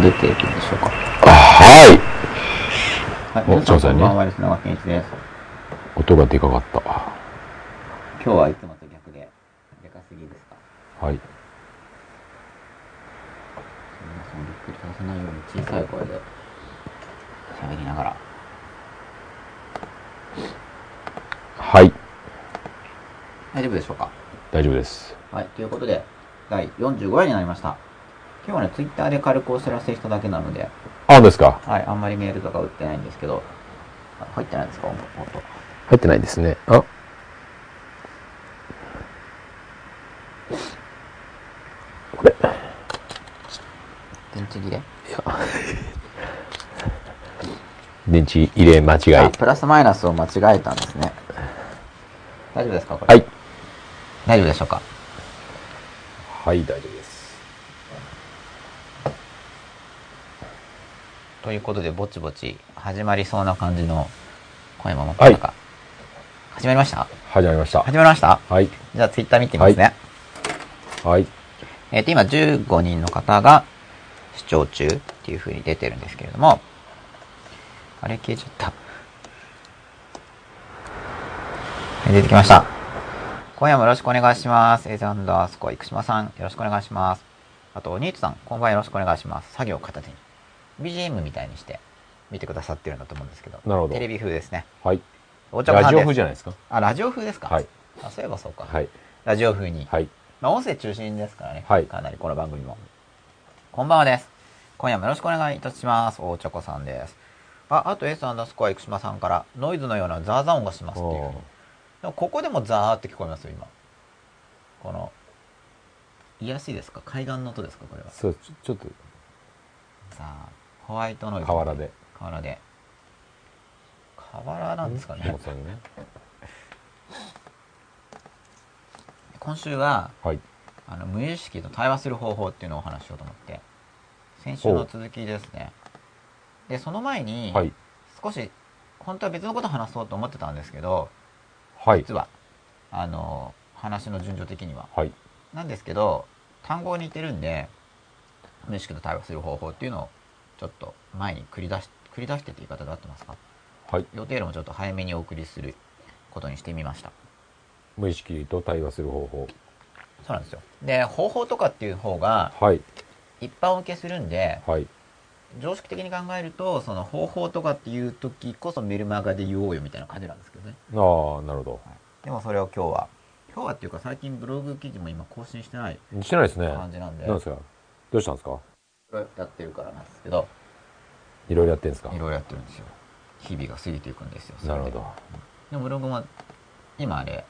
出ているでしょうか？はい。はい、お皆さんこんばんは、吉永健一です。音がでかかった。今日はいつもと逆で、でかすぎですか？はい。皆さんびっくりさせないように小さい声で喋りながら。はい。大丈夫でしょうか？大丈夫です。はい、ということで、第45話になりました。今日はね、ツイッターで軽くお知らせしただけなので、あ、ですか？はい、あんまりメールとか打ってないんですけど、あ入ってないですか？音。入ってないですね。あ？これ。電池切れ？電池入れ間違あ、い。プラスマイナスを間違えたんですね。大丈夫ですか？これ。はい。大丈夫でしょうか？はい、大丈夫です。ということで、ぼちぼち始まりそうな感じの声も持たか。始まりました？始まりました。始まりました？はい。じゃあツイッター見てみますね。はい。えっ、と、今15人の方が視聴中っていう風に出てるんですけれども、あれ消えちゃった。はい、出てきました。今夜もよろしくお願いします。エザンダースコア、生島さん、よろしくお願いします。あと、お兄さん、こんばんはよろしくお願いします。作業を片手に。BGM みたいにして見てくださってるんだと思うんですけど。なるほどテレビ風ですね。はい。ラジオ風じゃないですか？あ、ラジオ風ですか？はい。あ、そういえばそうか。はい。ラジオ風に。はい。まあ、音声中心ですからね。はいかなりこの番組も。こんばんはです。今夜もよろしくお願いいたします。大チョコさんです。あ、あと S アンダースコア生島さんから、ノイズのようなザーザー音がしますっていう。でもここでもザーって聞こえますよ、今。この、言いやすいですか？海岸の音ですか？これは。そう、ちょちょっと、ザー。ホワイトノイズ。河原で。河原で。河原なんですかね。そうね。今週は、はい。あの無意識と対話する方法っていうのをお話ししようと思って先週の続きですねでその前に、はい。少し本当は別のこと話そうと思ってたんですけどはい。実はあの話の順序的にははい。なんですけど単語に似てるんで無意識と対話する方法っていうのをちょっと前に繰り出し繰り出してって言い方で合ってますか？はい。予定よりもちょっと早めにお送りすることにしてみました無意識と対話する方法。そうなんですよで方法とかっていう方がはい。一般受けするんではい。常識的に考えるとその方法とかっていう時こそメルマガで言おうよみたいな感じなんですけどねああ、なるほでもそれを今日は今日はっていうか最近ブログ記事も今更新してないど。してないですね。感じなんでなんですか？どうしたんですか？やってるからなんですけどいろいろやってんですか？いろいろやってるんですよ日々が過ぎていくんですよなるほど。でもブログも今あれ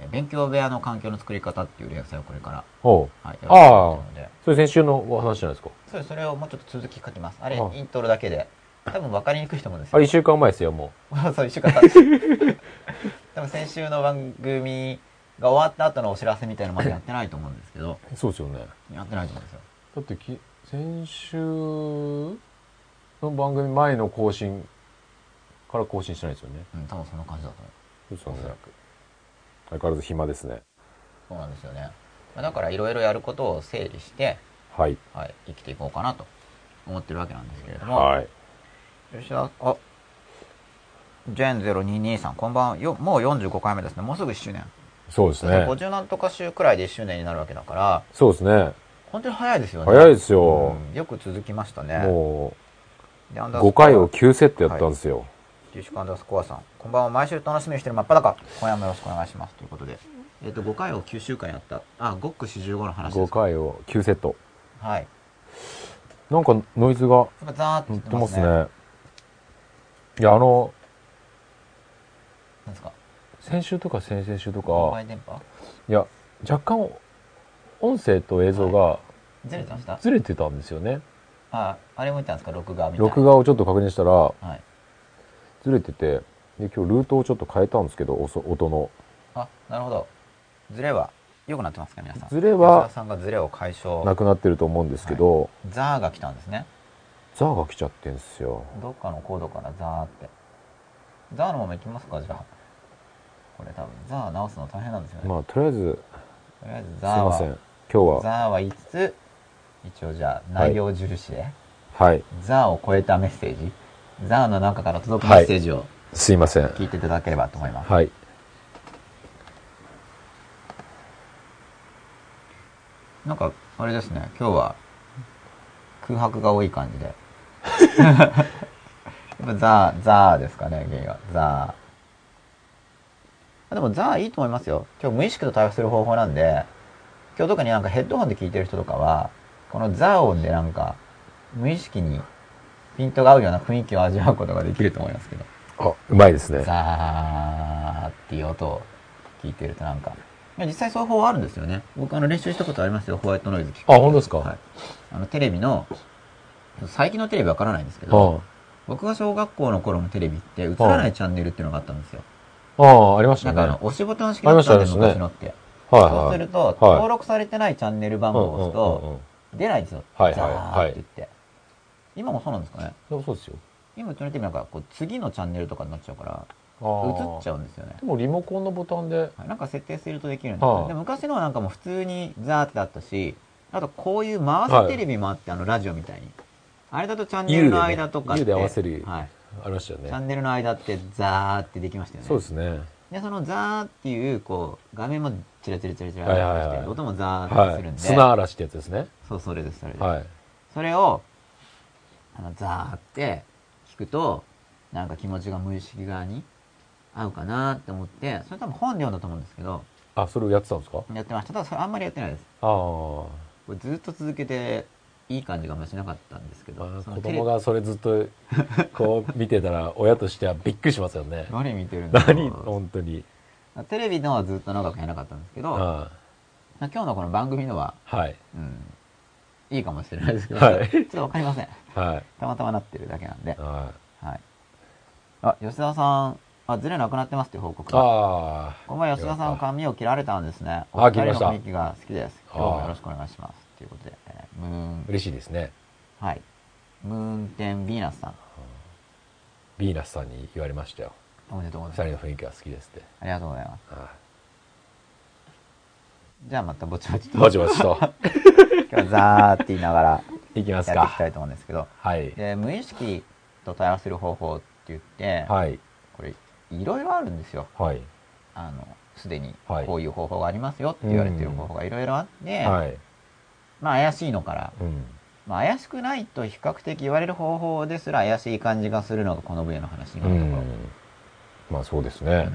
えー勉強部屋の環境の作り方っていう連載をこれから。はい、やああそれ先週のお話じゃないですか？それそれをもうちょっと続き書きますあれあイントロだけで多分分かりにくいと思うんですあ、よ一週間前ですよ、も そう、一週間経って。多分先週の番組が終わった後のお知らせみたいなのまでやってないと思うんですけど、う。そうですよね。やってないと思うんですよ。だってき、先週の番組前の更新から更新してないですよね。うん、多分そんな感じだと思う。そうですよね。相変わらず暇ですね。そうなんですよね。まあだからいろいろやることを整理して、はい。はい、生きていこうかなと思ってるわけなんですけれども、はい。吉田、あ、ジェン0223さん、こんばんは。よ、もう45回目ですね。もうすぐ1周年。そうですね。50なんとか週くらいで1周年になるわけだから、そうですね。本当に早いですよね。早いですよ。うんよく続きましたね。もう、でアンダースコア5回を9セットやったんですよ。デュシュカンダースコアさん、こんばんは。毎週楽しみにしてる真っ裸。今夜もよろしくお願いします。ということで。えっ、と、5回を9週間やった。あ、ゴック45の話で5すか。回を9セット。はい。なんかノイズがザーって乗っててまますすね。ね。いや、あの、なんですか？先週とか先々週とか、いや、若干、音声と映像がずれてました？ずれてたんですよね。あ、あれも言ったんですか？録画みたいな。録画をちょっと確認したら、はい。ずれてて、で、今日ルートをちょっと変えたんですけど、音音の。あ、なるほど。ズレは良くなってますか皆さん？ズレはさんがズレを解消。なくなってると思うんですけど、ザーが来たんですね。ザーが来ちゃってんすよ。どっかのコードからザーって。ザーのまま行きますか？じゃあ。これ多分ザー直すの大変なんですよね。まあ、とりあえず、とりあえずすいザーは。ません。今日は、ザーは5つ、一応じゃあ内容印で、はい。ザを超えたメッセージ、ザの中から届くメッセージをすいません。聞いていただければと思います。はい。なんか、あれですね、今日は空白が多い感じで。やっぱザー、ザーですかね、原因は。ザー。あでもザーいいと思いますよ。今日無意識と対話する方法なんで、今日特になんかヘッドホンで聞いてる人とかは、このザー音でなんか、無意識にピントが合うような雰囲気を味わうことができると思いますけど。あ、うまいですね。ザーっていう音を聞いてるとなんか、実際そういう方法あるんですよね。僕あの練習したことありますよ、ホワイトノイズ聞く。あ本当ですか？はい。あのテレビの、最近のテレビわからないんですけあど、僕が小学校の頃のテレビって映らないチャンネルっていうのがあったんですよ。あ、ああ、ありましたね。なんかあの、押しボタン式だったんで、昔のって。はいはい。そうすると、はい登録されてないチャンネル番号を押すと、出ないんですよ。はいはいザーって言って。今もそうなんですかね？うんそうですよ。今うちのテレビなんかこう次のチャンネルとかになっちゃうから、あ映っちゃう。うんですよね。でもリモコンのボタンで、はいなんか設定するとできるんですよ、はあで昔のはなんかもう普通にザーってあったし、あとこういう回すテレビもあって、あのラジオみたいに。あれだとチャンネルの間とかって。U で合わせるはい。ありましたよねチャ。ンネルの間ってザーってできましたよね。そうですね。で、そのザーっていう、こう、画面もチラチラチラチラはいはいはいってして、音もザーってはい。するんで。砂嵐ってやつですね。そう、それです、それです。はい。それを、あの、ザーって聞くと、なんか気持ちが無意識側に合うかなって思って、それ多分本で読んだと思うんですけど、あ、それをやってたんですか？やってました。ただそれあんまりやってないです。ああ。これずっと続けていい感じがあんましなかったんですけど、まあ子供がそれずっとこう見てたら 親としてはびっくりしますよね。何見てるんだろう何？本当に。テレビのはずっと長くやらなかったんですけど、まああ今日のこの番組のは、あはい。うん、いいかもしれないですけど、はいちょっとわかりません。はい。たまたまなってるだけなんで。ははい。あ、吉田さん、あ、ズレなくなってますっていう報告。ああ。この前吉田さん髪を切られたんですね。あ切りましたお二人の雰囲気が好きです。あ今日もよろしくお願いします。ということで、えームーン、嬉しいですね。はい。ムーンテンヴィーナスさん、ビーナスさんに言われましたよ。おめでとうご二ざいます。人の雰囲気が好きですって。ありがとうございます。はじゃあまたぼちぼちい。と。ぼちぼちと。今日はザーって言いながらいきますかやっていきた。いと思うんですけど、はい。で、無意識と対話する方法って言って、はい。これ、いろいろあるんですよ。はい。あの、すでにはいこういう方法がありますよって言われてる方法がいろいろあって、はい。まあ怪しいのから、うん。まあ怪しくないと比較的言われる方法ですら怪しい感じがするのがこの分野の話今うのところ。ん。まあそうですね。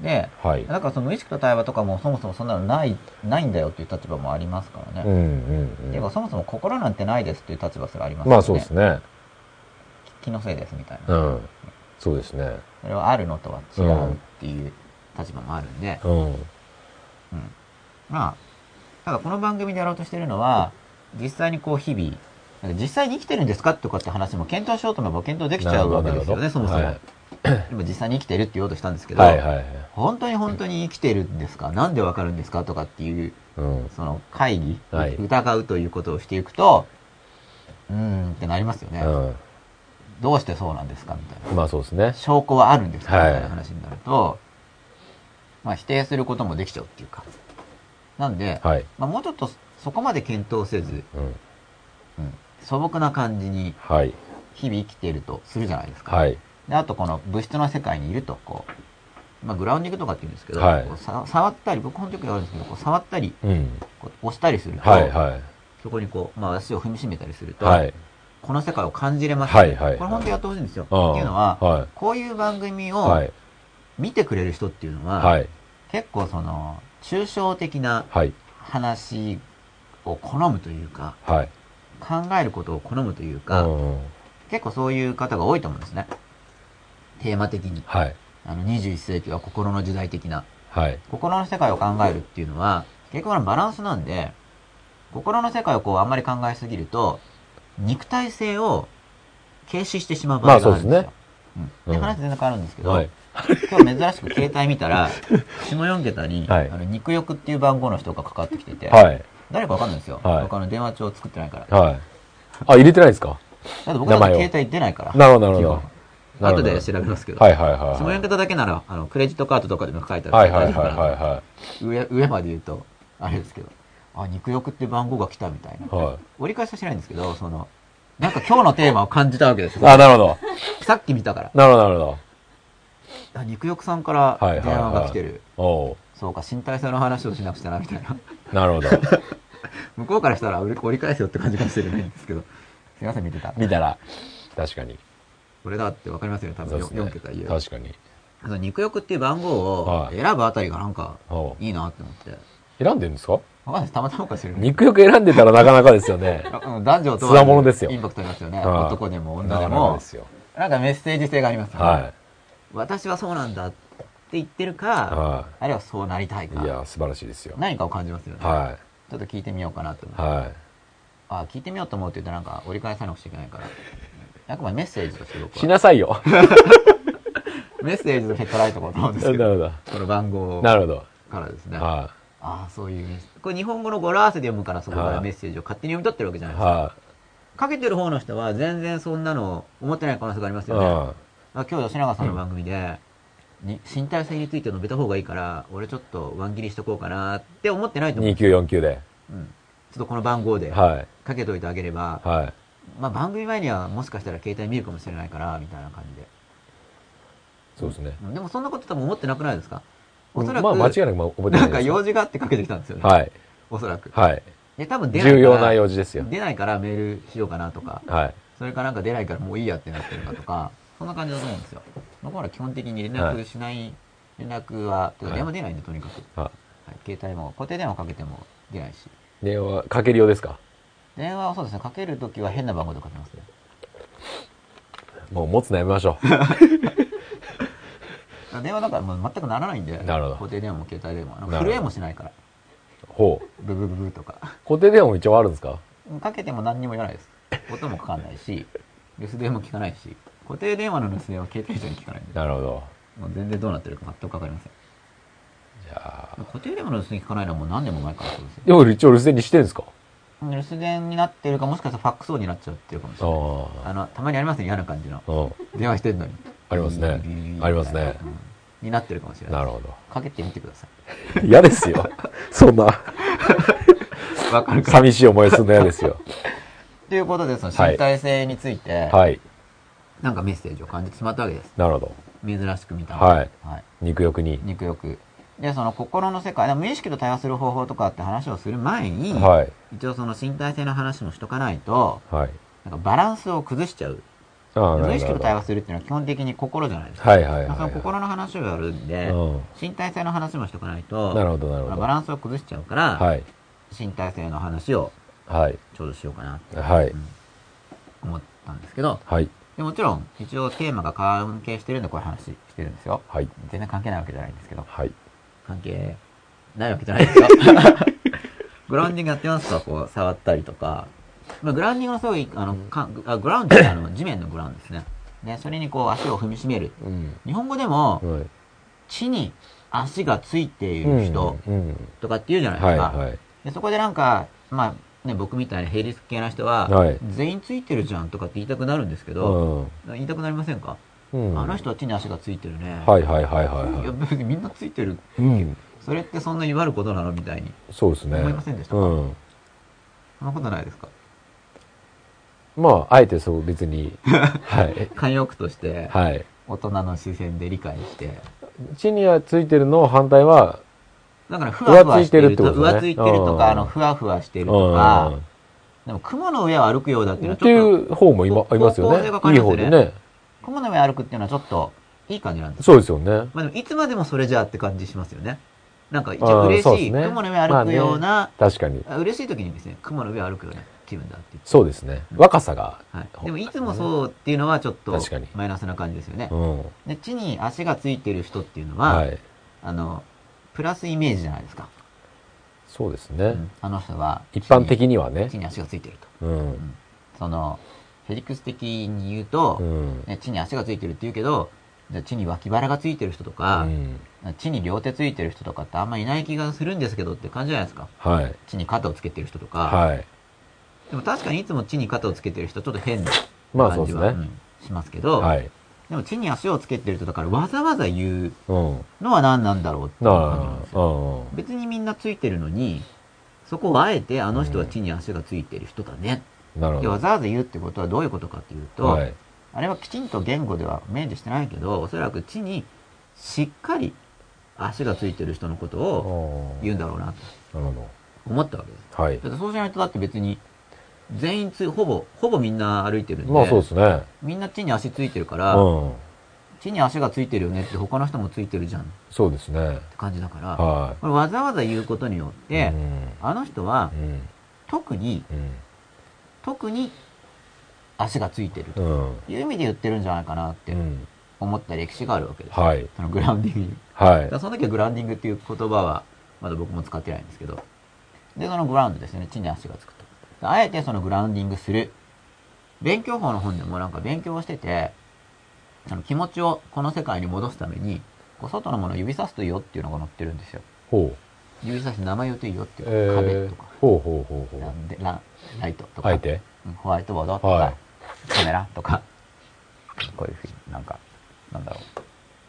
で、はい。だからその無意識と対話とかもそもそもそんなのない、ないんだよっていう立場もありますからね。うんうんていうかそもそも心なんてないですっていう立場すらありますうん。まあそうですね。気のせいですみたいうな。ん。そうですね。それはあるのとは違うっていう立場もあるんで、うん。うん。まあ、ただこの番組でやろうとしてるのは、実際にこう日々、なんか実際に生きてるんですかとかって話も検討しようと思えば検討できちゃうわけですよね、そもそも。はい今実際に生きてるって言おうとしたんですけど、はいはいはい。本当に本当に生きてるんですか？なんでわかるんですか？とかっていう、うん。その会議、はい疑うということをしていくと、うーんってなりますよね。うん。どうしてそうなんですかみたいな。まあそうですね。証拠はあるんですか？みはいたいな話になると、まあ否定することもできちゃうっていうか。なんで、はい。まあもうちょっとそこまで検討せず、うん。うん、素朴な感じにはい。日々生きているとするじゃないですか。はい。であとこの物質の世界にいると、こう、まあグラウンディングとかって言うんですけど、はい触ったり、僕本当によくやるんですけど、こう触ったり、うん。こう押したりすると、はいはい。そこにこう、まあ足を踏みしめたりすると、はい。この世界を感じれます、はいはいはいこれ本当にやってほしいんですよ。っていうのは、はこういう番組い。をはい。見てくれる人っていうのは、はい。結構その、抽象的なはい。話を好むというか、はい。考えることを好むといううか、ん。結構そういう方が多いと思うんですね。テーマ的に。はい。あの、21世紀は心の時代的な。はい。心の世界を考えるっていうのは、結局のバランスなんで、心の世界をこうあんまり考えすぎると、肉体性を軽視してしまう場合があるんですよ。まあそうですねうん。で、うん話全然変わるんですけど、はい。今日珍しく携帯見たら、下4桁に、はいあの肉欲っていう番号の人がかかってきてて、はい。誰かわかんないんですよ。はいの電話帳作ってないから。はい。あ、入れてないですか？だって僕だって携帯出ないから。なるほど、なるほど後で調べますけど。はいはいはい下4はい。桁だけなら、あの、クレジットカードとかでも書いてあるはいはいはいはいは上、上まで言うと、あれですけど。あ、肉欲って番号が来たみたいな。は折り返しはしないんですけど、その、なんか今日のテーマを感じたわけですい。あ、なるほど。さっき見たから。なるほど、なるほあ肉欲さんからはいはいはい電話が来てる。ど。おそうか、身体性の話をしなくちゃな、みたいな。うなるほど。向こうからしたら折り折り返せよって感じかもしれないんですけど。すいません、見てた。見たら、確かに。これだってわかりますよね、多分そうですね4桁言え。確かに。肉欲っていう番号をはい選ぶあたりがなんかいいなって思って。選んでるんですか？わかんないです。たまたまかしれない。肉欲選んでたらなかなかですよね。うん男女とつわものですよインパクトありますよね。はい男でも女でもで。すよ。なんかメッセージ性がありますよね。は私はそうなんだって言ってるい。か、はあるいはそうなりたいい。かい、や、素晴らしいですよ。何かを感じますよね。はちょっと聞いてみようかなと思って。い。はあ、聞いてみようと思うって言ったらなんか折り返さなくちゃいけないから。あくまでメッセージとして僕い。はしなさいよ。メッセージとして捉えておこうと思うんですなけど、るほど。この番号なるほど。からですね。あはあ、そういうメッセージ。これ日本語の語呂合わせで読むからそこかはいらメッセージを勝手に読み取ってるわけじゃない。いですか。はかけてる方の人は全然そんなの思ってない可能性がありますい。よね。今日吉永さんの番組で、に身体性について述べた方がいいから、俺ちょっとワン切りしとこうかなって思ってないと思う。2949で。うん。ちょっとこの番号ではい。かけといてあげれば、はい。まあ番組前にはもしかしたら携帯見るかもしれないから、みたいな感じで。そうですね。うんでもそんなこと多分思ってなくないですか？おそらく、まあ、間違いなくまあ覚えてなないんか用事があってかけてきたんですよね。はい。おそらく。はい。で、多分出ないから。重要な用事ですよ。出ないからメールしようかなとか、はい。それかなんか出ないからもういいやってなってるかとか、そんな感じだと思うんですよ。だから基本的に連絡しない、連絡は、電話出ないんでとにかく。ははい、携帯も、固定電話かけても出ないし。い。電話、かけるようですか？電話はそうですね、かけるときは変な番号でかけますね。もう持つのやめましょ 電話だからもう全くならないんで、なるほど固定電話も携帯電話。あのなるほど震えもしないから。う。ほう。ブブブブとか。固定電話も一応あるんですか？かけても何にも言わないです。音もかかんないし、留守電も聞かないし、固定電話の留守電は携帯上に聞かないんで、なるほど。もう全然どうなってるか全くわかりません。じゃあ。固定電話の留守電聞かないのはもう何年も前からそうですよ。でも一応留守電にしてるんですか？留守電になってるか、もしかしたらファックス音になっちゃってるかもしれない。ああの、たまにありますね、嫌な感じの。電話してんのに。ありますねありますねうんになってるかもしれない。なるほかけてみてくださど。嫌ですよ。そんな、い。わかるか寂しい思いするの嫌ですよ。ということで、そのはい身体性について、はい。なんかメッセージを感じてしまったわけです。なるほど。珍しく見たのではい。はい。肉欲に。肉欲。で、その心の世界、無意識と対話する方法とかって話をする前に、はい。一応その身体性の話もしとかないと、はい。なんかバランスを崩しちゃう。ああ、な無るほど。意識と対話するっていうのは基本的に心じゃないですか。はいはいはいまあそのはい。心の話をやるんで、うん。身体性の話もしとかないと、なるほどなるほど。バランスを崩しちゃうから、はい。身体性の話をはい。ちょうどしようかなってはい。思ったんですけど、はい。でもちろん一応テーマが関係してるんでこういう話してるんですよ。はい。全然関係ないわけじゃないんですけど、はい。関係ないわけじゃないですよ。グラウンディングやってますかこう触ったりとか。まあ、グラウンディングのすごい、あの、かあグラウンドってあの地面のグラウンドですね。で、それにこう足を踏みしめる。うん。日本語でもはい。地に足がついている人うん。とかって言うじゃないではいすか。はい。でそこでなんか、まあね、僕みたいな並列系な人は、はい全員ついてるじゃんとかって言いたくなるんですけうど、ん。言いたくなりませんか、うん。あの人は地に足がついてるね。はいはいはいはいいやは別にみんなついてる。い。うん。それってそんな祝ることなのみたいに。そうですね。思いませんでしたか？うん。そんなことないですか？まあ、あえてそう別に、はい。慣用句として、はい。大人の視線で理解して。地にはついてるの反対は、だから、ふわふわしてると浮ついてるってことね浮ついてるとうんか、あの、ふわふわしてるうんとか、でも、雲の上を歩くようだっていうのはっていちょっと、う方も今、ありますよね。いい方でね。雲の上歩くっていうのはちょっと、いい感じなんですそうですよね。まあでも、いつまでもそれじゃあって感じしますよね。なんか、一あ応ー嬉しい、雲の上歩くような、確かに。あ嬉しい時にですね、雲の上歩くような気分だって。そうですね。若さが。はい。でも、いつもそうっていうのはちょっとマイナスな感じですよねう。ん。で、地に足がついてる人っていうのは、はい。あの、プラスイメージじゃないですか。そうですね。うんあの人は、一般的にはね地。に足がついてると。うん。その、フェリックス的に言うと、うん。ね、地に足がついてるって言うけど、地に脇腹がついてる人とか、うん地に両手ついてる人とかってあんまいない気がするんですけどって感じじゃないですか。はい。地に肩をつけてる人とか。はい。でも確かにいつも地に肩をつけてる人ちょっと変な。感じは、うんしますけど、はい。でも地に足をつけてる人だからわざわざ言ううん。のは何なんだろうっていうな感じなんですよ。別にみんなついてるのに、そこをあえてあの人は地に足がついてる人だね。でなるほど。わざわざ言うってことはどういうことかっていうと、はい。あれはきちんと言語では明示してないけど、おそらく地にしっかり足がついてる人のことをあ言うんだろうなと思ったわけです。ど。はい。そうしないとだって別に全員つほぼ、ほぼみんな歩いてるんで、まあそうですね。みんな地に足ついてるから、うん。地に足がついてるよねって他の人もついてるじゃんってそうですね。感じだから、はこれわざわざ言うことによっい。て、うんあの人はうん。特に、うん。特に足がついてるとうん。いう意味で言ってるんじゃないかなってうん。思った歴史があるわけです。はい。そのグラウンディングに。はい。その時はグラウンディングっていう言葉はまだ僕も使ってないんですけど。で、そのグラウンドですよね。地に足がつくと。あえてそのグラウンディングする。勉強法の本でもなんか勉強をしてて、その気持ちをこの世界に戻すために、こう外のものを指さすといいよっていうのが載ってるんですよ。ほう。指さして名前言うといいよっていう。え壁ーとか、ほうほうほうほう。ランデラライトとか、あえてうんホワイトボードとか、はいカメラとか、こういうふうになんか、なんだろう、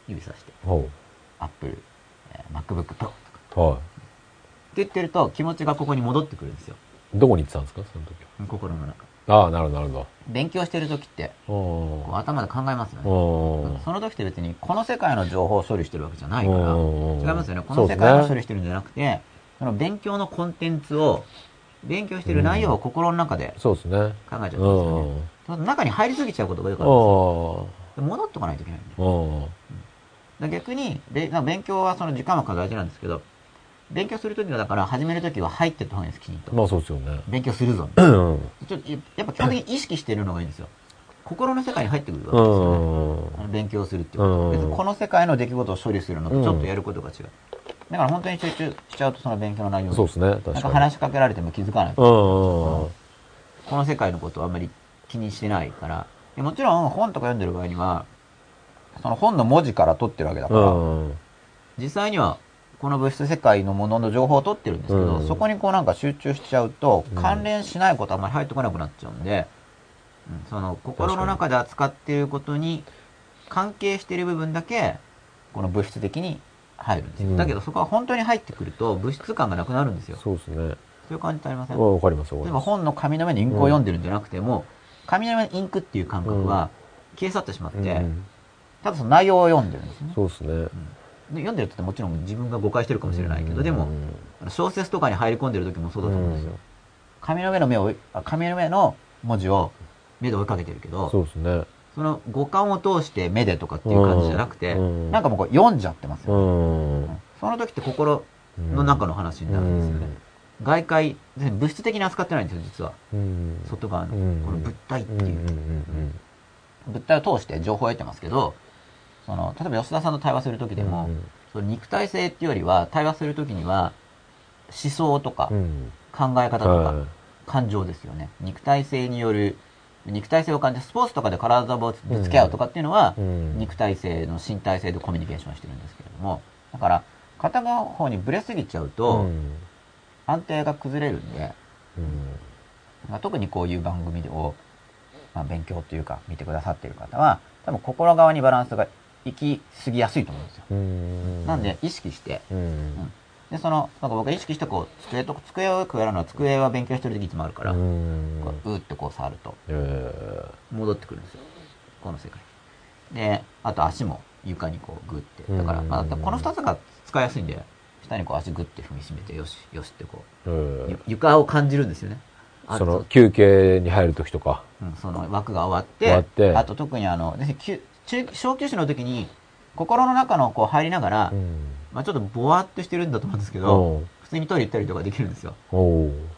指さして、ほアップル、えー MacBook Pro とか。う。はって言ってると気持ちがここに戻ってくるんですよ。い。どこに行ってたんですかその時？心の中。は。ああ、なるほど、なるほ勉強してる時って、ど。こう頭で考えますよね。うん。その時って別にこの世界の情報を処理してるわけじゃないから、うん違いますよね。この世界を処ね理してるんじゃなくて、その勉強のコンテンツを、勉強してる内容を心の中でそうですね。考えちゃうんですうよね。ん。そうすると中に入りすぎちゃうことが多いかあらあ。戻ってこないといけないんで。うん。だから逆に、べなんか勉強はその時間は大事なんですけど、勉強するときはだから始めるときは入ってった方がいいんです、きちんと。まあそうですよね。勉強するぞ。うん。ちょっとやっぱ基本的に意識してるのがいいんですよ。心の世界に入ってくるわうけですよね。勉強するっていうことうん別にこの世界の出来事を処理するのとちょっとやることが違う。だから本当に集中しちゃうとその勉強の内容にそうですね。確かに。なんか話しかけられても気づかない。うん。この世界のことをあんまり気にしてないから。でもちろん本とか読んでる場合には、その本の文字から取ってるわけだから、うん。実際にはこの物質世界のものの情報を取ってるんですけど、うん。そこにこうなんか集中しちゃうとうん。関連しないことあんまり入ってこなくなっちゃうんで、うんその心の中で扱っていることに関係している部分だけこの物質的に入るんですよ、うん。だけどそこは本当に入ってくると物質感がなくなるんですよ。そうですね。そういう感じってありません？わかります、わか例えばります。本の紙の上にインクを読んでるんじゃなくても、紙の上にインクっていう感覚は消え去ってしまって、うん。ただその内容を読んでるんですね。そうですね。で読んでるってもちろん自分が誤解してるかもしれないけど、うんでも、小説とかに入り込んでる時もそうだと思うんですよ。紙の上の目を、あ紙の上の文字を目で追いかけてるけど、そうですね。その五感を通して目でとかっていう感じじゃなくて、うんなんかもうこう読んじゃってますうよ、ん。その時って心の中の話になるんですよね。外界、物質的に扱ってないんですよ、実は。うん。外側の、うんこの物体っていう、物体を通して情報を得てますけど、その、例えば吉田さんと対話する時でも、うんその肉体性っていうよりは、対話する時には、思想とかう、ん。考え方とか、はい。感情ですよね。肉体性による、肉体性を感じて、スポーツとかで体をぶつけ合うとかっていうのは、うん。肉体性の身体性でコミュニケーションしてるんですけれども、だから、片方にブレすぎちゃうと、うん。安定が崩れるんで、うん。まあ、特にこういう番組を、まあ、勉強というか見てくださっている方は、多分心側にバランスが行き過ぎやすいと思うんですよ。うんなんで、意識して、うんで、その、なんか僕が意識してこう、机と、机をよくやるのは、机は勉強してる時いつもあるから、ううってこう触ると、え戻ってくるんですよ。この世界。で、あと足も床にこうグって。だから、うんまあ、この二つが使いやすいんで、下にこう足グって踏みしめて、よし、よしってこーう、ゆ床を感じるんですよね。あその休憩に入るときとか。うん、その枠が終わって、終わってあと特にあの、小休止の時に、心の中のこう入りながら、うんまあちょっとぼわっとしてるんだと思うんですけど、普通にトイレ行ったりとかできるんですよ。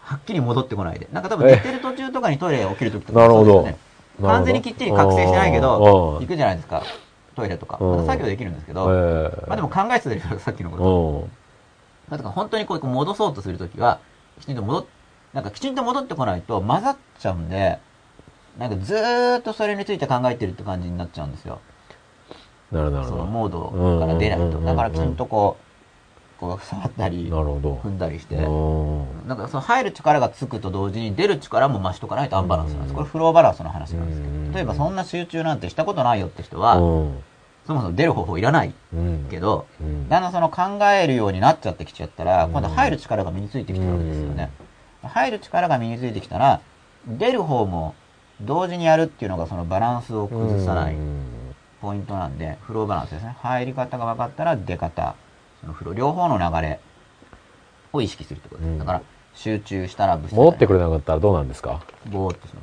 はっきり戻ってこないで。なんか多分寝てる途中とかにトイレ起きる時とかなるほどそうですよね。完全にきっちり覚醒してないけど、うん行くじゃないですか。トイレとか。うんまた作業できるんですけえど、ーまあでも考えてたでしょ、さっきのこと。から本当にこう戻そうとするときは、きちんと戻っ、なんかきちんと戻ってこないと混ざっちゃうんで、なんかずーっとそれについて考えてるって感じになっちゃうんですよ。なるほど。そのモードから出ないと。だからきちんとこう、こう触ったり。踏んだりして、うんなんかその入る力がつくと同時に出る力も増しとかないとアンバランスなんです。これフローバランスの話なんですけうんど、例えばそんな集中なんてしたことないよって人は、うんそもそも出る方法いらないうん。けど、うん、だんだんその考えるようになっちゃってきちゃったら、うん今度入る力が身についてきてるわけですよね。入る力が身についてきたら、出る方も同時にやるっていうのがそのバランスを崩さないうんポイントなんで、フローバランスですね。入り方が分かったら出方、そのフロー、両方の流れを意識するってことです。うんだから、集中したら物質戻ってくれなかったらどうなんですか？ぼーっとしま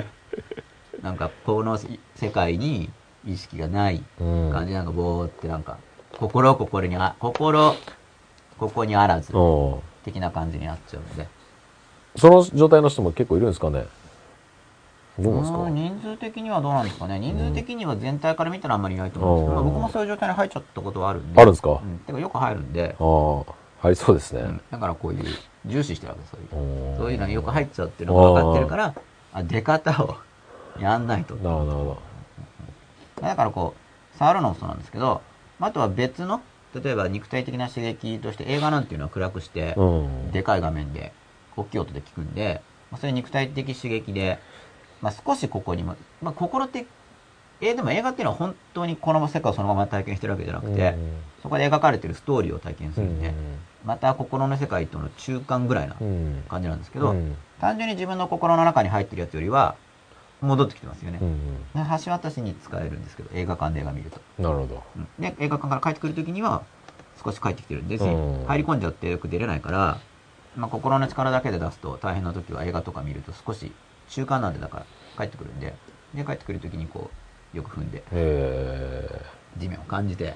す。なんか、この世界に意識がないうん。感じなんかぼーってなんか、心心にあ、心、ここにあらず、うん的な感じになっちゃうので。その状態の人も結構いるんですかね？どうですか？人数的にはどうなんですかね。人数的には全体から見たらあんまりいないと思うんですけど、うんまあ僕もそういう状態に入っちゃったことはあるんで。あるんですか？うん。てかよく入るんで、ああ、入りそうですね。うんだからこういう、重視してるわけですそういう。うんそういうのによく入っちゃってるのが分かってるから、あ、出方をやんないと。なるほど、だからこう、触るのもそうなんですけど、あとは別の、例えば肉体的な刺激として映画なんていうのは暗くして、ど。うん。でかい画面で、大きい音で聞くんで、まあ、そういう肉体的刺激で、まあ、少しここにも、まあ、心って、えーでも映画っていうのは本当にこの世界をそのまま体験してるわけじゃなくて、そこで描かれてるストーリーを体験すうるんで、ん。また心の世界との中間ぐらいなうん。感じなんですけど、うん単純に自分の心の中に入ってるやつよりは、戻ってきてますよね。橋渡しに使えるんですけど、映画館で映画見ると。なるほど。うんで、映画館から帰ってくるときには、少し帰ってきてるんで、うん入り込んじゃってよく出れないから、まあ、心の力だけで出すと大変な時は映画とか見ると少し中間なんでだから帰ってくるんで、で、帰ってくるときにこう、よく踏んで、え地面を感じて、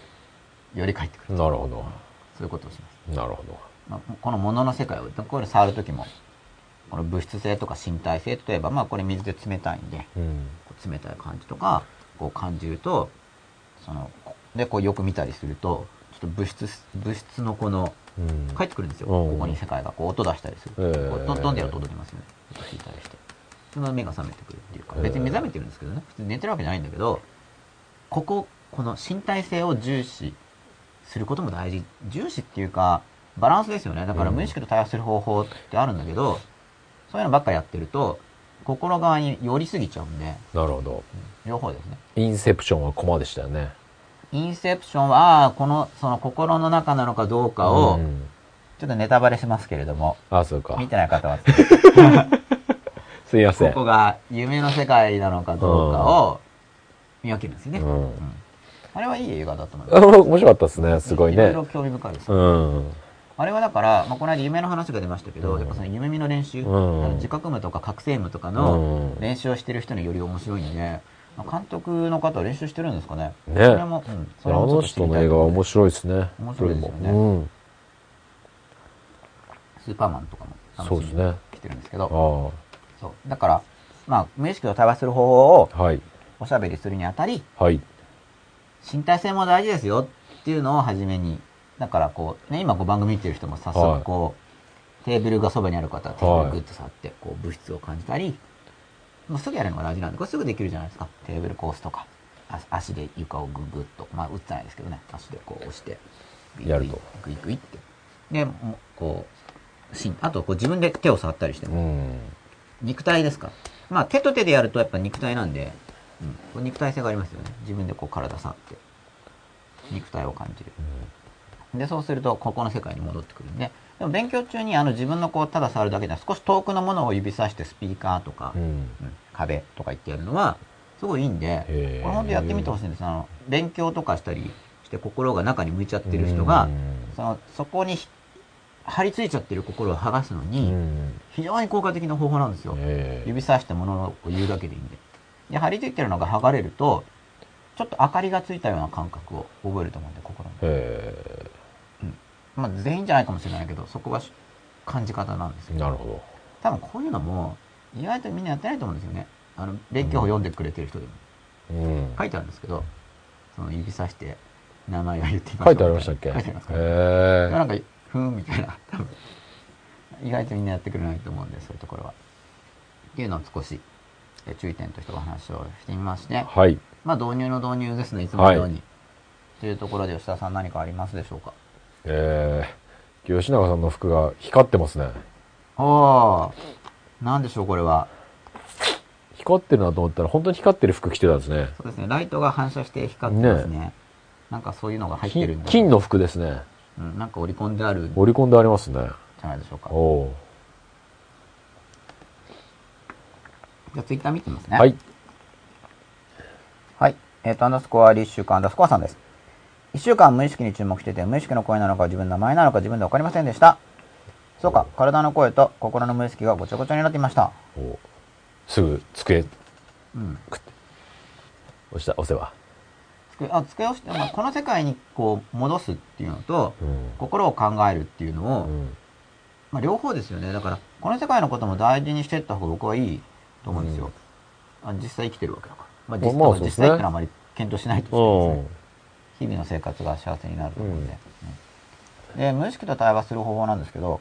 より帰ってくえる。なるほど。そういうことをします。なるほど。まあ、この物の世界を、これ触るときも、この物質性とか身体性、例えば、まあこれ水で冷たいんで、うん。冷たい感じとか、こう感じると、その、で、こうよく見たりすると、ちょっと物質、物質のこの、うん。帰ってくるんですよ。うんここに世界がこう音出したりする。ええこうトントンでやると音出ますよね。音弾いたりして。その目が覚めてくるっていうか、別に目覚めてるんですけどね。普通に寝てるわけじゃないんだけど、ここ、この身体性を重視することも大事。重視っていうか、バランスですよね。だからうん無意識と対応する方法ってあるんだけど、そういうのばっかやってると、心側に寄りすぎちゃうんで、なるほど。両方ですね。インセプションはコマでしたよね。インセプションは、この、その心の中なのかどうかを、うんちょっとネタバレしますけれども、あ、そうか見。てない方は、すいません。ここが夢の世界なのかどうかを見分けるんですよね。うんあれはいい映画だと思います。あ面白かったですね。すごいねいろいろ。興味深いです。うん。あれはだから、まあ、この間夢の話が出ましたけど、うんやっぱその夢見の練習、うん自覚夢とか覚醒夢とかうのん練習をしてる人により面白いんで、まあ監督の方は練習してるんですかね。ねそれも、うん、そあれもちょっの人の映画は面白いですね。面白いですよねうん。スーパーマンとかも楽しみにそうですね。来てるんですけあど、あ。そう。だから、まあ、無意識と対話する方法をはい。おしゃべりするにあたり、はい。身体性も大事ですよっていうのを初めに、だからこう、ね、今こう番組見てる人も早速こう、テーブルがそばにある方はテーブルグッと触って、こう物質を感じたり、もうすぐやるのが大事なんで、これすぐできるじゃないですか。テーブルこう押すとか、あ足で床をググッと、まあ打ってないですけどね、足でこう押して、やるとグイグイって。で、こう、しんあとこう自分で手を触ったりしても、うん。肉体ですか？まあ手と手でやるとやっぱ肉体なんで、うん、これ肉体性がありますよね。自分でこう体触って、肉体を感じる。で、そうすると、ここの世界に戻ってくるんで、でも勉強中にあの自分のこう、ただ触るだけでは少し遠くのものを指さしてスピーカーとか、うん。うん壁とか言ってやるのは、すごいいいんで、これ本当やってみてほしいんです。あの、勉強とかしたりして心が中に向いちゃってる人が、その、そこにひ張り付いちゃってる心を剥がすのうに、ん。非常に効果的な方法なんですよ。ええ指さしてものを言うだけでいいんで。で、張り付いてるのが剥がれると、ちょっと明かりがついたような感覚を覚えると思うんで、心に。えまあ、全員じゃないかもしれないけど、そこがし感じ方なんですえよ。なるほ多分こういうのも、意外とみんなやってないと思うんですよね。あの、勉強を読んでくれてる人でも。ど。うん。書いてあるんですけど、その指さして、名前を言ってみま書いてありましたっけ？書いてありますから、えなんか、ふーんみたいな、多分。意外とみんなやってくれないと思うんで、そういうところは。っていうのを少し、え注意点としてお話をしてみまして、はい。まあ導入の導入ですね、いつものように。というところで吉田さん何かありますでしょうか？ええ吉永さんの服が光ってますね。ああ、なんでしょうこれは。光ってるなと思ったら、本当に光ってる服着てたんですね。そうですね。ライトが反射して光ってますね。なんかそういうのが入ってる金の服ですね。うん、なんか織り込んである織り込んでありますね。ゃないでしょうか。おおじゃあツイッター見てみますね。ー。はい。はい。えっ、と、アンダースコアリッシュかアンダースコアさんです。一週間無意識に注目してて、無意識の声なのか自分の名前なのか自分でわかりませんでした。そうか、体の声と心の無意識がごちゃごちゃになっていました。すぐ机、うん。押した、押せば。つけ、あ、つけをして、まあ、この世界にこう、戻すっていうのと、うん。心を考えるっていうのを、うん。まあ、両方ですよね。だから、この世界のことも大事にしていった方が僕はいいと思うんですよ。あ実際生きてるわけだから。まあ、実まあね実際ってのはあまり検討しないとしてうんですね。日々の生活が幸せになると思うんで。うんで、無意識と対話する方法なんですけど、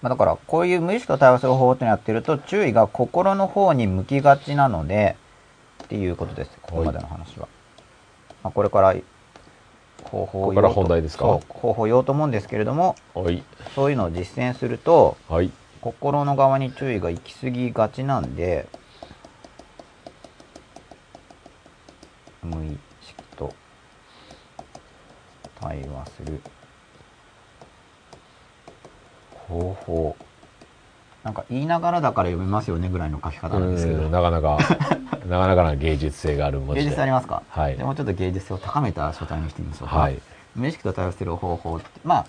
まあ、だから、こういう無意識と対話する方法っていうのをやってると、注意が心の方に向きがちなので、っていうことです。ここまでの話は。まあ、これから、方法を方法を言おうと思うんですけれども、はい。そういうのを実践すると、はい。心の側に注意が行き過ぎがちなんで、無意識と対話する方法。なんか言いながらだから読めますよねぐらいの書き方なんですけどうん。なかなか、なかなかな芸術性がある文字で。芸術性ありますか？はいでもうちょっと芸術性を高めた書体にしてみましょうか。はい。無意識と対応する方法って、まあ、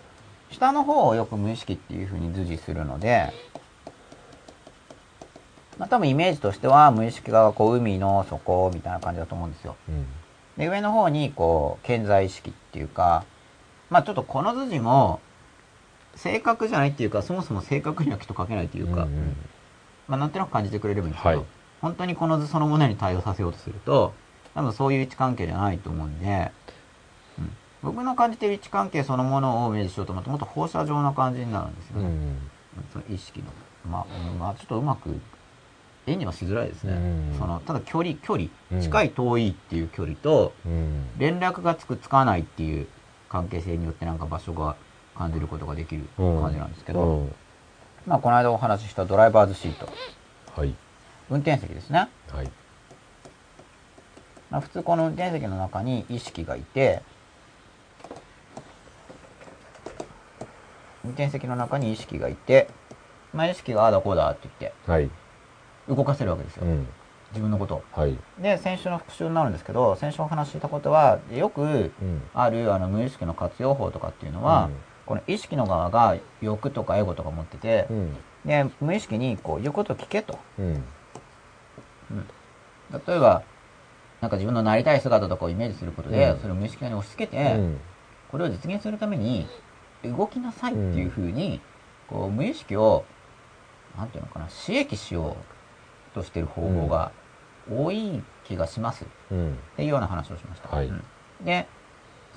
下の方をよく無意識っていうふうに図示するので、まあ多分イメージとしては無意識がこう海の底みたいな感じだと思うんですよ。うん。で、上の方にこう、健在意識っていうか、まあちょっとこの図示も、正確じゃないっていうか、そもそも正確にはきっと書けないというか、うんうんまあなんとなく感じてくれればいいんですけど、はい本当にこの図そのものに対応させようとすると、多分そういう位置関係じゃないと思うんで、うん、僕の感じている位置関係そのものをイメージしようと思うと、もっと放射状な感じになるんですよね。うん。その意識の。まあ、うんまあ、ちょっとうまく、絵にはしづらいですね。うんその、ただ距離、距離、うん近い遠いっていう距離と、うん。連絡がつくつかないっていう関係性によってなんか場所が感じることができる感じなんですけど、うんまあこの間お話ししたドライバーズシート、はい。運転席ですね。はい。まあ、普通この運転席の中に意識がいて、運転席の中に意識がいて、まあ、意識がああだこうだって言ってはい。動かせるわけですよ。うん。自分のことを。はい。で、先週の復習になるんですけど、先週お話ししたことは、よくうん。あるあの無意識の活用法とかっていうのは、うんこの意識の側が欲とかエゴとか持っててう、ん。で、無意識にこう言うことを聞けと。うん。例えば、なんか自分のなりたい姿とかをイメージすることで、うんそれを無意識に押し付けうて、ん。これを実現するために動きなさいっていうふうに、こう無意識を、なんていうのかな、刺激しようとしてる方法が多い気がしますっうん。ていうような話をしました。はいうんで、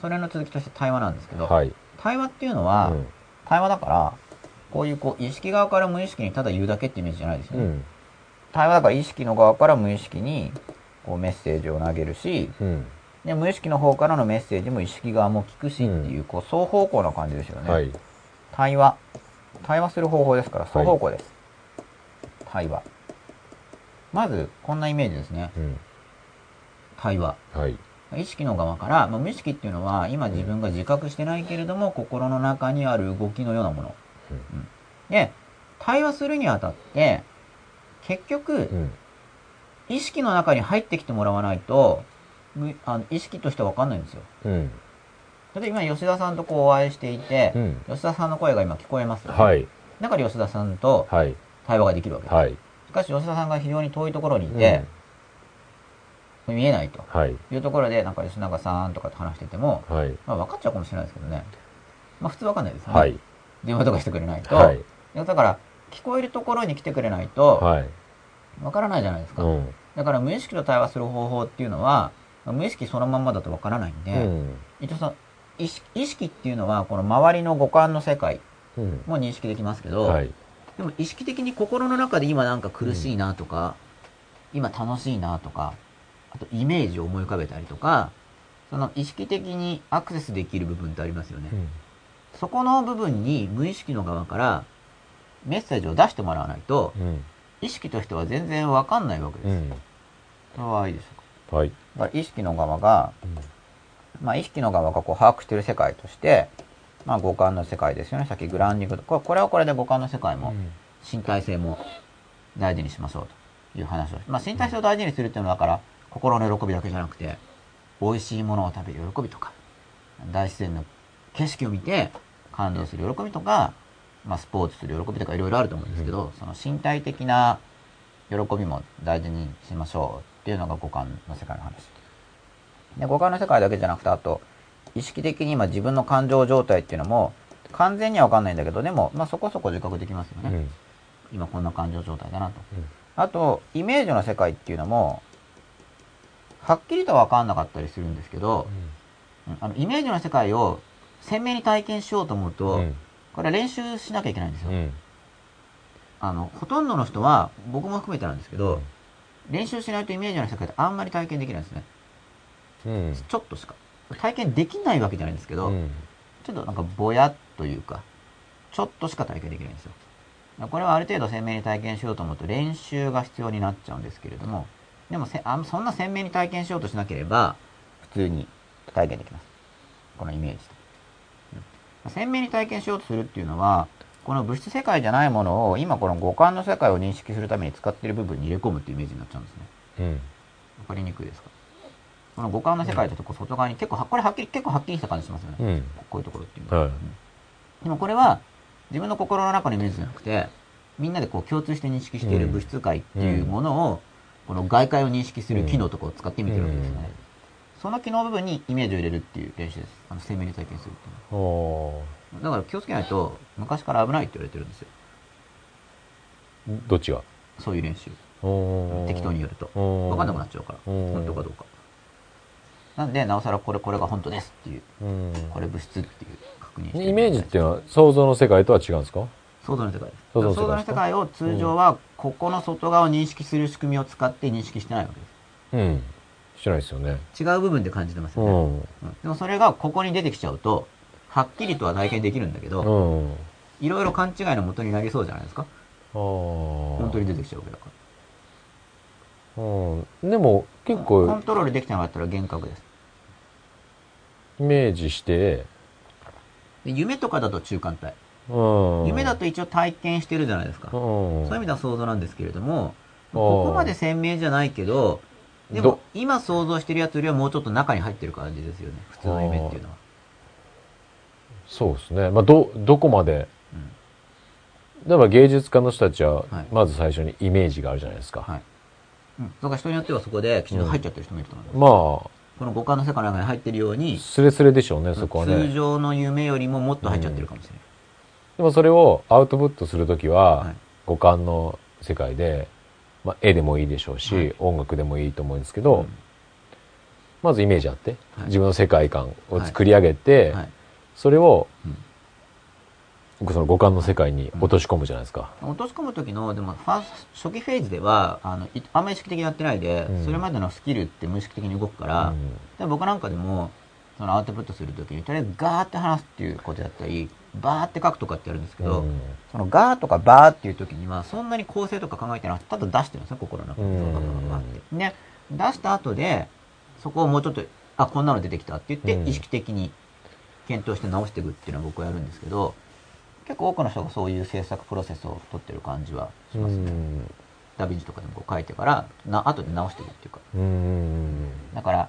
それの続きとして対話なんですけど、はい。対話っていうのは、うん対話だから、こういうこう意識側から無意識にただ言うだけってイメージじゃないですよね。うん。対話だから意識の側から無意識にこうメッセージを投げるし、うん。で無意識の方からのメッセージも意識側も聞くしっていう、こう双方向な感じですよね。はい。対話。対話する方法ですから、双方向です。対話。まず、こんなイメージですね。うん。対話。はい。意識の側から、まあ、無意識っていうのは、今自分が自覚してないけれども、心の中にある動きのようなもの。うんで、対話するにあたって、結局う、ん。意識の中に入ってきてもらわないと、むあの意識としてわかんないんですよ。うん。例えば今吉田さんとこうお会いしていて、うん吉田さんの声が今聞こえますよね、はい。だから吉田さんとはい。対話ができるわけです。はい。しかし吉田さんが非常に遠いところにいて、見えないとはい。いうところで、なんか吉永さんとかと話してても、はい。まあ分かっちゃうかもしれないですけどね。まあ普通分かんないですよね。はい。電話とかしてくれないと。はい。だから、聞こえるところに来てくれないと、はい。分からないじゃないですか。うん。だから無意識と対話する方法っていうのは、まあ無意識そのまんまだと分からないんで、うん。一応その意識っていうのは、この周りの五感の世界うん。も認識できますけど、はい。でも意識的に心の中で今なんか苦しいなとか、今楽しいなとか、あとイメージを思い浮かべたりとか、その意識的にアクセスできる部分ってありますよね。うん。そこの部分に無意識の側からメッセージを出してもらわないと、うん。意識としては全然わかんないわけです。うん。それはいいでしょうか？はい。だから意識の側が、まあ、意識の側がこう把握している世界として、まあ、五感の世界ですよね。さっきグラウンディングとこれこれはこれで五感の世界も身体性も大事にしましょうという話をまあ、身体性を大事にするっていうのはだから心の喜びだけじゃなくて美味しいものを食べる喜びとか大自然の景色を見て感動する喜びとか、まあ、スポーツする喜びとかいろいろあると思うんですけど、その身体的な喜びも大事にしましょうっていうのが五感の世界の話。で五感の世界だけじゃなくてあと意識的に今自分の感情状態っていうのも完全には分かんないんだけどでも、まあ、そこそこ自覚できますよね、うん。今こんな感情状態だなと、うんあとイメージの世界っていうのもはっきりとは分かんなかったりするんですけど、うんあのイメージの世界を鮮明に体験しようと思うと、うん。これは練習しなきゃいけないんですよ、うん。あのほとんどの人は僕も含めてなんですけど、練習しないとイメージの世界ってあんまり体験できないんですねうん。ちょっとしか体験できないわけじゃないんですけど、うん。ちょっとなんかぼやっというか、ちょっとしか体験できないんですよ。これはある程度鮮明に体験しようと思うと練習が必要になっちゃうんですけれども、でもせあんそんな鮮明に体験しようとしなければ、普通に体験できます。このイメージと。うん鮮明に体験しようとするっていうのは、この物質世界じゃないものを今この五感の世界を認識するために使っている部分に入れ込むっていうイメージになっちゃうんですね。うん。わかりにくいですか？この五感の世界とこう外側に結構は、これはっきり、結構はっきりした感じしますよね。うん。こういうところっていうのは。はい。でもこれは自分の心の中のイメージじゃなくて、みんなでこう共通して認識している物質界っていうものを、この外界を認識する機能とかを使ってみてるわけですね。その機能部分にイメージを入れるっていう練習です。あの鮮明に体験するっていうのおは。だから気をつけないと、昔から危ないって言われてるんですよ。ーどっちが？そういう練習。適当にやると。わかんなくなっちゃうから。うん本当かどうか。なんで、なおさらこれ、これが本当ですっていう、うんこれ物質っていう確認してイメージっていうのは想像の世界とは違うんですか？想像の世界です。の世界想像の世界を通常は、ここの外側を認識する仕組みを使って認識してないわけです。うん。してないですよね。違う部分で感じてますよね。うん。うんでもそれがここに出てきちゃうと、はっきりとは体験できるんだけど、うん。いろいろ勘違いの元になりそうじゃないですか？ああ。本本当に出てきちゃうわけだから。うん。でも結コ構ントロールできてなかったら幻覚です。イメージして、で夢とかだと中間体。うん。夢だと一応体験してるじゃないですか。うん。そういう意味では想像なんですけれども、ここまで鮮明じゃないけど、でもど今想像してるやつよりはもうちょっと中に入ってる感じですよね。普通の夢っていうのは。そうですね。まあ、ど、どこまで、うん例えば芸術家の人たちははい、まず最初にイメージがあるじゃないですか。はい。うん。だから人によってはそこできちんと入っちゃってる人もいると思います。まこの五感の世界の中に入ってるようにあ、、スレスレでしょうね、そこは通ね。常の夢よりももっと入っちゃってるかもしれない。でもそれをアウトプットするときは、はい。五感の世界で、まあ、絵でもいいでしょうし、はい。音楽でもいいと思うんですけど、うん。まずイメージあって、はい。自分の世界観を作り上げて、はい。それを、うん。その五感の世界に落とし込むじゃないですか。落とし込む時の、でも、ファー初期フェーズでは、あの、いあんまり意識的にやってないで、うん。それまでのスキルって無意識的に動くから、うん。で僕なんかでも、そのアウトプットするときに、とりあえずガーって話すっていうことやったり、バーって書くとかってやるんですけど、うんそのガーとかバーっていうときには、そんなに構成とか考えてなくて、ただ出してるんですよ、心の中に。うんバーバーバーって。で、出した後で、そこをもうちょっと、あ、こんなの出てきたって言って、うん意識的に検討して直していくっていうのは僕はやるんですけど、結構多くの人がそういう制作プロセスを取ってる感じはしますね。うんダヴィンチとかでもこう書いてから、な、後で直していくっていうか。うんだから、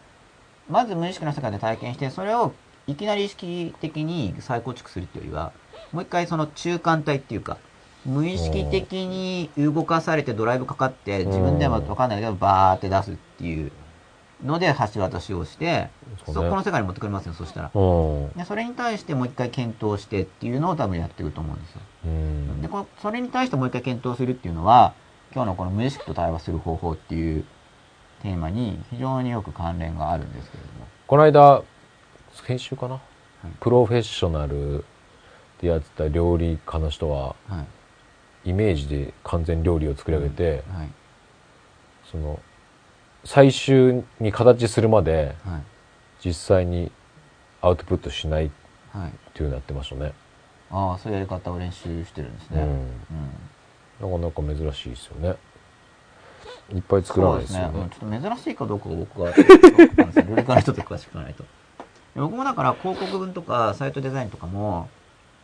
まず無意識の世界で体験して、それをいきなり意識的に再構築するっていうよりは、もう一回その中間体っていうか、無意識的に動かされてドライブかかって、自分ではわかんないけど、バーって出すっていうので橋渡しをして、そこの世界に持ってくれますよ、そしたら。うんでそれに対してもう一回検討してっていうのを多分やっていくと思うんですよ。うんで、このそれに対してもう一回検討するっていうのは、今日のこの無意識と対話する方法っていうテーマに非常によく関連があるんですけれども。この間、先週かな、プロフェッショナルでやってた料理家の人は、はい。イメージで完全料理を作り上げて、はい。その、最終に形するまではい。実際にアウトプットしないっはい。ていうのやってましたね。ああ、そういうやり方を練習してるんですね。うんうん。なかなか珍しいですよねいっぱい作らないですよねちょっと珍しいかどうかが僕は、ルレカの人と詳しくないと。で僕もだから広告文とかサイトデザインとかも、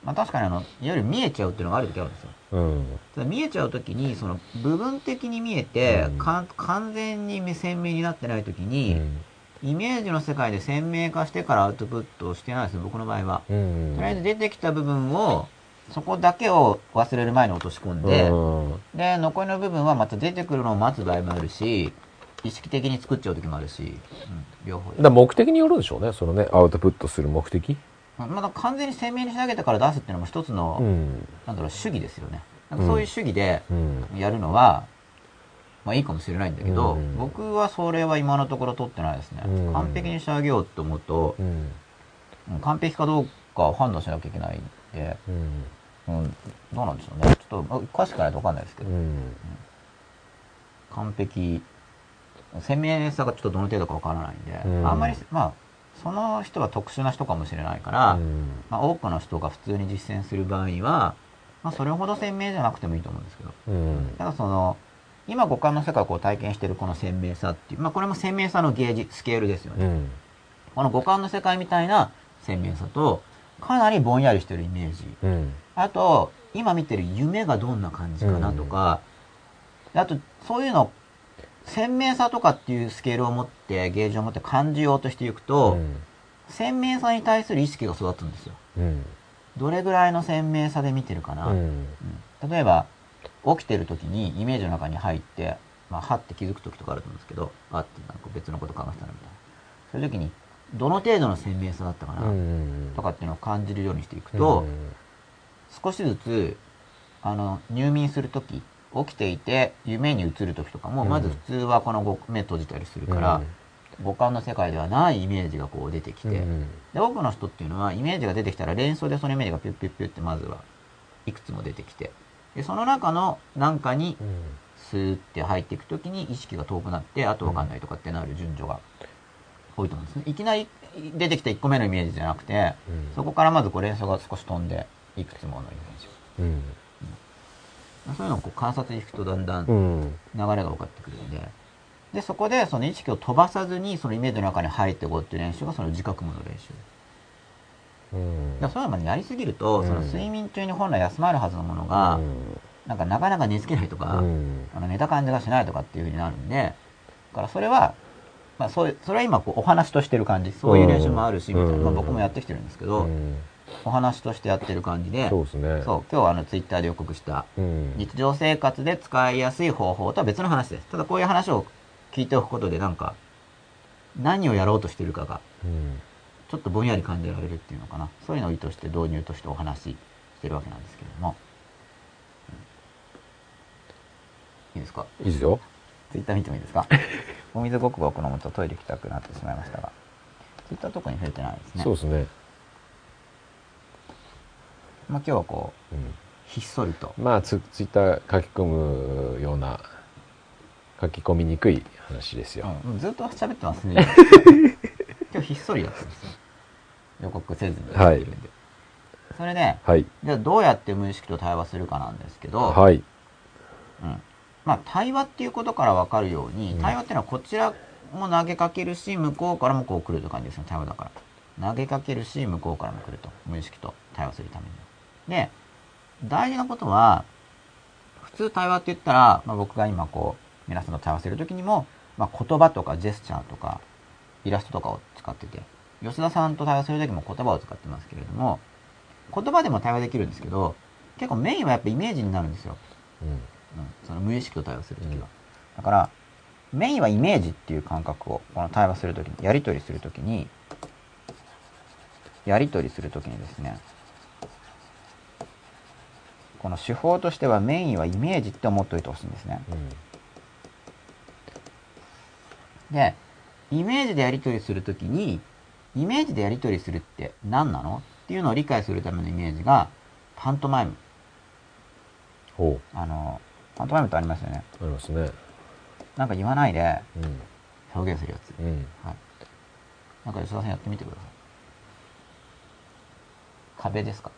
まあ確かにあの、いわゆる見えちゃうっていうのがある時あるんですよ。うん。ただ見えちゃう時に、その部分的に見えて、うん。完全に鮮明になってない時うに、ん。イメージの世界で鮮明化してからアウトプットをしてないですよ、僕の場合は。うん。とりあえず出てきた部分を、そこだけを忘れる前に落とし込んで、うん。で、残りの部分はまた出てくるのを待つ場合もあるし、意識的に作っちゃう時もあるし、うん、両方。だ目的によるでしょうねそのねアウトプットする目的。まだ完全に鮮明に仕上げてから出すっていうのも一つの、うん。なんだろう、主義ですよね。なんかそういう主義でうん。やるのは、まあいいかもしれないんだけど、うん。僕はそれは今のところ取ってないですね。うん。完璧に仕上げようと思うと、うん。うん完璧かどうかを判断しなきゃいけないんで、うん。うん、どうなんでしょうね。ちょっと、あ詳しくないとわかんないですけど、うん。完璧、鮮明さがちょっとどの程度かわからないんで、うん。あんまり、まあ、その人は特殊な人かもしれないから、うん。まあ、多くの人が普通に実践する場合は、まあ、それほど鮮明じゃなくてもいいと思うんですけど、うん。ただその、今五感の世界をこう体験しているこの鮮明さっていう、まあこれも鮮明さのゲージ、スケールですよね。うん。この五感の世界みたいな鮮明さと、かなりぼんやりしてるイメージ。うん。あと、今見てる夢がどんな感じかなとか、あと、そういうの、鮮明さとかっていうスケールを持って、ゲージを持って感じようとしていくと、鮮明さに対する意識が育つんですよ。うんどれぐらいの鮮明さで見てるかな。うんうん例えば、起きてる時にイメージの中に入って、まあ、はって気づく時とかあると思うんですけど、あってなんか別のこと考えてたなみたいな。そういう時に、どの程度の鮮明さだったかな、うんとかっていうのを感じるようにしていくと、少しずつ、あの、入眠するとき、起きていて夢に映るときとかも、うん。まず普通はこのご目閉じたりするから、五感の世界ではないイメージがこう出てきて、うん。で、多くの人っていうのはイメージが出てきたら連想でそのイメージがピュッピュッピュッってまずはいくつも出てきて、で、その中の何かにうん。スーって入っていくときに意識が遠くなって、あとわかんないとかってなる順序が多いと思うんですね。いきなり出てきた1個目のイメージじゃなくて、うん。そこからまずこう連想が少し飛んで、いくつものイメージ。を。うんそういうのをこう観察していくとだんだん流うん。れが分かってくるんで、で、そこでその意識を飛ばさずにそのイメージの中に入っていこうっていう練習がその自覚無の練習。うん。だそういうのやりすぎると、うん。その睡眠中に本来休まるはずのものが、なんかなかなか寝つけないとか、うん。あの寝た感じがしないとかっていう風になるんで、だからそれは、まあそういう、それは今こうお話としてる感じ。そういう練習もあるし、みたいな。うん。まあ僕もやってきてるんですけど、うんお話としてやってる感じで、そうですねそう、今日はあのツイッターで予告した、うん日常生活で使いやすい方法とは別の話です。ただこういう話を聞いておくことでなんか、何をやろうとしてるかが、うんちょっとぼんやり感じられるっていうのかな。そういうのを意図して導入としてお話ししてるわけなんですけれども。うんいいですか？いいですよツイッター見てもいいですか？お水ごくごく飲むとトイレ行きたくなってしまいましたが。ツイッター特に触れてないですね。そうですねまあ今日はこう、うんひっそりと。まあツツイッター書き込むような書き込みにくい話ですよ、うん、ずっと喋ってますね。今日ひっそりだったんですよ。予告せずにやってるんで。それで、はいじゃあどうやって無意識と対話するかなんですけど、はいうん。まあ対話っていうことからわかるように、うん対話っていうのはこちらも投げかけるし、向こうからもこう来るという感じですね、対話だから。投げかけるし、向こうからも来ると。無意識と対話するために。で、大事なことは、普通対話って言ったら、まあ、僕が今こう、皆さんと対話するときにも、まあ、言葉とかジェスチャーとか、イラストとかを使ってて、吉田さんと対話するときも言葉を使ってますけれども、言葉でも対話できるんですけど、結構メインはやっぱイメージになるんですよ。うんうん、その無意識と対話するときは。うんだから、メインはイメージっていう感覚を、この対話するときに、やり取りするときに、やり取りするときにですね、この手法としてはメインはイメージって思っておいてほしいんですね。で、イメージでやり取りするときに、イメージでやり取りするって何なのっていうのを理解するためのイメージが、パントマイム。ほあの、パントマイムってありますよね。うありますねなんか言わないでうん表現するやつ。うんはい。なんか吉田さんやってみてください。壁ですか？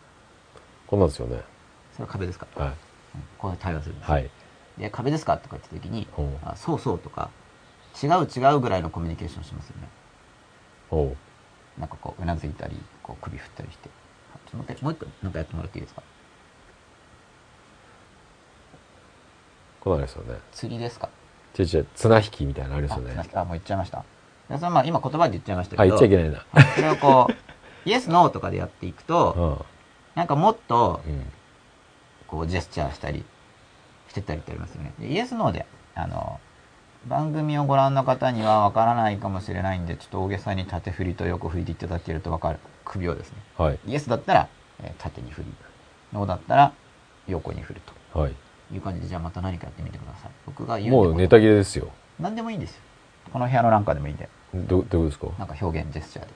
こんなんですよねそれは壁ですか？はいこう対応するんですよ。はい。で、壁ですか？とか言った時に、あそうそうとか、違う違うぐらいのコミュニケーションしますよね。おう。なんかこう、うなずいたり、こう首振ったりして。ちょっともう一個、なんかやってもらっていいですか？これあれですよね。釣りですか？ちょいちょい、綱引きみたいなのありますよね。あ、あもう言っちゃいました。でそれまあ今言葉で言っちゃいましたけど、あ、言っちゃいけないな。はいそれをこう、イエス、ノーとかでやっていくと、うなんかもっと、ん。うん。こう、ジェスチャーしたり、してたりってありますよね。でイエス、ノーで、あの、番組をご覧の方にはわからないかもしれないんで、ちょっと大げさに縦振りと横振りでいただけるとわかる。首をですね。はい。イエスだったら、えー縦に振り。ノーだったら、横に振るはい。という感じで、じゃあまた何かやってみてください。僕が言うもうネタ切れですよ。何でもいいんですよ。この部屋のなんかでもいいんで。ど、どういうことですか？なんか表現、ジェスチャーで。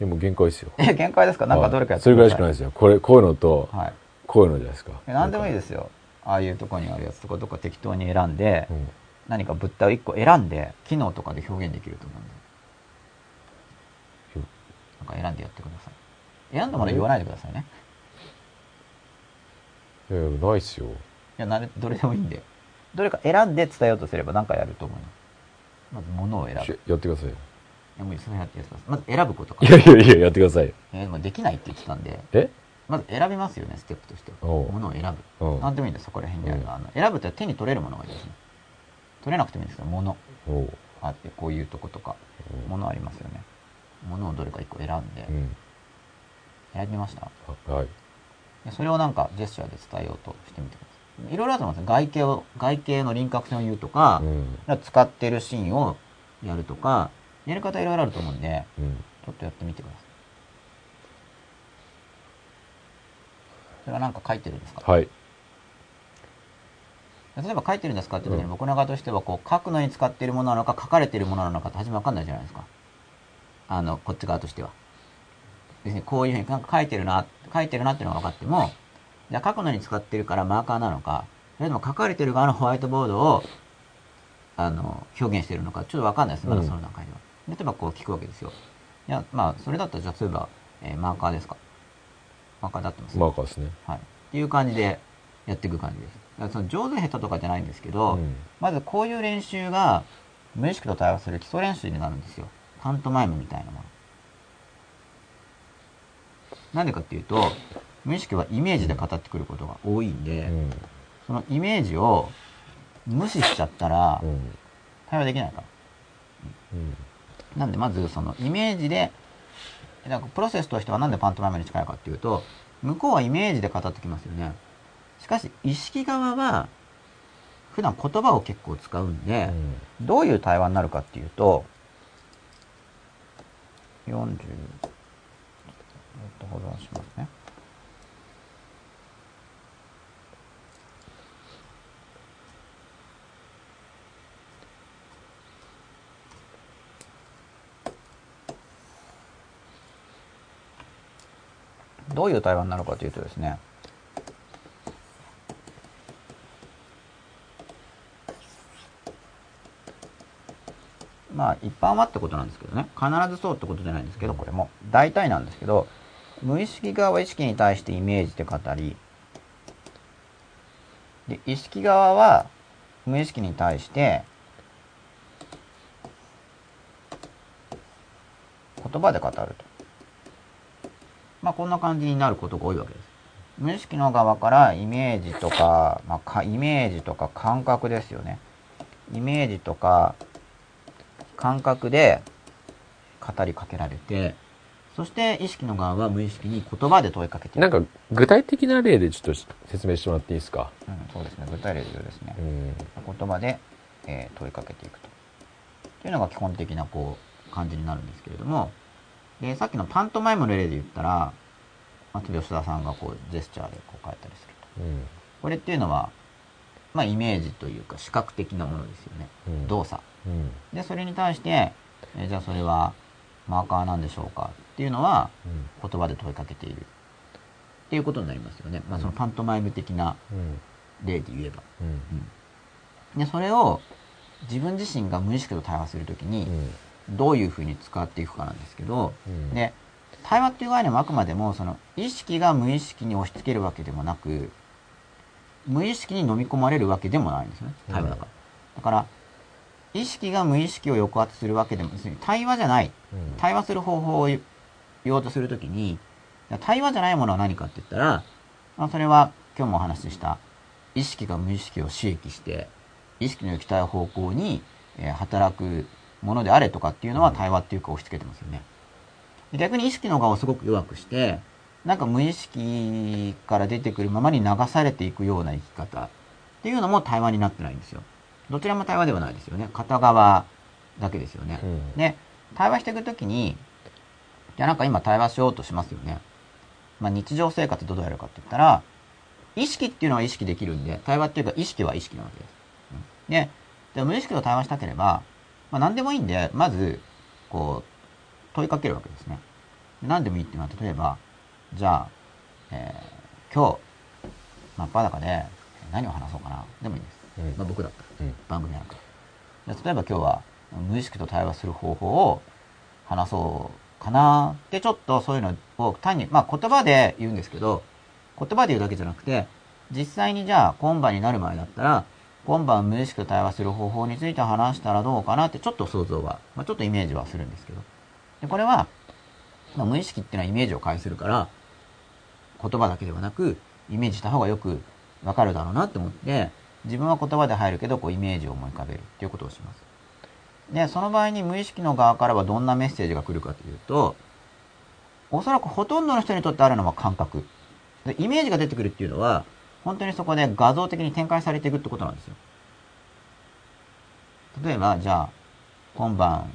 でも限界ですよ。え、限界ですか？なんかどれかやってそれぐらいしかないい。ですよ。これ、こういうのと、はい。こういうのじゃないですか。え何でもいいす。ですよ。ああいうとこにあるやつとかどっか適当に選んで、うん。何か物体を一個選んで、機能とかで表現できると思うんで。なんか選んでやってください。選んだもの言わないでくださいね。いやいや、ないっすよ。いや、なれ、どれでもいいんで。どれか選んで伝えようとすれば何かやると思います。まず物を選ぶ。やってくださいよ。や、もういいそれやってください。まず選ぶことかい。やいやいや、やってくださいよ。えーでもできないって言ってたんで、え？まず選びますよね、ステップとしては。おう物を選ぶ。うん。何でもいいんです、そこら辺にあるうんあの選ぶって手に取れるものがいいですね。取れなくてもいいんですけど、物おう。あって、こういうとことか、物ありますよね。物をどれか一個選んでう、ん。選びました？あはい。でそれをなんかジェスチャーで伝えようとしてみてください。いろいろあると思うんですよ。外形を、外形の輪郭線を言うとかう、ん。使ってるシーンをやるとか、やり方いろいろあると思うんで、うん。ちょっとやってみてください。れはなんか書いてるんですか？はい。例えば書いてるんですかって時にうん僕の側としてはこう書くのに使っているものなのか書かれているものなのかって初めわかんないじゃないですか。あの、こっち側としては。別にこういうふうになんか書いてるな、書いてるなっていうのが分かっても、じゃあ書くのに使ってるからマーカーなのか、それでも書かれてる側のホワイトボードを、あの、表現してるのかちょっとわかんないです。まだその段階では。例えばこう聞くわけですよ。いや、まあ、それだったらじゃあ例えば、えーマーカーですか？マーカーだってますマーカーですね。はい。っていう感じでやっていく感じです。だからその上手下手とかじゃないんですけど、うんまずこういう練習が無意識と対話する基礎練習になるんですよ。パントマイムみたいなもの。なんでかっていうと、無意識はイメージで語ってくることが多いんで、うん。そのイメージを無視しちゃったらうん。対話できないから。うん。なんでまずそのイメージで、なんかプロセスとしてはなんでパントマイムに近いかっていうと、向こうはイメージで語ってきますよね。しかし意識側は普段言葉を結構使うんで、どういう対話になるかっていうと、40、えっと、保存しますね。どういう対話になるかというとですね、まあ一般はってことなんですけどね。必ずそうってことじゃないんですけどこれも大体なんですけど無意識側は意識に対してイメージで語りで意識側は無意識に対して言葉で語るとまあこんな感じになることが多いわけです無意識の側からイメージとか、まあ、かイメージとか感覚ですよねイメージとか感覚で語りかけられて、そして意識の側は無意識に言葉で問いかけて。なんか、具体的な例でちょっと説明してもらっていいですか？うん、そうですね。具体例ですねう。ん。言葉で、えー問いかけていくと。というのが基本的なこう感じになるんですけれども、で、さっきのパントマイムの例で言ったら、あと吉田さんがこうジェスチャーでこう書いたりすると。うん。これっていうのは、まあイメージというか視覚的なものですよね。うん動作。うん。で、それに対して、えーじゃあそれはマーカーなんでしょうか？っていうのはうん。言葉で問いかけている。っていうことになりますよね。まあそのパントマイム的なうん。例で言えば。うん。で、それを自分自身が無意識と対話するときにうん。どういうふうに使っていくかなんですけど、うんで、対話っていう概念もあくまでもその意識が無意識に押し付けるわけでもなく、無意識に飲み込まれるわけでもないんですよね。対話だから。だから、意識が無意識を抑圧するわけでも、別に対話じゃない。うん対話する方法を言おうとするときに、対話じゃないものは何かって言ったら、まあ、それは今日もお話しした、意識が無意識を刺激して、意識の行きたい方向に、えー働くものであれとかっていうのは対話っていうか押し付けてますよね。で逆に意識の側をすごく弱くして、なんか無意識から出てくるままに流されていくような生き方っていうのも対話になってないんですよ。どちらも対話ではないですよね。片側だけですよね。うんで、対話していくときに、じゃあなんか今対話しようとしますよね。まあ日常生活どうやるかって言ったら、意識っていうのは意識できるんで、対話っていうか意識は意識なわけです。うんで、でも無意識と対話したければ、まあ何でもいいんで、まず、こう、問いかけるわけですね。で何でもいいっていうのは、例えば、じゃあ、えー今日、真っ裸で何を話そうかな。でもいいです。うんまあ僕だったら。うん番組なんか。で例えば今日は無意識と対話する方法を話そうかなってちょっとそういうのを単に、まあ言葉で言うんですけど、言葉で言うだけじゃなくて、実際にじゃあ今晩になる前だったら、今晩無意識と対話する方法について話したらどうかなってちょっと想像は、まあちょっとイメージはするんですけど。で、これは、まあ、無意識っていうのはイメージを介するから、言葉だけではなく、イメージした方がよくわかるだろうなって思って、自分は言葉で入るけど、こうイメージを思い浮かべるっていうことをします。で、その場合に無意識の側からはどんなメッセージが来るかというと、おそらくほとんどの人にとってあるのは感覚。でイメージが出てくるっていうのは、本当にそこで画像的に展開されていくってことなんですよ。例えば、じゃあ、今晩、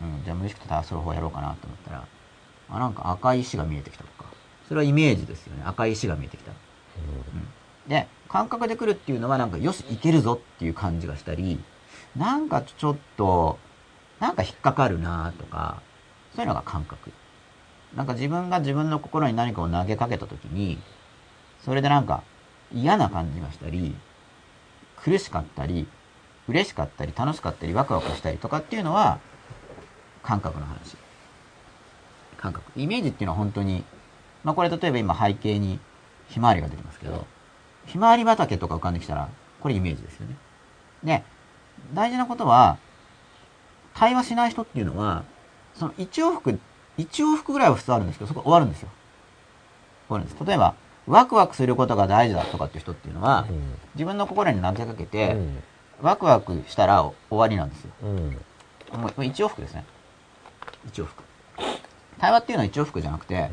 うん、じゃあ無意識と対話する方をやろうかなと思ったら、あ、なんか赤い石が見えてきたとか。それはイメージですよね。赤い石が見えてきた。で、感覚で来るっていうのはなんか、よし、いけるぞっていう感じがしたり、なんかちょっと、なんか引っかかるなとか、そういうのが感覚。なんか自分が自分の心に何かを投げかけたときに、それでなんか嫌な感じがしたり、苦しかったり、嬉しかったり、楽しかったり、ワクワクしたりとかっていうのは、感覚の話。感覚。イメージっていうのは本当に、まあこれ例えば今背景にひまわりが出てますけど、ひまわり畑とか浮かんできたら、これイメージですよね。で、大事なことは、対話しない人っていうのは、その一往復、一往復ぐらいは普通あるんですけど、そこ終わるんですよ。終わるんです。例えば、ワクワクすることが大事だとかっていう人っていうのは、自分の心に投げかけて、ワクワクしたら終わりなんですよ。うんもう一往復ですね。一往復。対話っていうのは一往復じゃなくて、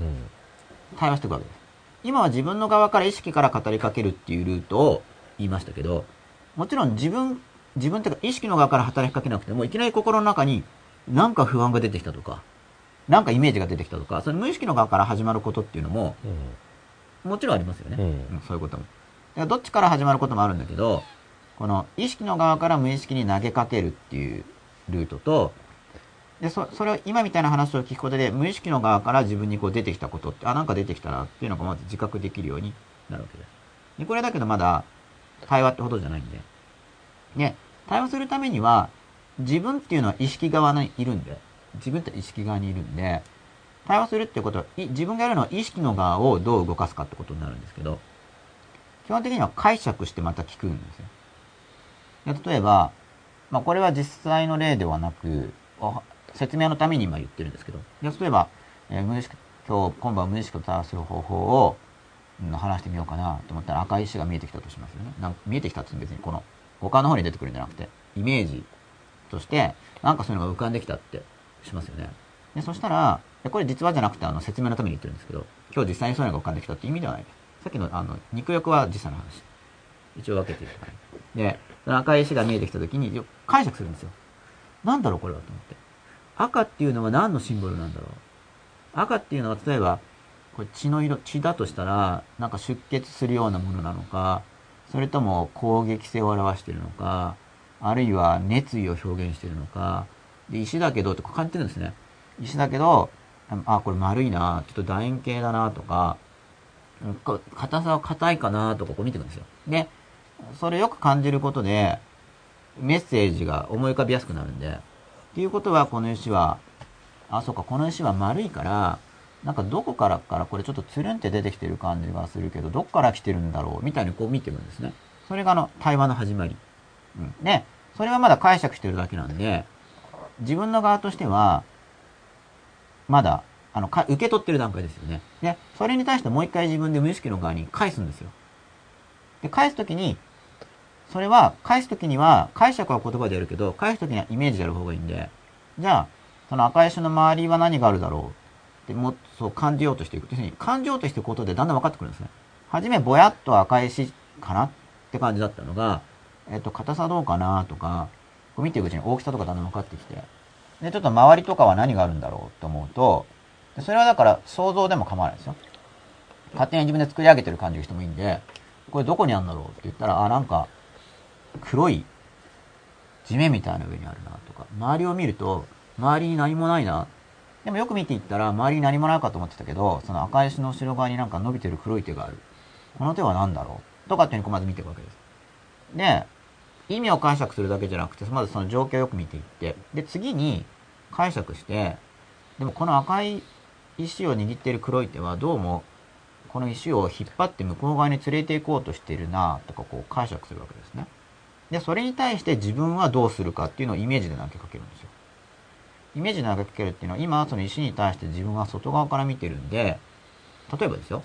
対話していくわけです。今は自分の側から意識から語りかけるっていうルートを言いましたけど、もちろん自分、自分っていうか意識の側から働きかけなくても、いきなり心の中になんか不安が出てきたとか、なんかイメージが出てきたとか、その無意識の側から始まることっていうのも、もちろんありますよね。うんうんそういうことも。だからどっちから始まることもあるんだけど、この意識の側から無意識に投げかけるっていうルートと、で、そそれを今みたいな話を聞くことで、無意識の側から自分にこう出てきたことって、あ、なんか出てきたなっていうのがまず自覚できるようになるわけです。で、これだけどまだ対話ってほどじゃないんで。で、対話するためには、自分っていうのは意識側にいるんで、自分って意識側にいるんで、対話するっていうことは、自分がやるのは意識の側をどう動かすかってことになるんですけど、基本的には解釈してまた聞くんですよ。で例えば、まあこれは実際の例ではなく、説明のために今言ってるんですけど、で例えば、えー無意識、今日、今晩無意識と対話する方法を、うん話してみようかなと思ったら赤い石が見えてきたとしますよね。なん見えてきたって別にこの、他の方に出てくるんじゃなくて、イメージとして、なんかそういうのが浮かんできたってしますよね。で、そしたら、これ実話じゃなくてあの説明のために言ってるんですけど、今日実際にそういうのが浮かんできたって意味ではない。さっきのあの、肉欲は実際の話。一応分けていくから。で、その赤い石が見えてきた時に、解釈するんですよ。なんだろうこれはと思って。赤っていうのは何のシンボルなんだろう赤っていうのは例えば、これ血の色、血だとしたら、なんか出血するようなものなのか、それとも攻撃性を表しているのか、あるいは熱意を表現しているのか、で、石だけどって感じてるんですね。石だけど、あ、これ丸いな、ちょっと楕円形だなとか、硬さは硬いかなとかこう見ていくんですよ。で、それよく感じることで、メッセージが思い浮かびやすくなるんで、っていうことはこの石は、あ、そうか、この石は丸いから、なんかどこからからこれちょっとつるんって出てきてる感じがするけど、どっから来てるんだろうみたいにこう見てるんですね。それがあの、対話の始まり。うん。で、それはまだ解釈してるだけなんで、自分の側としては、まだ、あの、か、受け取ってる段階ですよね。で、それに対してもう一回自分で無意識の側に返すんですよ。で、返すときに、それは、返すときには、解釈は言葉でやるけど、返すときにはイメージでやる方がいいんで、じゃあ、その赤石の周りは何があるだろう？でもっと感じようとしていく。というふうに感じようとしていくことでだんだん分かってくるんですね。はじめぼやっと赤石かな？って感じだったのが、えっと、硬さどうかな？とか、こう見ていくうちに大きさとかだんだん分かってきて、で、ちょっと周りとかは何があるんだろうと思うと、それはだから想像でも構わないですよ。勝手に自分で作り上げてる感じがしてもいいんで、これどこにあるんだろうって言ったら、あ、なんか、黒い地面みたいな上にあるなとか、周りを見ると、周りに何もないなでもよく見ていったら、周りに何もないかと思ってたけど、その赤石の後ろ側になんか伸びてる黒い手がある。この手は何だろう？とかっていうのをまず見ていくわけです。で、意味を解釈するだけじゃなくて、まずその状況をよく見ていって、で、次に解釈して、でもこの赤い石を握っている黒い手はどうも、この石を引っ張って向こう側に連れて行こうとしているなとかこう解釈するわけですね。で、それに対して自分はどうするかっていうのをイメージで投げかけるんですよ。イメージで投げかけるっていうのは、今その石に対して自分は外側から見てるんで、例えばですよ、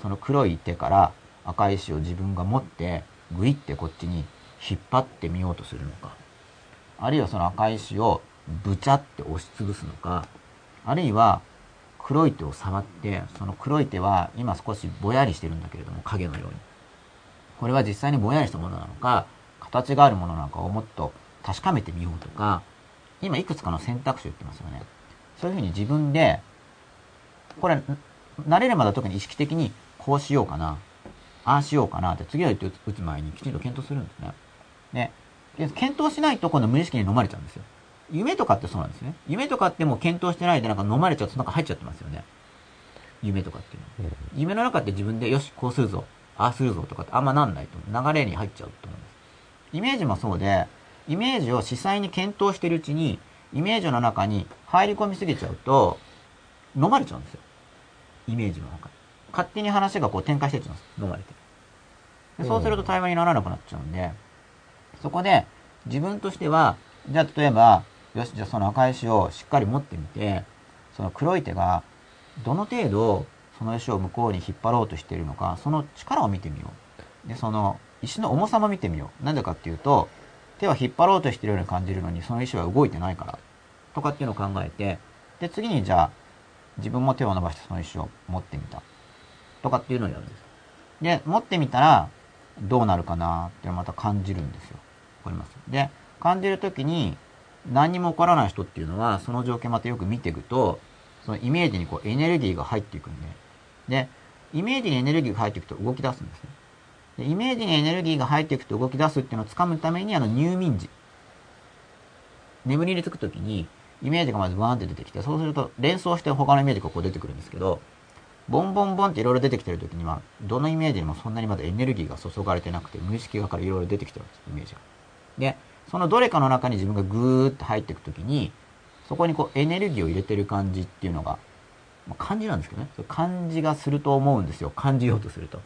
その黒い手から赤い石を自分が持って、グイってこっちに引っ張ってみようとするのか、あるいはその赤い石をブチャって押しつぶすのか、あるいは黒い手を触って、その黒い手は今少しぼやりしてるんだけれども、影のように。これは実際にぼやりしたものなのか、形があるものなのかをもっと確かめてみようとか、今いくつかの選択肢を言ってますよね。そういうふうに自分で、これ、慣れるまでは特に意識的にこうしようかな、ああしようかなって次の人打つ前にきちんと検討するんですね。で、検討しないと今度無意識に飲まれちゃうんですよ。夢とかってそうなんですね。夢とかってもう検討してないでなんか飲まれちゃうとなんか入っちゃってますよね。夢とかっていうのは。夢の中って自分でよし、こうするぞ、ああするぞとかってあんまなんないと流れに入っちゃうと思うんです。イメージもそうで、イメージを実際に検討しているうちに、イメージの中に入り込みすぎちゃうと、飲まれちゃうんですよ。イメージの中に。勝手に話がこう展開していっちゃうんです。飲まれて。でそうすると対話にならなくなっちゃうんで、そこで自分としては、じゃあ例えば、よし、じゃあその赤石をしっかり持ってみて、その黒い手がどの程度その石を向こうに引っ張ろうとしているのか、その力を見てみよう。で、その石の重さも見てみよう。なんでかっていうと、手は引っ張ろうとしてるように感じるのに、その石は動いてないから。とかっていうのを考えて、で、次にじゃあ、自分も手を伸ばしてその石を持ってみた。とかっていうのをやるんです。で、持ってみたら、どうなるかなってまた感じるんですよ。わかります？で、感じるときに、何にも起こらない人っていうのは、その状況またよく見ていくと、そのイメージにこうエネルギーが入っていくんで、で、イメージにエネルギーが入っていくと動き出すんですね。でイメージにエネルギーが入っていくと動き出すっていうのをつかむために、あの入眠時。眠りにつくときに、イメージがまずバーンって出てきて、そうすると連想して他のイメージがこう出てくるんですけど、ボンボンボンっていろいろ出てきてるときには、どのイメージにもそんなにまだエネルギーが注がれてなくて、無意識側からいろいろ出てきてるんです、イメージが。で、そのどれかの中に自分がぐーっと入っていくときに、そこにこうエネルギーを入れてる感じっていうのが、まあ、感じなんですけどね。感じがすると思うんですよ。感じようとすると。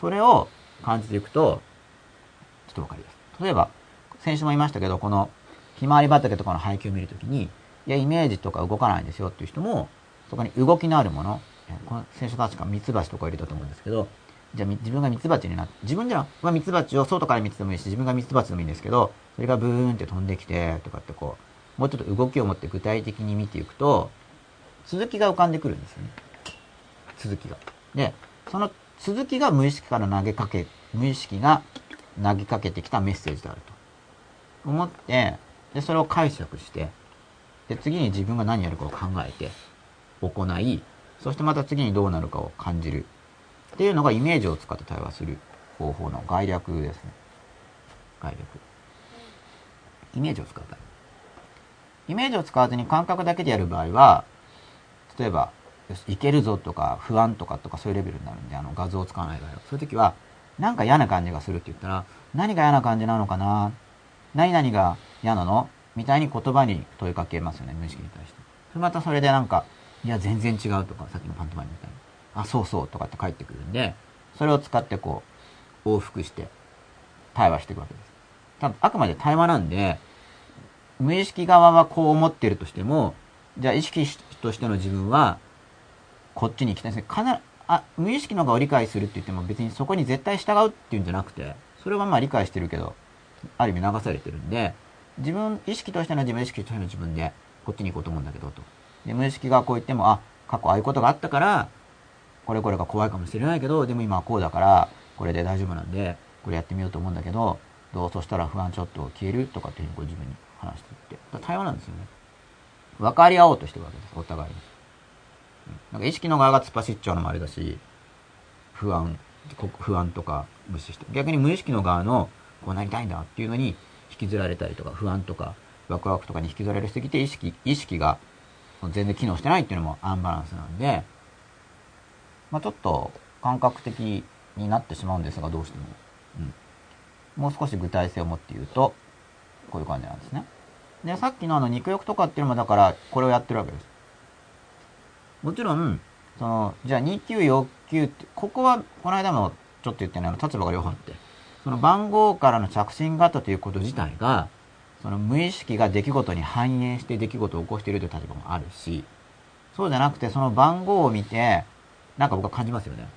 それを感じていくと、ちょっとわかります。例えば、先週も言いましたけど、この、ひまわり畑とかの背景を見るときに、いや、イメージとか動かないんですよっていう人も、そこに動きのあるもの、この先週確かミツバチとか入れたと思うんですけど、じゃあ自分がミツバチになって、自分じゃはミツバチを外から見ててもいいし、自分がミツバチでもいいんですけど、それがブーンって飛んできて、とかってこう、もうちょっと動きを持って具体的に見ていくと、続きが浮かんでくるんですよね。続きが。で、その続きが無意識から投げかけ、無意識が投げかけてきたメッセージであると。思って、で、それを解釈して、で、次に自分が何やるかを考えて、行い、そしてまた次にどうなるかを感じる。っていうのがイメージを使って対話する方法の概略ですね。概略。イメージを使った。イメージを使わずに感覚だけでやる場合は、例えば、いけるぞとか、不安とかとかそういうレベルになるんで、あの、画像を使わない場合は。そういう時は、なんか嫌な感じがするって言ったら、何が嫌な感じなのかな？何々が嫌なの？みたいに言葉に問いかけますよね、無意識に対して。それまたそれでなんか、いや、全然違うとか、さっきのパントマイムみたいな。あ、そうそうとかって返ってくるんで、それを使ってこう、往復して、対話していくわけです。ただ、あくまで対話なんで、無意識側はこう思ってるとしても、じゃあ意識としての自分は、こっちに行きたいですね。必ず、あ、無意識の側を理解するって言っても別にそこに絶対従うっていうんじゃなくて、それはまあ理解してるけど、ある意味流されてるんで、自分、意識としての自分、意識としての自分で、こっちに行こうと思うんだけど、と。で、無意識がこう言っても、あ、過去ああいうことがあったから、これこれが怖いかもしれないけど、でも今はこうだから、これで大丈夫なんで、これやってみようと思うんだけど、どうそしたら不安ちょっと消えるとかっていうふうにこう自分に話していって。対話なんですよね。分かり合おうとしてるわけです、お互いに。なんか意識の側が突っ走っちゃうのもあれだし、不安、不安とか無視して。逆に無意識の側の、こうなりたいんだっていうのに引きずられたりとか、不安とか、ワクワクとかに引きずられすぎて、意識、意識が全然機能してないっていうのもアンバランスなんで、まあちょっと感覚的になってしまうんですが、どうしても。うん。もう少し具体性を持って言うと、こういう感じなんですね。で、さっきのあの肉欲とかっていうのもだから、これをやってるわけです。もちろん、その、じゃあ2級欲求って、ここは、この間もちょっと言ったような立場が両方あって、その番号からの着信があったということ自体が、その無意識が出来事に反映して出来事を起こしているという立場もあるし、そうじゃなくてその番号を見て、なんか僕は感じますよね。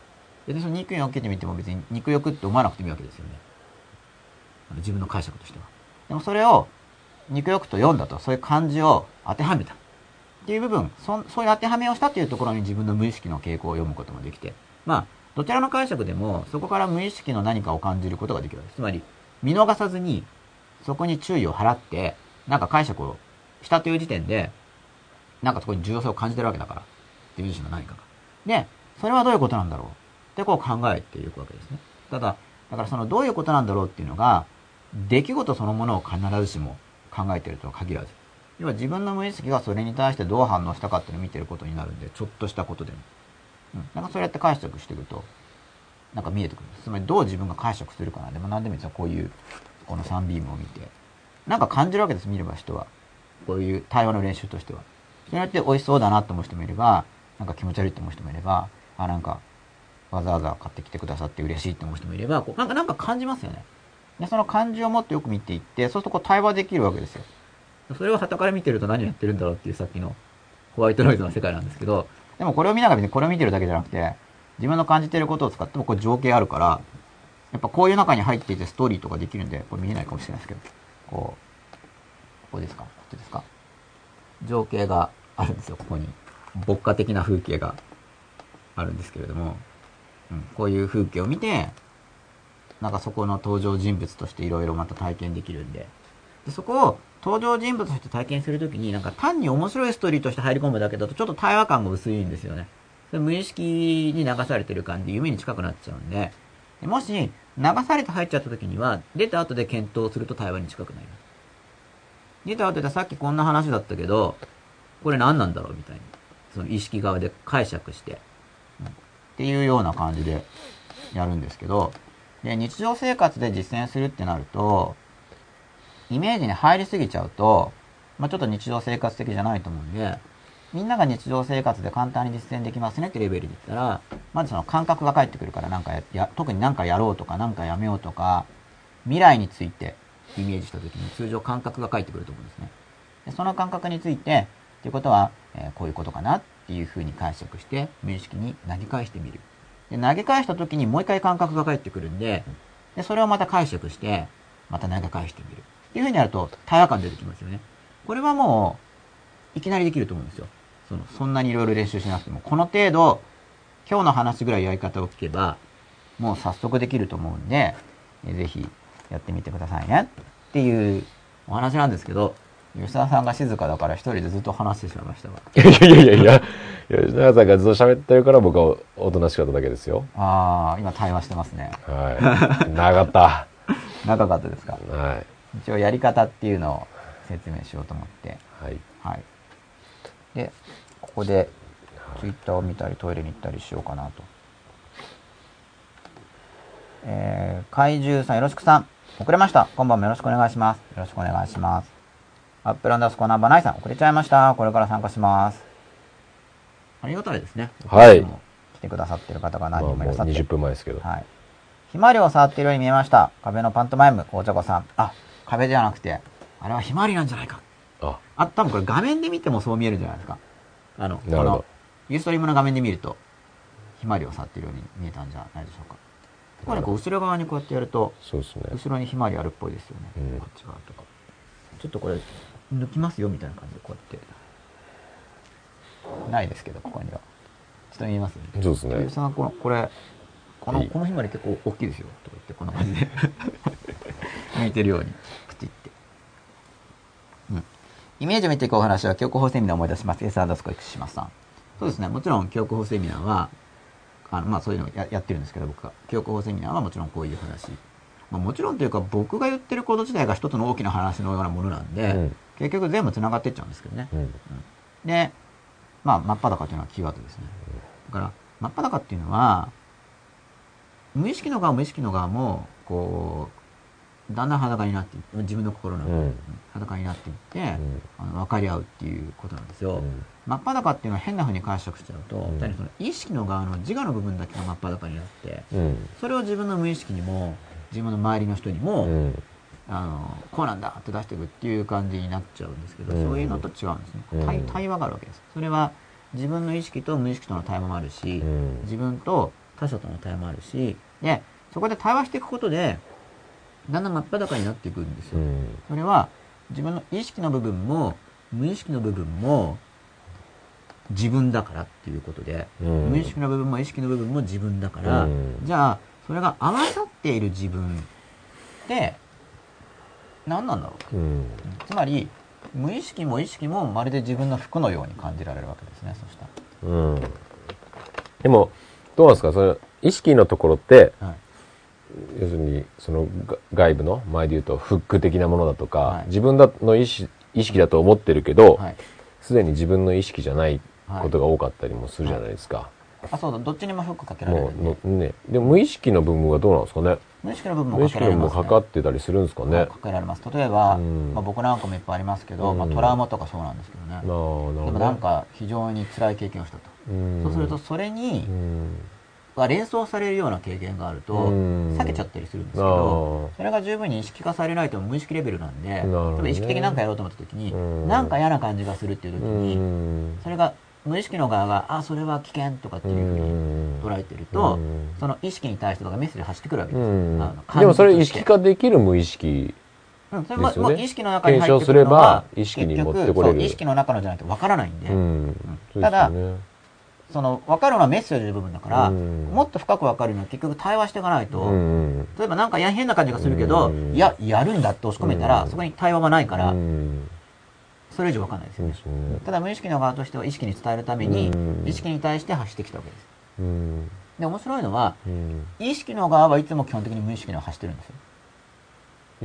で、その肉欲を受けてみても別に肉欲って思わなくてもいいわけですよね。自分の解釈としては。でもそれを肉欲と読んだと、そういう漢字を当てはめた。っていう部分、そそういう当てはめをしたっていうところに自分の無意識の傾向を読むこともできて、まあ、どちらの解釈でも、そこから無意識の何かを感じることができるわけです。つまり、見逃さずに、そこに注意を払って、なんか解釈をしたという時点で、なんかそこに重要性を感じてるわけだから。っていう自身の何かが。で、それはどういうことなんだろう？ってこう考えていくわけですね。ただ、だからそのどういうことなんだろうっていうのが、出来事そのものを必ずしも考えてるとは限らず。要は自分の無意識がそれに対してどう反応したかっていうのを見てることになるんで、ちょっとしたことでも。うん。なんかそうやって解釈していくと、なんか見えてくる。つまりどう自分が解釈するかな。でも何でもいいですよ。こういう、この3ビームを見て。なんか感じるわけです、見れば人は。こういう対話の練習としては。それによって美味しそうだなと思う人もいれば、なんか気持ち悪いと思う人もいれば、あ、なんか、わざわざ買ってきてくださって嬉しいと思う人もいれば、こうなんかなんか感じますよね。で、その感じを持ってよく見ていって、そうするとこう対話できるわけですよ。それを旗から見てると何をやってるんだろうっていうさっきのホワイトノイズの世界なんですけど、でもこれを見ながら別にこれを見てるだけじゃなくて、自分の感じてることを使ってもこれ情景あるから、やっぱこういう中に入っていてストーリーとかできるんで、これ見えないかもしれないですけど、こう、ここですか？こっちですか？情景があるんですよ、ここに。牧歌的な風景があるんですけれども、うん、こういう風景を見て、なんかそこの登場人物としていろいろまた体験できるんで、でそこを登場人物として体験するときに、なんか単に面白いストーリーとして入り込むだけだとちょっと対話感が薄いんですよね。それ無意識に流されてる感じ、夢に近くなっちゃうんで、もし流されて入っちゃった時には、出た後で検討すると対話に近くなります。出た後でさっきこんな話だったけど、これ何なんだろうみたいに。その意識側で解釈して、っていうような感じでやるんですけど、で、日常生活で実践するってなると、イメージに入りすぎちゃうと、まあ、ちょっと日常生活的じゃないと思うんで、みんなが日常生活で簡単に実践できますねってレベルで言ったら、まずその感覚が返ってくるから、なんかや、特になんかやろうとか、なんかやめようとか、未来についてイメージした時に通常感覚が返ってくると思うんですね。でその感覚について、ということは、えー、こういうことかなっいうふうに解釈して、無意識に投げ返してみる。で投げ返した時にもう一回感覚が返ってくるんで、でそれをまた解釈して、また投げ返してみる。っていうふうにやると、対話感出てきますよね。これはもう、いきなりできると思うんですよ。その、そんなにいろいろ練習しなくても。この程度、今日の話ぐらいやり方を聞けば、もう早速できると思うんで、ぜひやってみてくださいね。っていうお話なんですけど、吉田さんが静かだから一人でずっと話してしまいましたが。いやいやいやいや、吉田さんがずっと喋ってるから僕はおとなしかっただけですよ。ああ、今対話してますね。はい。長かった。長かったですか？はい。一応やり方っていうのを説明しようと思って。はい。はい。で、ここでツイッターを見たりトイレに行ったりしようかなと。えー、怪獣さんよろしくさん。遅れました。今晩もよろしくお願いします。よろしくお願いします。アップランダースコーナーバナイさん、遅れちゃいました。これから参加します。ありがたいですね。はい来てくださってる方が何人もいらっしゃって。20分前ですけど。はい。ひまわりを触っているように見えました。壁のパントマイム、お茶子さん。あ、壁じゃなくて、あれはひまわりなんじゃないか。あ、あ、多分これ画面で見てもそう見えるんじゃないですか。あの、こなるほどの、ユーストリームの画面で見ると、ひまわりを触っているように見えたんじゃないでしょうか。ここね、こう後ろ側にこうやってやると、そうですね。後ろにひまわりあるっぽいですよね。うんこっち側とか。ちょっとこれ、抜きますよみたいな感じでこうやって。ないですけど、ここには。ちょっと見えますそうですねゆう。さん、この、これ、この、はいこのひまわり結構大きいですよ。とか言って、こんな感じで。向いてるように、プチって。うん。イメージを見ていくお話は、記憶法セミナーを思い出します。S アンダースコエクシマさん。そうですね。もちろん、記憶法セミナーは、あの、まあ、そういうのをややってるんですけど、僕が。記憶法セミナーはもちろんこういう話。まあ、もちろんというか、僕が言ってること自体が一つの大きな話のようなものなんで、うん結局全部繋がっていっちゃうんですけどね。うん。で、まあ、真っ裸というのはキーワードですね。だから、真っ裸っていうのは、無意識の側も無意識の側も、こう、だんだん裸になっていって、自分の心の、うん裸になっていって、うんあの分かり合うっていうことなんですよ。うん真っ裸っていうのは変な風に解釈しちゃうと、ん単にその意識の側の自我の部分だけが真っ裸になって、うん。それを自分の無意識にも、自分の周りの人にも、うん。あのこうなんだって出していくっていう感じになっちゃうんですけど、うん。そういうのと違うんですね、うん。対対話があるわけです。それは自分の意識と無意識との対話もあるし、うん。自分と他者との対話もあるしでそこで対話していくことでだんだん真っ裸になっていくんですよ、うん。それは自分の意識の部分も無意識の部分も自分だからっていうことで、うん。無意識の部分も意識の部分も自分だから、うん。じゃあそれが合わさっている自分って何なんだろううん。つまり無意識も意識もまるで自分の服のように感じられるわけですねそしたうん。でも、どうなんですか？それ、意識のところって、ら、はい、要するに、そのが外部の、前で言うと、フック的なものだとか、はい自分だの意識意識だと思ってるけど、はい、すでに自分の意識じゃないことが多かったりもするじゃないですか。あそうだどっちにもフックかけられもるんでね。でも無意識の部分はどうなんですかね？無意識の部分も無意識の部分もかけられます、ね、かかってたりするんですかね？はいかけられます。例えば、うん。まあ、僕なんかもいっぱいありますけど、うん。まあ、トラウマとかそうなんですけどね、なあなるほど。でもなんか非常に辛い経験をしたと、うん。そうするとそれにう、ん。が連想されるような経験があると、うん。避けちゃったりするんですけあど、ーそれが十分に意識化されないと無意識レベルなんで、ね。例えば意識的に何かやろうと思った時に、うん。なんか嫌な感じがするっていう時うに、ん。それが無意識の側が、あ、それは危険とかっていうふうに捉えてると、うん。その意識に対してとかメッセージ走ってくるわけうです。でもそれ意識化できる無意識うん、それももう意識の中に入ってくるの検証すればは、意識に持ってこれる。意識の中のじゃないとわからないんで、うん。そうただその分かるのはメッセージの部分だから、うん。もっと深く分かるには結局対話していかないと、うん例えばなんかいや変な感じがするけど、うん。いや、やるんだって押し込めたら、うん。そこに対話はないから、うんそれ以上分かんないですよね。ねただ無意識の側としては意識に伝えるために、うん意識に対して発してきたわけです。うんで、面白いのは、うん意識の側はいつも基本的に無意識には発してるんですよ。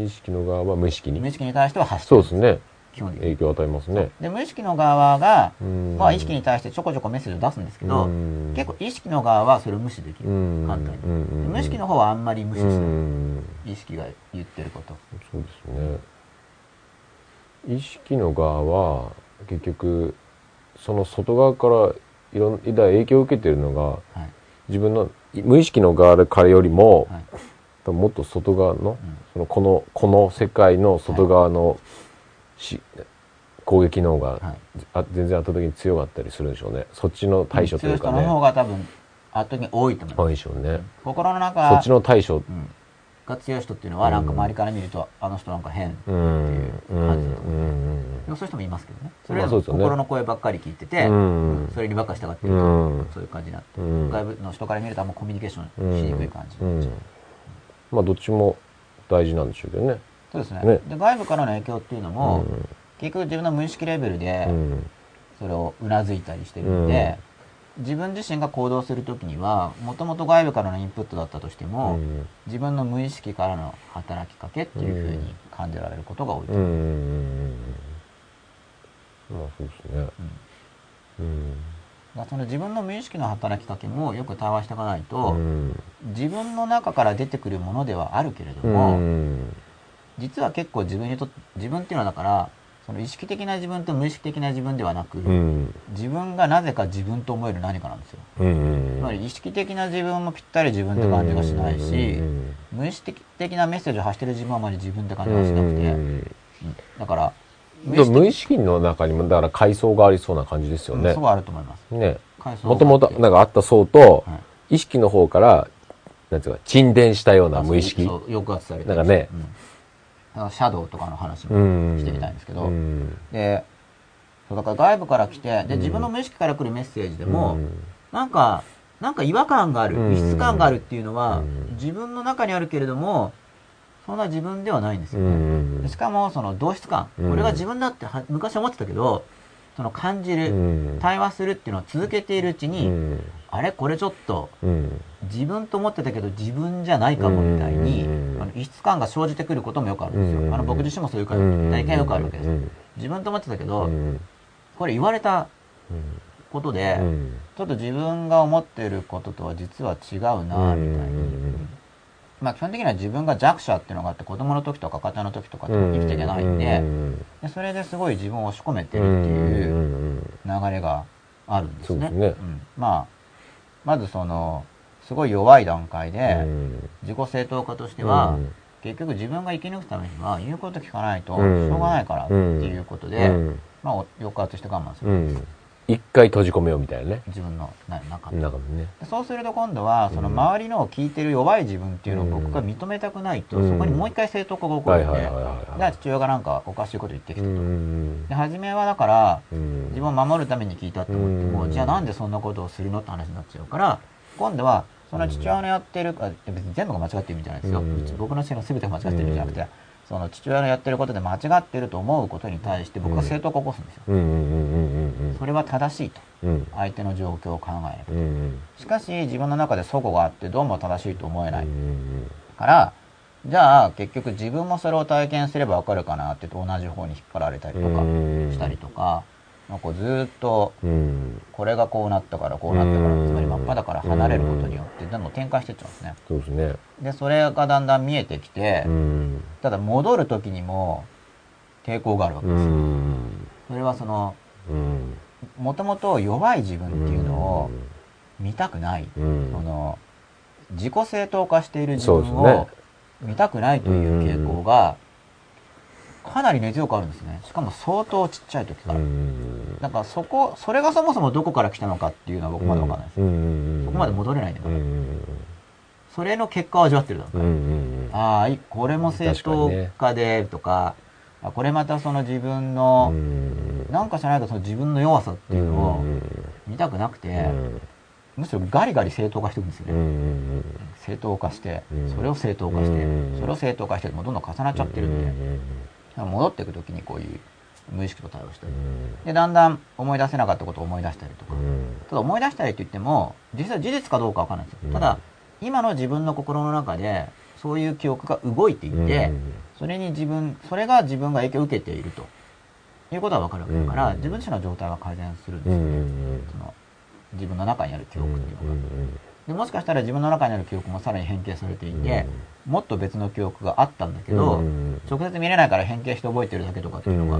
意識の側は無意識に？無意識に対しては発してるそうですね基本的に。影響を与えますねで、無意識の側が、うんまあ意識に対してちょこちょこメッセージを出すんですけど、うん結構意識の側はそれを無視できる。うん簡単に。無意識の方はあんまり無視しうない。ん意識が言ってること。そうですね意識の側は結局その外側からいろんな影響を受けてるのがはい。自分の無意識の側からよりも、はい。もっと外側の,、うんそのこのこの世界の外側のし、攻撃の方が、はい。あ全然圧倒的に強かったりするんでしょうねそっちの対処というか強い人の方ねが多分、圧倒的に多いと思います。多いでしょうね心の中そっちの対処うん、が強い人っていうのは、なんか周りから見ると、あの人なんか変。うん。うん。感じだと思うん。でもそういう人もいますけどね。それは心の声ばっかり聞いてて、うん。それにばっか従ってうると、ん。そういう感じになって、うん。外部の人から見るとあん。まコミュニケーショうん。ンしにくい感じ。まあどっちも大事なん。でしょうけどねそうですねねで。外部からの影響っていうのも、うん。結局自分の無意識レベルでうん。それをうなずいたりしてるん。で、自分自身が行動するときには、もともと外部からのインプットだったとしても、うん。自分の無意識からの働きかけっていうふうに感じられることが多いとう。んう思う。んまあそうですね。うん。だその自分の無意識の働きかけもよく対話していかないと、うん。自分の中から出てくるものではあるけれどうも、ん。実は結構自分にとって自分っていうのはだからその意識的な自分と無意識的な自分ではなく、うん自分がなぜか自分と思える何かなんですよ。うんうんつまり意識的な自分もぴったり自分って感じがしないし、無意識的なメッセージを発してる自分はあまり自分って感じがしなくて、うんだから無意識の中にもだから階層がありそうな感じですよねうんそ。こあると思います。ね。もともとなんかあった層と、はい意識の方から、なんていうか、沈殿したような無意識。抑圧されてるなんかねうんシャドウとかの話うもん。してみたいんですけど、うん。でそうだから外部から来てで自分の無意識から来るメッセージでも、うん。なんかなんか違和感があるうん。異質感があるっていうのは、うん。自分の中にあるけれどもそんな自分ではないんですうよね、しかもその同質感、うん。これが自分だっては昔思ってたけどその感じる、うん。対話するっていうのを続けているうちに、うん。あれ？これちょっとうん。自分と思ってたけど自分じゃないかもみたいに、うんあの異質感が生じてくることもよくあるんですよ、うんあの僕自身もそういう体験よくあるわけです、うん自分と思ってたけど、うんこれ言われたことで、うん。ちょっと自分が思っていることとは実は違うなみたいに、うんまあ基本的には自分が弱者っていうのがあって子供の時とか赤ちゃんの時とかって生きていけないんで,、でそれですごい自分を押し込めてるっていう流れがあるんですね。そうですね。ん。まあまずそのすごい弱い段階で自己正当化としては、うん。結局自分が生き抜くためには言うこと聞かないとしうん。ょうがないからっていうことで、うん。まあお抑圧して我慢する、うん一回閉じ込めようみたいなね。自分のな中に中でね。でそうすると今度はその周りの聞いてる弱い自分っていうのを僕が認めたくないと、うん。そこにもう一回正当化が起こはいるんで、はいはいはいじゃあ父親がなんかおかしいこと言ってきうたと、んで初めはだからうん。自分を守るために聞いたって思っても、うんじゃあなんでそんなことをするのって話になっちゃうから今度はその父親のやってるあ別に全部が間違ってるみたいなんですよ、うん。僕の教えの全てが間違ってるんじゃなくて、その父親のやってることで間違ってると思うことに対して僕は正当化を起こすんですよ、それは正しいと。うん。相手の状況を考えればうんしかし自分の中で齟齬があってどうも正しいと思えない、うんからじゃあ結局自分もそれを体験すればわかるかなってと同じ方に引っ張られたりとかうん。したりとか、なんかずーっとうん。これがこうなったからこうなったからうん。つまり真っ裸から離れることによってどんどん展開していっちゃうんですね。そうですね。でそれがだんだん見えてきて、うん。ただ戻る時にも抵抗があるわけうですよ、ん。それはそのうん。もともと弱い自分っていうのを見たくない、うん。その自己正当化している自分を見たくないという傾向がかなり根強くあるんですね。しかも相当ちっちゃい時かうら、んだからそこそれがそもそもどこから来たのかっていうのは僕まだ分かんないです、うんそこまで戻れないんだから、うんそれの結果を味わってるだろううんうんああいこれも正当化でとかあこれまたその自分の、なんかじゃないかその自分の弱さっていうのを見たくなくて、むしろガリガリ正当化していくんですよね、うん正当化してうん。それを正当化してうんそれを正当化してどんどん重なっちゃってるんで戻っていく時にこういう無意識と対応したりでだんだん思い出せなかったことを思い出したりとか。ただ思い出したりって言っても実際事実かどうかわかんないんですよ。ただ今の自分の心の中でそういう記憶が動いていてそれに自分それが自分が影響を受けていると。いうことは分かるわけだからうん。自分自身の状態は改善するんですよ、その自分の中にある記憶っていうのが。でもしかしたら自分の中にある記憶もさらに変形されていて、もっと別の記憶があったんだけど、直接見れないから変形して覚えてるだけとかっていうのが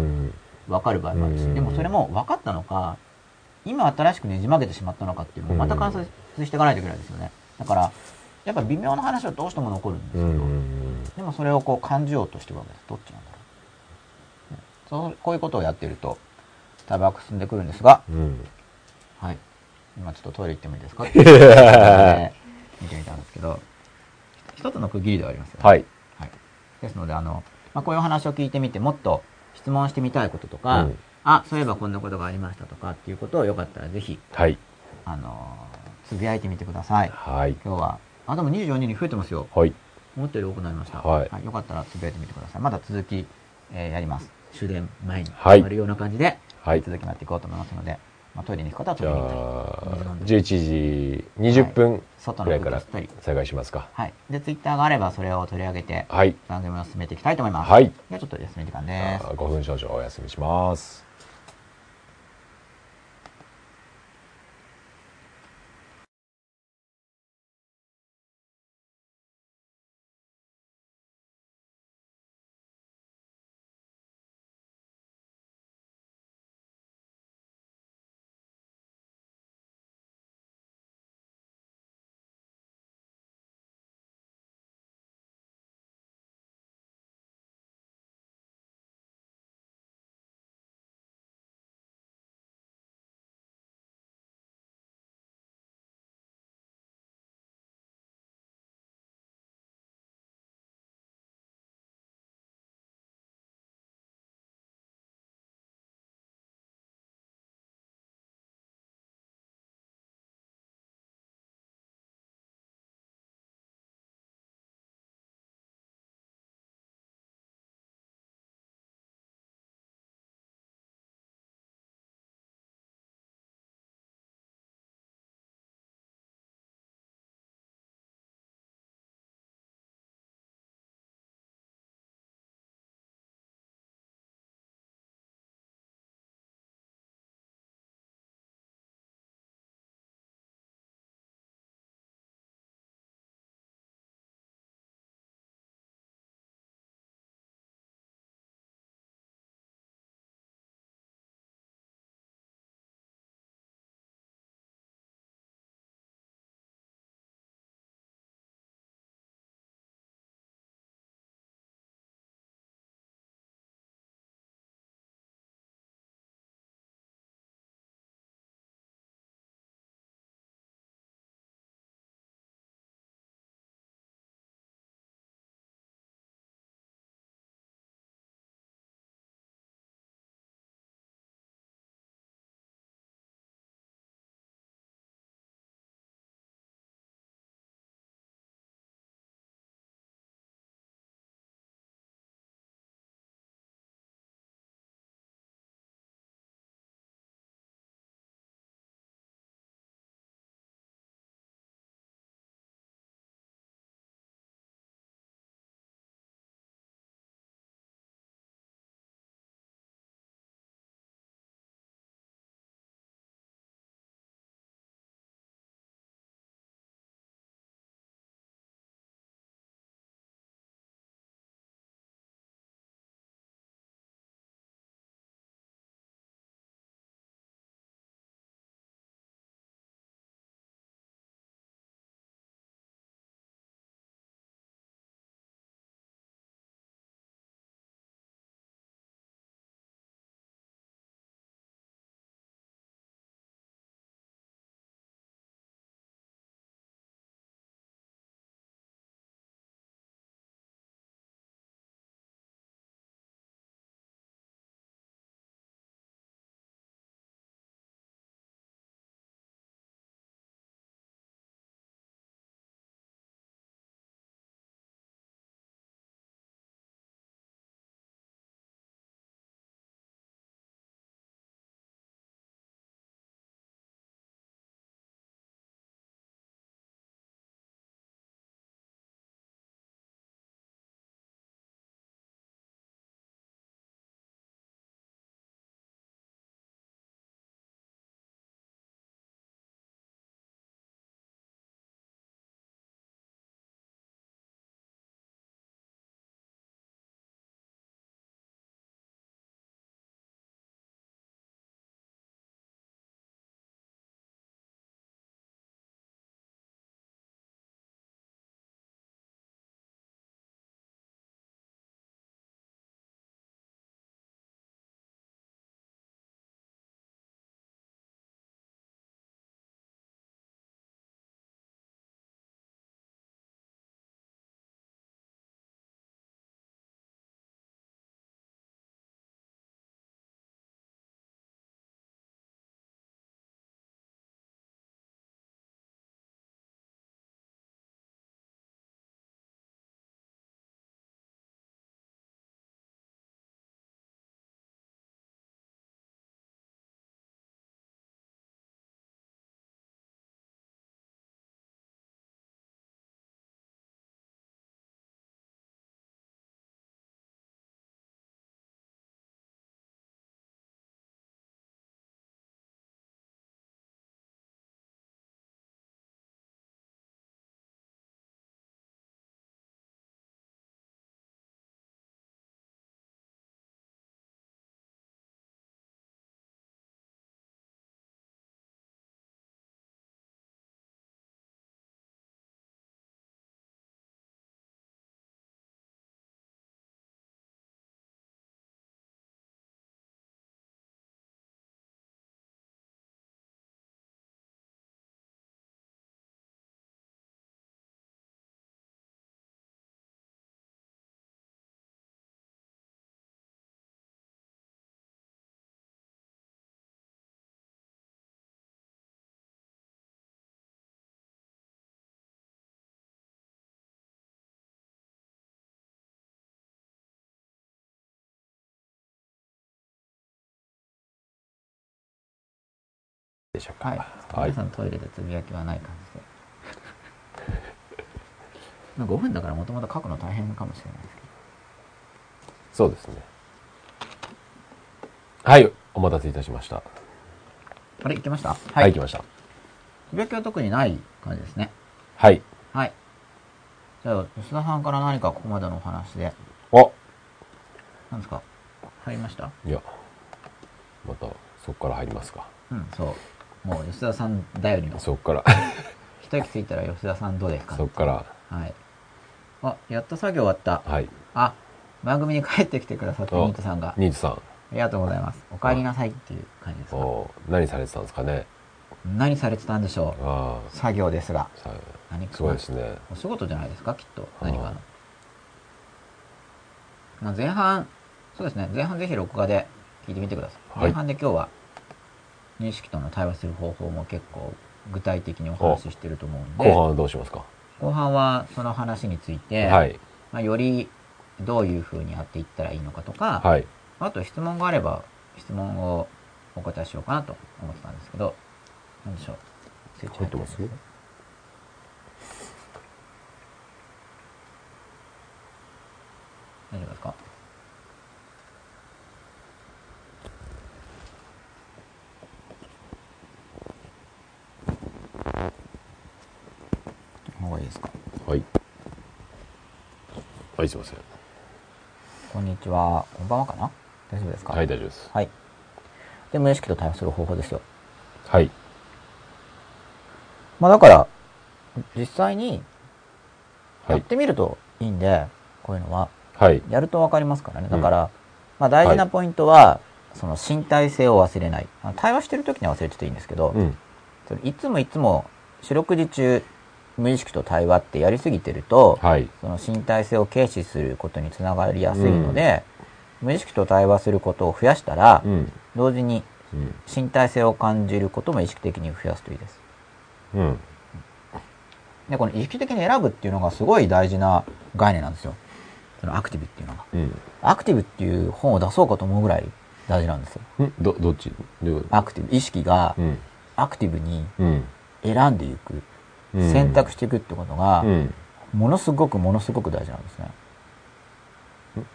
分かる場合もあるし、うん。でもそれも分かったのか今新しくねじ曲げてしまったのかっていうのをまた観察していかないといけないですよね。だからやっぱ微妙な話はどうしても残るんですけど、でもそれをこう感じようとしていくわけです。どっちなんだろう、ねそうこういうことをやっていると多分進んでくるんですが、はい今ちょっとトイレ行ってもいいですかって、ね見てみたんですけど一つの区切りではありますよねはい。はい、ですのであの、まあ、こういうお話を聞いてみてもっと質問してみたいこととか、うんあそういえばこんなことがありましたとかっていうことをよかったらぜひ、はい。あのーつぶやいてみてくださいはい。今日はあでも24人に増えてますよはい。思ったより多くなりました、はいよかったらつぶやいてみてくださいまだ続き、えーやります終電前にはい終わるような感じで、はい。続きもやっていこうと思いますので、まあ、トイレに行く方はトイレに行ったりあ、11時20分外のくらいから再開しますか。はいでツイッターがあればそれを取り上げてはい。番組を進めていきたいと思います、はい。ではちょっと休み時間です5分少々お休みします。でしょうか。はい。はい皆さんトイレでつぶやきはない感じで。まあ5分だからもともと書くの大変かもしれないですけそうですね。はい、お待たせいたしました。ど。あれ、行きました？はい、来ました。つぶやきは特にない感じですね。はい。はい。じゃあ、吉田さんから何かここまでのお話で、お何ですか？入りました？いや、また、そこから入りますか。うん、そう。もう吉田さん頼りの。そこから、一息ついたら吉田さんどうですか？そこから、はい。あ、やっと作業終わった。はい。あ、番組に帰ってきてくださったおニートさんが。あニートさん、りがとうございます。お帰りなさいっていう感じですか？お何されてたんですかね？何されてたんでしょう？あ作業ですが。あ、さ何か？すごいですね。お仕事じゃないですか？きっと。何かあの？まあ、前半、そうですね。前半ぜひ録画で聞いてみてください。はい前半で今日は、認識との対話する方法も結構具体的にお話ししてると思うんで、後半はどうしますか？後半はその話について、はい。まあ、よりどういう風にやっていったらいいのかとか、はい。あと質問があれば質問をお答えしようかなと思ってたんですけど、なんでしょう？スイッチ入ってます？大丈夫ですか方がいいですかはい。はい、すいません。こんにちは。こんばんはかな？大丈夫ですか？はい、大丈夫です。はい。で、無意識と対応する方法ですよ。はい。まあだから、実際にはい。やってみるといいんで、こういうのは。はい。やるとわかりますからね。うんだから、まあ大事なポイントは、その身体性を忘れない。対話してる時には忘れてていいんですけど、うん。それいつもいつも四六時中無意識と対話ってやりすぎてると、はい。その身体性を軽視することにつながりやすいので、無意識と対話することを増やしたら、うん。同時にうん。身体性を感じることも意識的に増やすといいです。うん。で、この意識的に選ぶっていうのがすごい大事な概念なんですよ。そのアクティブっていうのが。うん。アクティブっていう本を出そうかと思うぐらい大事なんですよ。んど、どっち？どアクティブ。意識がうん。アクティブにうん。選んでいく。うん選択していくってことがう、ん。ものすごくものすごく大事なんですね。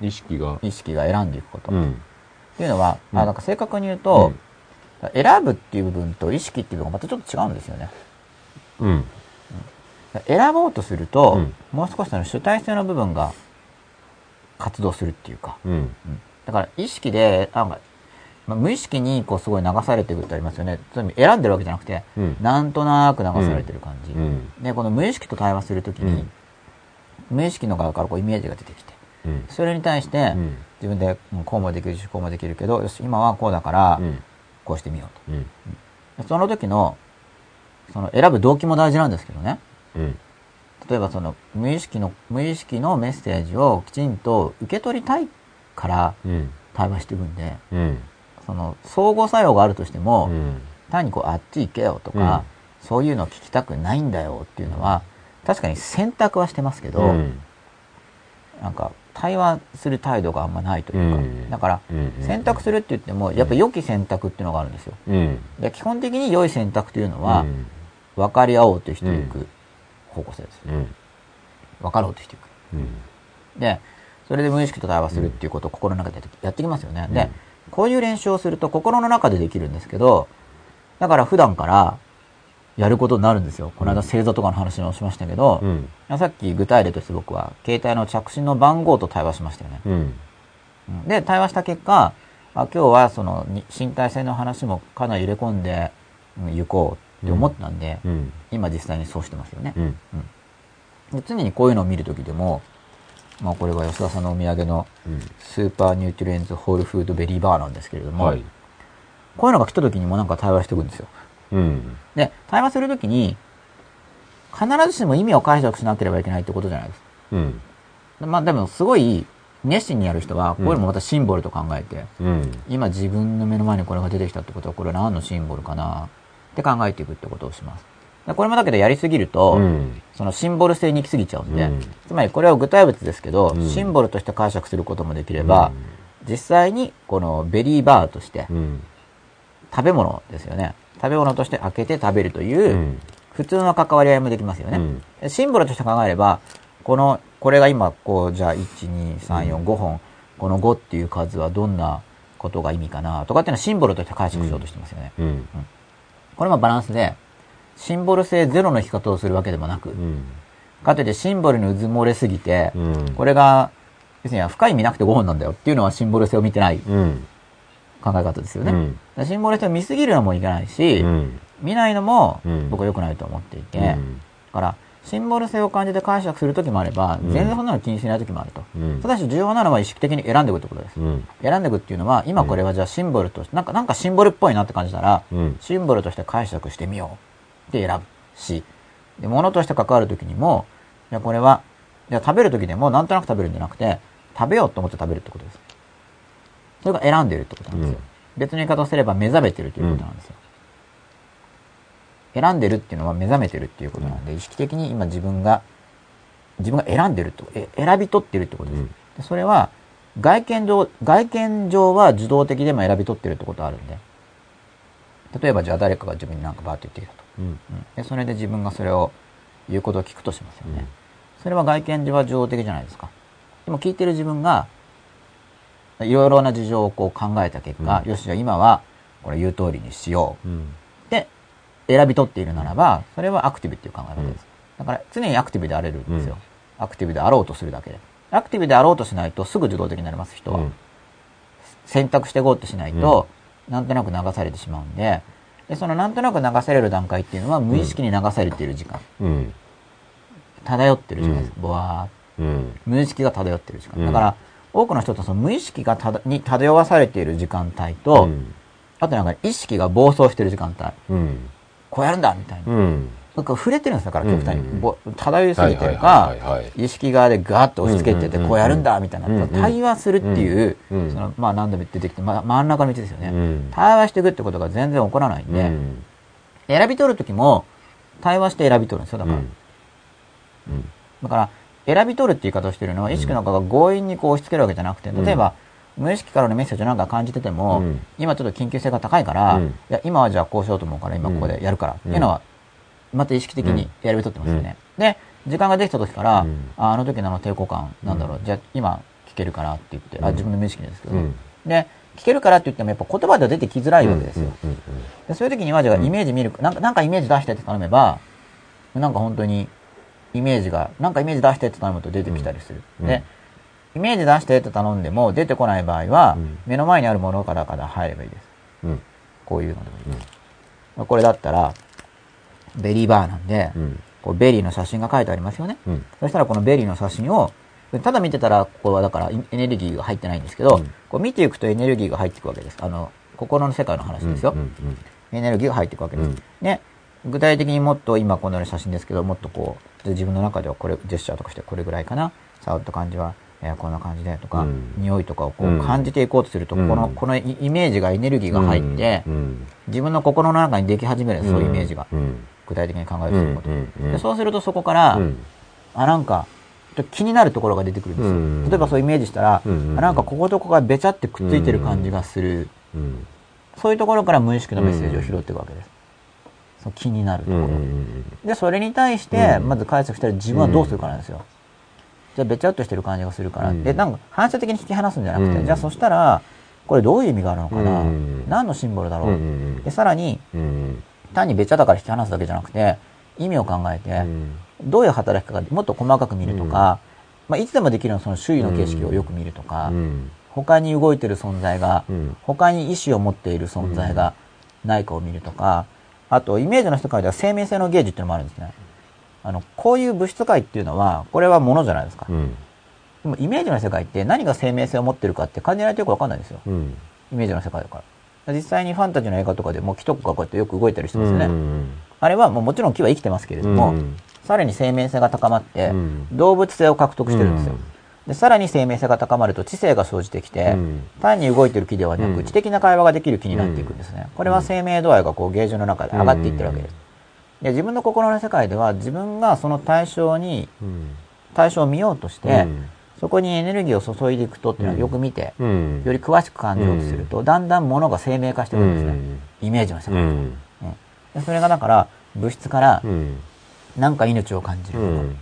意識が。意識が選んでいくこと。っうん。ていうのは、うんあなんか正確に言うと、選ぶっていう部分と意識っていう部分がまたちょっと違うんですよね。うん。選ぼうとすると、うんもう少しその主体性の部分が活動するっていうか、うん。うんだから意識で、なんか、まあ、無意識にこうすごい流されていくってありますよね。つまり選んでるわけじゃなくて、うん。なんとなく流されてる感じ。うん。で、この無意識と対話するときに、うん無意識の側からこうイメージが出てきて、うん。それに対して、うん。自分でうんこうもできるし、こうもできるけど、よし、今はこうだから、うん。こうしてみよううん。と。でその時の、その選ぶ動機も大事なんですけどね。うん。例えばその無意識の、無意識のメッセージをきちんと受け取りたいからうん。対話していくんで、うん。その相互作用があるとしても、うん。単にこうあっち行けよとか、そういうの聞きたくないんだよっていうのは、確かに選択はしてますけど、うん。なんか対話する態度があんまないというか、うんだからうん。選択するって言っても、やっぱ良き選択っていうのがあるんですよ。うん。で基本的に良い選択というのは、うん分かり合おうとしていく方向性です。うん。分かろうとしていく。うん。で、それで無意識と対話するっていうことを心の中でやってきますよね。うんで、こういう練習をすると心の中でできるんですけど、だから普段からやることになるんですよ。この間星座とかの話をしましたけど、うん。さっき具体例として僕は携帯の着信の番号と対話しましたよね。うん。うんで、対話した結果、あ今日はそのに身体性の話もかなり入れ込んで、うん行こうって思ったんで、うん。今実際にそうしてますよね。うん。で常にこういうのを見るときでも、まあこれは吉田さんのお土産のうん。 Super Nutrients Whole Food Berry Bar なんですけれども、はい。こういうのが来たときにもなんか対話していくんですよ。うん。で、対話するときに、必ずしも意味を解釈しなければいけないってことじゃないです。うん。まあでもすごい熱心にやる人は、こういうのもまたシンボルと考えて、うん。今自分の目の前にこれが出てきたってことは、これは何のシンボルかなって考えていくってことをします。でこれもだけどやりすぎると、うん。そのシンボル性に行き過ぎちゃうんで、うんつまりこれは具体物ですけど、うんシンボルとして解釈することもできれば、実際にこのベリーバーとしてうん。食べ物ですよね。食べ物として開けて食べるという、うん普通の関わり合いもできますよね。うんシンボルとして考えれば、この、これが今、こう、じゃあ、1、2、3、4、5本、この5っていう数はどんなことが意味かなとかっていうのはシンボルとして解釈しようとしてますよね。うんこれもバランスで、シンボル性ゼロの生き方をするわけでもなく、うん。かといってシンボルにうず漏れすぎて、うん。これが、要するに深い意味なくて5本なんだよっていうのはシンボル性を見てないうん。考え方ですよね。シンボル性を見すぎるのもいけないし、うん。見ないのもうん。僕は良くないと思っていて、うん。だから、シンボル性を感じて解釈するときもあれば、うん。全然そんなの気にしないときもあると。うん。ただし重要なのは意識的に選んでいくってことです。うん。選んでいくっていうのは、今これはじゃあシンボルとして、なんか、なんかシンボルっぽいなって感じたら、うん。シンボルとして解釈してみようって選ぶし、で、物として関わるときにも、いや、これは、いや、食べるときでもなんとなく食べるんじゃなくて、食べようと思って食べるってことです。それが選んでるってことなんですよ。うん別の言い方をすれば目覚めてるということなんですよ。選んでるっていうのは目覚めてるっていうことなんで、意識的に今自分が、自分が選んでると、え選び取ってるってことです。うんでそれは、外見上、外見上は受動的でも選び取ってるってことあるんで。例えばじゃあ誰かが自分になんかバーって言ってきたと。うんうんで、それで自分がそれを言うことを聞くとしますよね。うんそれは外見上は受動的じゃないですか。でも聞いてる自分が、いろいろな事情をこう考えた結果、うんよし、じゃあ今はこれ言う通りにしよう。うんで、選び取っているならば、それはアクティブっていう考え方です。だから常にアクティブであれるんですよ。アクティブであろうとするだけで。アクティブであろうとしないとすぐ受動的になります、人は。うん選択していこうとしないと、なんとなく流されてしまうんで、で、そのなんとなく流される段階っていうのは無意識に流されている時間。うん漂ってる時間ですう。ぼわーっうん無意識が漂ってる時間。うんだから、多くの人とその無意識がただに漂わされている時間帯と、うんあとなんか意識が暴走してる時間帯。うんこうやるんだみたいな。うんなんか触れてるんですだから極端に。うんぼ漂いすぎてるか意識側でガーッと押し付けてて、うんこうやるんだみたいな。うん対話するっていう、うんその、まあ何度も出てきて、まあ真ん中の道ですよね。うん。対話していくってことが全然起こらないんで、うん。選び取るときも、対話して選び取るんですよ、だから。うん。だから、選び取るって言い方をしてるのは、意識の中が強引にこう押し付けるわけじゃなくて、例えば、無意識からのメッセージをなんか感じてても、うん。今ちょっと緊急性が高いから、うん。いや、今はじゃあこうしようと思うから、今ここでやるから、っていうのは、また意識的に選び取ってますよね。で、時間ができた時から、うん。ああの時のあの抵抗感、なんだろう、じゃあ今聞けるからって言って、あ、うん。自分の無意識ですけど、うん。で、聞けるからって言ってもやっぱ言葉では出てきづらいわけですよ。うん。うん。でそういう時には、じゃあイメージ見る、なんか、なんかイメージ出してって頼めば、なんか本当に、イメージが、なんかイメージ出してって頼むと出てきたりする。うん。で、イメージ出してって頼んでも出てこない場合は、うん。目の前にあるものからから入ればいいです。うん。こういうのでもいい。まあこれだったら、ベリーバーなんで、うんこうベリーの写真が書いてありますよね。うんそしたらこのベリーの写真を、ただ見てたら、ここはだからエネルギーが入ってないんですけど、うんこう見ていくとエネルギーが入っていくわけです。あの、心の世界の話ですよ。エネルギーが入っていくわけです。うんね。具体的にもっと今このような写真ですけど、もっとこう、自分の中ではこれ、ジェスチャーとかしてこれぐらいかな。触った感じは、えーこんな感じでとか、うん匂いとかをこううん感じていこうとすると、うんこの、このイイメージがエネルギーが入って、うん自分の心の中にでき始めるそういうイメージが。うん具体的に考えるということ。うんうんうんでそうするとそこから、うん。あ、なんか、ちょっと気になるところが出てくるんですよ。うん。例えばそうイメージしたら、うんあなんかこことここがべちゃってくっついてる感じがする。うん。そういうところから無意識のメッセージを拾っていくわけです。そう気になるところ。うんうんで、それに対して、うん。まず解釈したら自分はどうするかなんですよ。じゃあ、べちゃっとしてる感じがするから。うん。で、なんか反射的に引き離すんじゃなくて、うん。じゃあそしたら、これどういう意味があるのかな、うん。何のシンボルだろう、うんうんで、さらに、うん単にべちゃだから引き離すだけじゃなくて、意味を考えて、うんどういう働きかがもっと細かく見るとか、まあ、いつでもできるのはその周囲の景色をよく見るとか、うん他に動いてる存在が、うん他に意思を持っている存在がないかを見るとか、あとイメージの世界では生命性のゲージっていうのもあるんですね。あの、こういう物質界っていうのは、これはものじゃないですか。うんでもイメージの世界って何が生命性を持ってるかって感じないとよくわかんないんですよ。うんイメージの世界だから。実際にファンタジーの映画とかでも木とかがこうやってよく動いたりしてますよね。うんあれはもうもちろん木は生きてますけれども、うんさらに生命性が高まって、うん。動物性を獲得してるんですよ。で、さらに生命性が高まると知性が生じてきて、うん。単に動いてる木ではなく、うん。知的な会話ができる木になっていくんですね。これは生命度合いがこうゲージの中で上がっていってるわけです。で、自分の心の世界では自分がその対象に、うん。対象を見ようとして、うんそこにエネルギーを注いでいくとっていうのはよく見て、うん。より詳しく感じようとすると、だんだん物が生命化してくるんですね。うん。イメージの世界。でそれがだから、物質からうん。何か命を感じるもの。うん。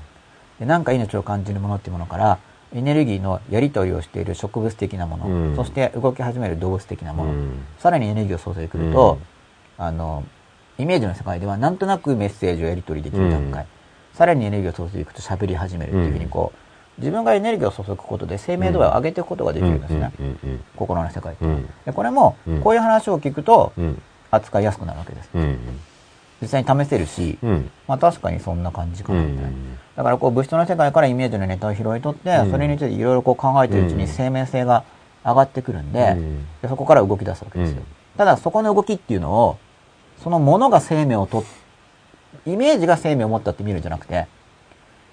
で何か命を感じるものっていうものから、エネルギーのやり取りをしている植物的なもの、うん。そして動き始める動物的なもの、うん。さらにエネルギーを注いでくると、あの、イメージの世界ではなんとなくメッセージをやり取りできる段階、うん。さらにエネルギーを注いでいくと喋り始めるっていうふうにこう、自分がエネルギーを注ぐことで生命度合いを上げていくことができるんですね。心の世界って。うん。でこれもうん、こういう話を聞くと扱いやすくなるわけです。うん。実際に試せるし、うん。まあ確かにそんな感じかうなみたい。な。ん。だからこう物質の世界からイメージのネタを拾い取って、うん。それについていろいろこう考えてるうちにうん。生命性が上がってくるんで、うん。でそこから動き出すわけですよ。うん。ただそこの動きっていうのを、そのものが生命をと、イメージが生命を持ったって見るんじゃなくて、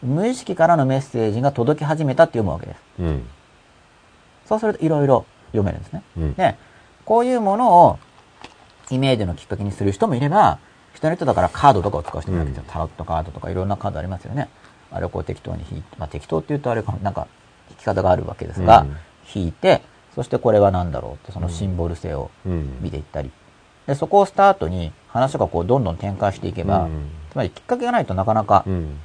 無意識からのメッセージが届き始めたって読むわけです。うんそうするといろいろ読めるんですね。うんで、こういうものをイメージのきっかけにする人もいれば、人の人だからカードとかを使う人もいるわけですよ。うんタロットカードとかいろんなカードありますよね。あれをこう適当に引いて、まあ適当って言うとあれか、なんか引き方があるわけですが、うん引いて、そしてこれは何だろうってそのシンボル性をうん見ていったり。で、そこをスタートに話がこうどんどん展開していけば、うんつまりきっかけがないとなかなかうん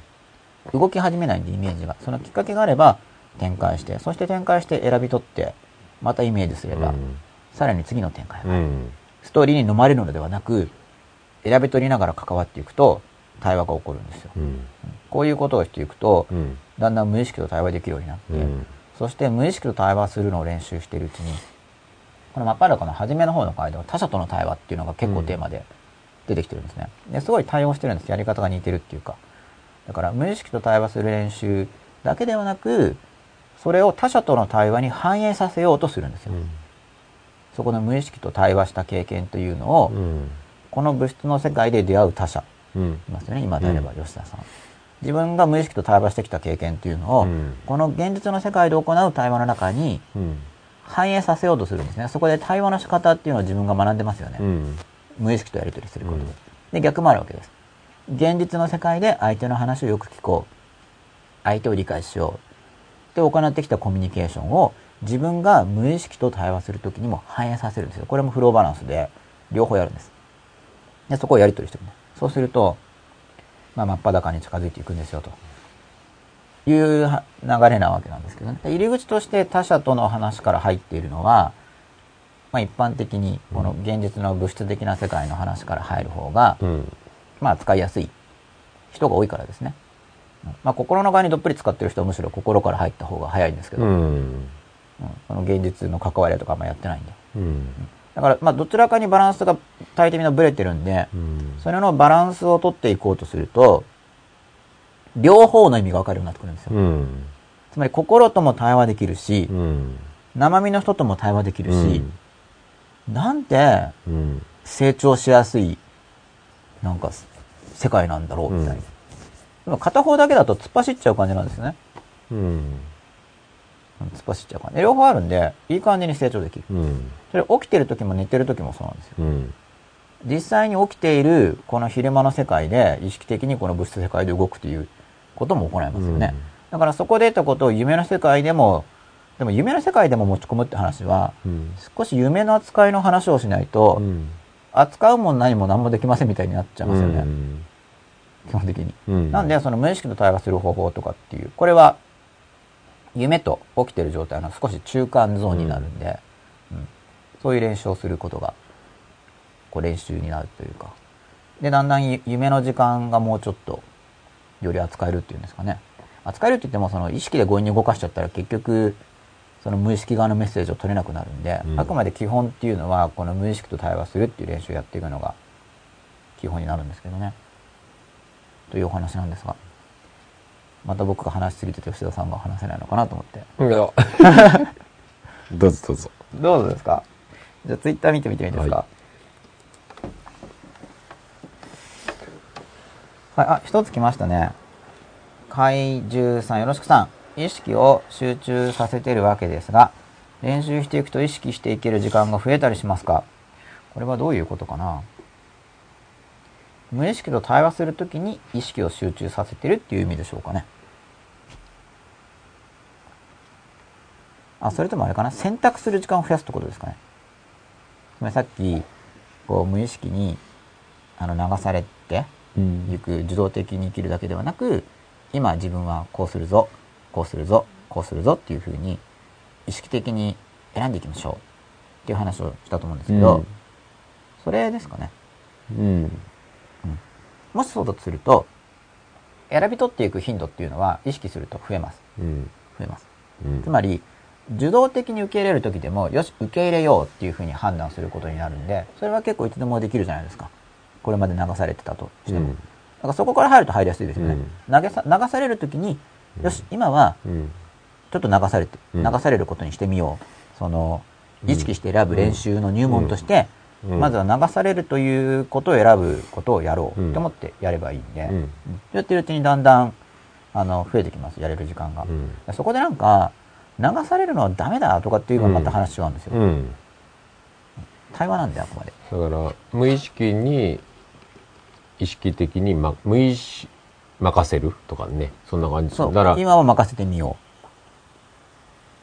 動き始めないんでイメージが。そのきっかけがあれば展開して、そして展開して選び取って、またイメージすれば、うんさらに次の展開がうんストーリーに飲まれるのではなく、選び取りながら関わっていくと、対話が起こるんですよ。うんこういうことをしていくと、うんだんだん無意識と対話できるようになって、うんそして無意識と対話するのを練習しているうちに、この真っ裸の初めの方の回では他者との対話っていうのが結構テーマで出てきてるんですね。ですごい対応してるんです。やり方が似てるっていうか。だから無意識と対話する練習だけではなく、それを他者との対話に反映させようとするんですよ。そこの無意識と対話した経験というのを、うんこの物質の世界で出会う他者、うんいますよね、今であれば吉田さん。自分が無意識と対話してきた経験っていうのを、うんこの現実の世界で行う対話の中にうん反映させようとするんですね。そこで対話の仕方っていうのを自分が学んでますよね。うん無意識とやり取りすることで。うんで、逆もあるわけです。現実の世界で相手の話をよく聞こう。相手を理解しよう。で、行ってきたコミュニケーションを自分が無意識と対話するときにも反映させるんですよ。これもフローバランスで両方やるんです。で、そこをやり取りしていくね。そうすると、まあ、真っ裸に近づいていくんですよ、という流れなわけなんですけどね。入り口として他者との話から入っているのは、まあ、一般的にこの現実の物質的な世界の話から入る方が、うんまあ、使いやすい人が多いからですね。うん。まあ、心の側にどっぷり使ってる人はむしろ心から入った方が早いんですけど、ううん。んその現実の関わりとかあんまやってないんで。うん。だから、まあ、どちらかにバランスが大抵みんなブレてるんで、うん。それのバランスを取っていこうとすると、両方の意味が分かるようになってくるんですよ。うん。つまり心とも対話できるし、うん。生身の人とも対話できるし、なんてうん。成長しやすい、なんか、世界なんだろう、みたいな。うんでも片方だけだと突っ走っちゃう感じなんですよね。うんうん突っ走っちゃう感じ。で両方あるんで、いい感じに成長できる。うんそれ起きてる時も寝てる時もそうなんですよ。うん実際に起きているこの昼間の世界で意識的にこの物質世界で動くということも行いますよね。だからそこで得たことを夢の世界でも、でも夢の世界でも持ち込むって話は、うん少し夢の扱いの話をしないと、うん扱うもん何も何もできませんみたいになっちゃいますよね。うん基本的に。うんなんで、その無意識と対話する方法とかっていう、これは、夢と起きてる状態の少し中間ゾーンになるんで、うんそういう練習をすることが、こう練習になるというか。で、だんだんゆ夢の時間がもうちょっと、より扱えるっていうんですかね。扱えるって言っても、その意識で強引に動かしちゃったら結局、その無意識側のメッセージを取れなくなるんで、うんあくまで基本っていうのは、この無意識と対話するっていう練習をやっていくのが基本になるんですけどね。というお話なんですが、また僕が話しすぎてて吉田さんが話せないのかなと思って。どうぞどうぞどうぞですか？じゃあツイッター見てみてもいいですか？はい、あ、一つ来ましたね。怪獣さん、よろしくさん。意識を集中させてるわけですが、練習していくと意識していける時間が増えたりしますか？これはどういうことかな？無意識と対話するときに意識を集中させてるっていう意味でしょうかね。あ、それともあれかな？選択する時間を増やすってことですかね。つまりさっき、こう無意識にあの流されてうん。いく受動的に生きるだけではなく今自分はこうするぞこうするぞこうするぞっていうふうに意識的に選んでいきましょうっていう話をしたと思うんですけど、それですかね。うん。もしそうだとすると選び取っていく頻度っていうのは意識すると増えます。うん。増えます。うん。つまり受動的に受け入れる時でもよし受け入れようっていうふうに判断することになるんでそれは結構いつでもできるじゃないですか。これまで流されてたとしても、うん。だからそこから入ると入りやすいですよね、うん。投げさ流される時によし今はうん。ちょっと流されてうん。流されることにしてみよう。その意識して選ぶ練習の入門として、うん。まずは流されるということを選ぶことをやろううん。と思ってやればいいんで、やってるうちにだんだんあの増えてきますやれる時間が、うん。そこでなんか流されるのはダメだとかっていうのはまた話違うんですよ、うん。対話なんであくまで。だから無意識に意識的に、ま、無意識任せるとかねそんな感じそう。だから今は任せてみよ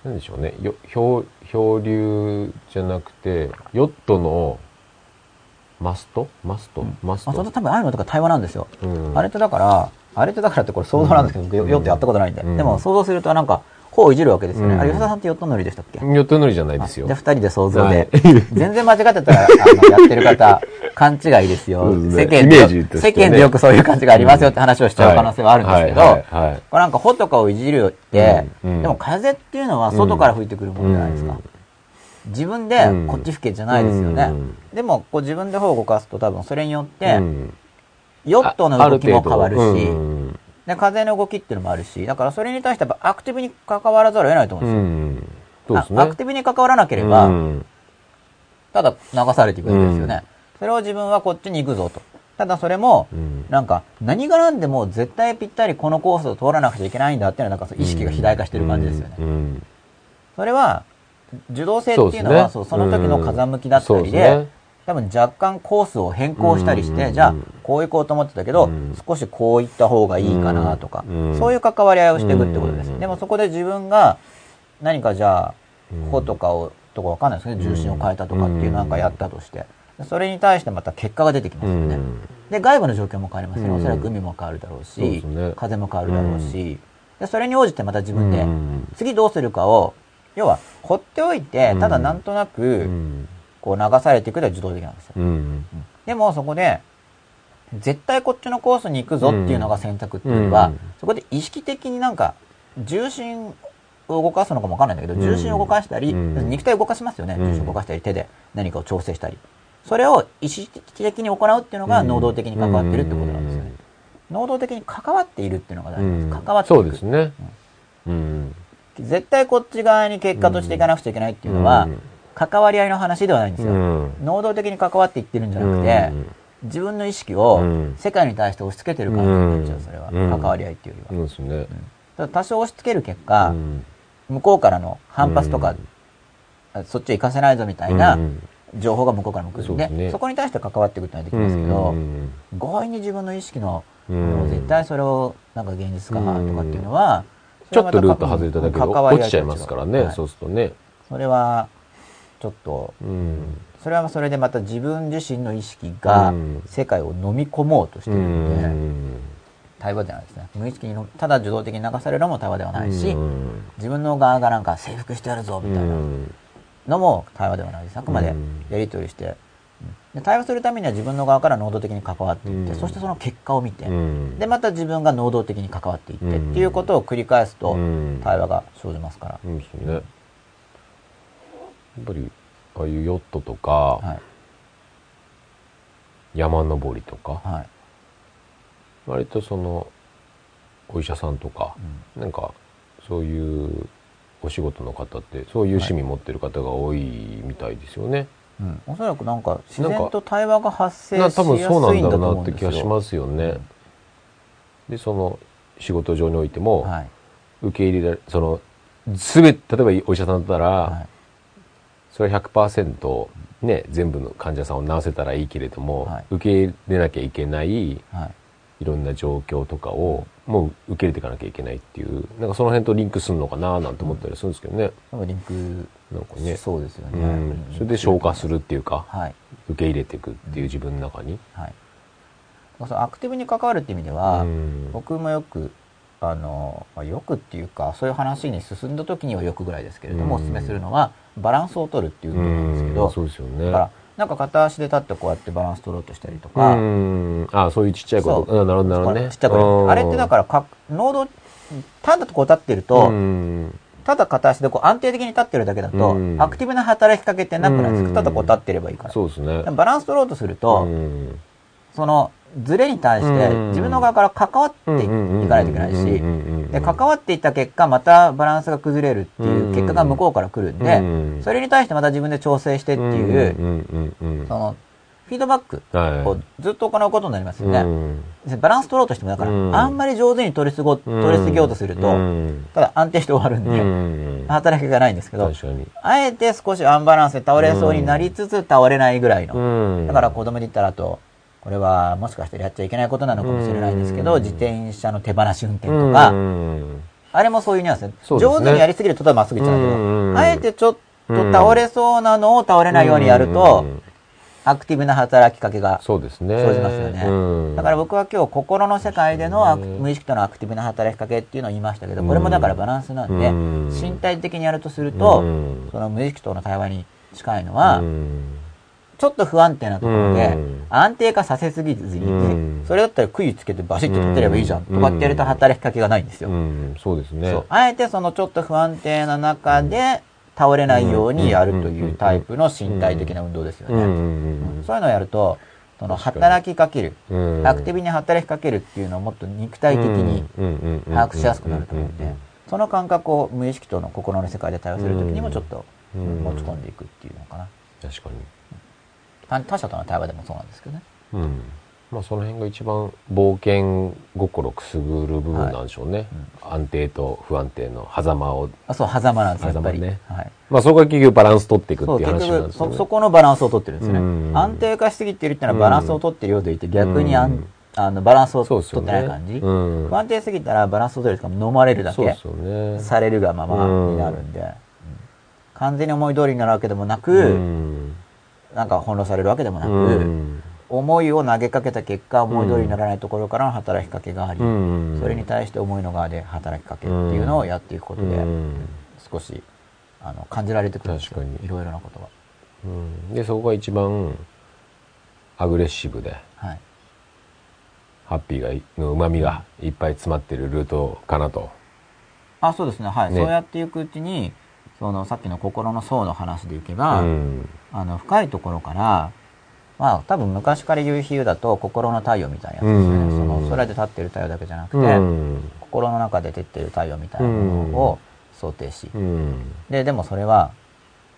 なんでしょうね。よ漂漂流じゃなくてヨットのマスト？マスト、うん。マスうあそれト、多分ああいうのとか対話なんですよ、うん。あれってだからあれってだからってこれ想像なんですけど、うん。よヨットやったことないんで、うん。でも想像するとなんか頬をいじるわけですよね、うん。あれ吉田さんってヨット乗りでしたっけ、ヨット乗りじゃないですよ。じゃあ二人で想像で、はい。全然間違ってたら、あの、やってる方、勘違いですよ。世間で、ね。世間でよくそういう勘違いありますよって話をしちゃう可能性はあるんですけど、これなんか穂とかをいじるって、うんうん。でも風っていうのは外から吹いてくるものじゃないですか。うん。自分でこっち吹けじゃないですよね。うん。でも、こう自分で穂を動かすと多分それによって、うん。ヨットの動きも変わるし、で風の動きっていうのもあるし、だからそれに対してやっぱアクティブに関わらざるを得ないと思ううんですよ。ん。そうですね。あアクティブに関わらなければ、うん。ただ流されていくわけですよね。それを自分はこっちに行くぞと。ただそれも、うん。なんか何が何でも絶対ぴったりこのコースを通らなくちゃいけないんだっていうのはなんか意識が肥大化してる感じですよね。それは、受動性っていうのはそう、その時の風向きだったりで、多分若干コースを変更したりして、うん。じゃあこう行こうと思ってたけど、うん。少しこう行った方がいいかなとか、うん。そういう関わり合いをしていくってことです。うん。でもそこで自分が何かじゃあ、うん歩とかを、とかわかんないですけど、重心を変えたとかっていうなんかやったとして、それに対してまた結果が出てきますよね。うん。で、外部の状況も変わりますね。うん。おそらく海も変わるだろうし、風も変わるだろうし、でそれに応じてまた自分でうん。次どうするかを、要は放っておいてう、ん。ただなんとなうく、んこう流されていくのは受動的なんですよ。うん。でもそこで、絶対こっちのコースに行くぞっていうのが選択っていうよりは、うん。そこで意識的になんか、重心を動かすのかもわかんないんだけど、うん。重心を動かしたり、うん。肉体を動かしますよね。うん。重心を動かしたり、手で。何かを調整したり。それを意識的に行うっていうのが能動的に関わってるってことなんですよね。能動的に関わっているっていうのが大事なんです。関わっていく。そうですね。うん。絶対こっち側に結果としていかなくちゃいけないっていうのは、うん関わり合いの話ではないんですよ。うん。能動的に関わっていってるんじゃなくて、自分の意識をうん。世界に対して押し付けてる感じになっちゃう、それは。うん。関わり合いっていうよりは。そうですね。ただ多少押し付ける結果、うん。向こうからの反発とか、あそっちへ行かせないぞみたいなうん。情報が向こうからも来るんで、ね。そこに対して関わっていくってのはできますけど、うん強引に自分の意識の、絶対それをなんか現実化とかっていうのは、ちょっとルート外れただけで落ちちゃいますからね。はい。そうするとね。それは、ちょっと、うん。それはそれでまた自分自身の意識がうん。世界を飲み込もうとしてういるので、ん。対話じゃないですね。無意識にの、ただ受動的に流されるのも対話ではないし、うん。自分の側がなんか征服してやるぞみたいな。のも対話ではないです。あくまでうん。やり取りして、うん。で対話するためには自分の側から能動的に関わっていって、うん。そしてその結果を見て、うん。で、また自分が能動的に関わっていって、うんっていうことを繰り返すと、うん。対話が生じますから。っぱりああいうヨットとかはい。山登りとかはい。割とそのお医者さんとかなんかそういうお仕事の方ってそういう趣味持ってる方が多いみたいですよね。うん。おそらくなんか自然と対話が発生しなやすいんだと多分そうなんだろ思うなって気がしますよね。でその仕事上においてもはい。受け入れられその全て例えばお医者さんだったら、はい。それは100%ね全部の患者さんを治せたらいいけれども、はい受け入れなきゃいけないはい。いろんな状況とかをもう受け入れていかなきゃいけないっていうなんかその辺とリンクするのかななんて思ったりするんですけどね。なんかリンクなんかねそうですよね。うん、それで消化するっていうかはい。受け入れていくっていう自分の中に、はい。そのアクティブに関わるっていう意味では、うん僕もよくあの、まあ、よくっていうかそういう話に進んだ時にはよくぐらいですけれども、うんお勧めするのはバランスを取るっていうことなんですけうどんそうですよね。だからなんか片足で立ってこうやってバランス取ろうとしたりとか、うん。あそういうちっちゃいことなるほどなるほどね。ちっちゃいことあれってだからか能動ただこう立ってると、うん。ただ片足でこう安定的に立ってるだけだと、うん。アクティブな働きかけってなくないですか、うん。ただこう立ってればいいから。そうですね。バランス取ろうとすると、うん。そのズレに対してうん。自分の側から関わっていうんかないといけないし、で、関わっていった結果、またバランスが崩れるっていう結果が向こうから来るんで、うんそれに対してまた自分で調整してっていう、その、フィードバックはい。をずっと行うことになりますよね。バランス取ろうとしても、だから、うん。あんまり上手に取りすご、取りすぎようとすると、うん。ただ安定して終わるんで、うん。働きがないんですけど、あえて少しアンバランスで倒れそうになりつつ倒れないぐらいの。うん。だから子供で言ったらあと、これはもしかしたらやっちゃいけないことなのかもしれないんですけど、うん。自転車の手放し運転とか、うん。あれもそういうニュアンスね。上手にやりすぎるとただまっすぐいっちゃうけうんど、あえてちょっと倒れそうなのを倒れないようにやるとう、んアクティブな働きかけがそうですね。生じますよね。うん。だから僕は今日心の世界での無意識とのアクティブな働きかけっていうのを言いましたけど、これもだからバランスなんで、うん。身体的にやるとすると、うん。その無意識との対話に近いのは、うんちょっと不安定なところでうん、安定化させすぎずに、うん。それだったら杭つけてバシッと立てればいいじゃんとかってやると働きかけがないんですよ。うん。そうですね。あえてそのちょっと不安定な中で倒れないようにやるというタイプの身体的な運動ですよね。そういうのをやると、その働きかける、うん。アクティブに働きかけるっていうのをもっと肉体的に把握しやすくなると思うんで、その感覚を無意識との心の世界で対応するときにもちょっとうん。持ち込んでいくっていうのかな。確かに他他者との対話でもそうなんですけどね。うん。まあその辺が一番冒険心くすぐる部分なんでしょうね、安定と不安定の狭間を。あそう、狭間なんですよ、やっぱり。ね。はい。まあそこが結局バランス取っていくっそう、ていう話なんですよね。そこのバランスを取ってるんですね。うん。安定化しすぎてるっていうのはバランスを取ってるようでいて、逆にあん、うん。あの、バランスを取ってない感じ。うん。不安定すぎたらバランスを取れるとか飲まれるだけ。ね。されるがままになるんで、うん。完全に思い通りになるわけでもなく、うんなんか翻弄されるわけでもなく、うん思いを投げかけた結果、思い通りにならないところからの働きかけがあり、うんそれに対して思いの側で働きかけっていうのをやっていくことで、うん少しあの感じられてくるんですよ確かにいろいろなことが。うんでそこが一番アグレッシブではい。ハッピーがいの旨味がいっぱい詰まってるルートかなとあ、そうですね。はい。ねそうやっていくうちに、そのさっきの心の層の話でいけば、うん。あの、深いところから、まあ、多分昔から言う比喩だと、心の太陽みたいなやつですよね。うん。その、空で立ってる太陽だけじゃなくて、うん。心の中で照ってる太陽みたいなものを想定し、うん。で、でもそれは、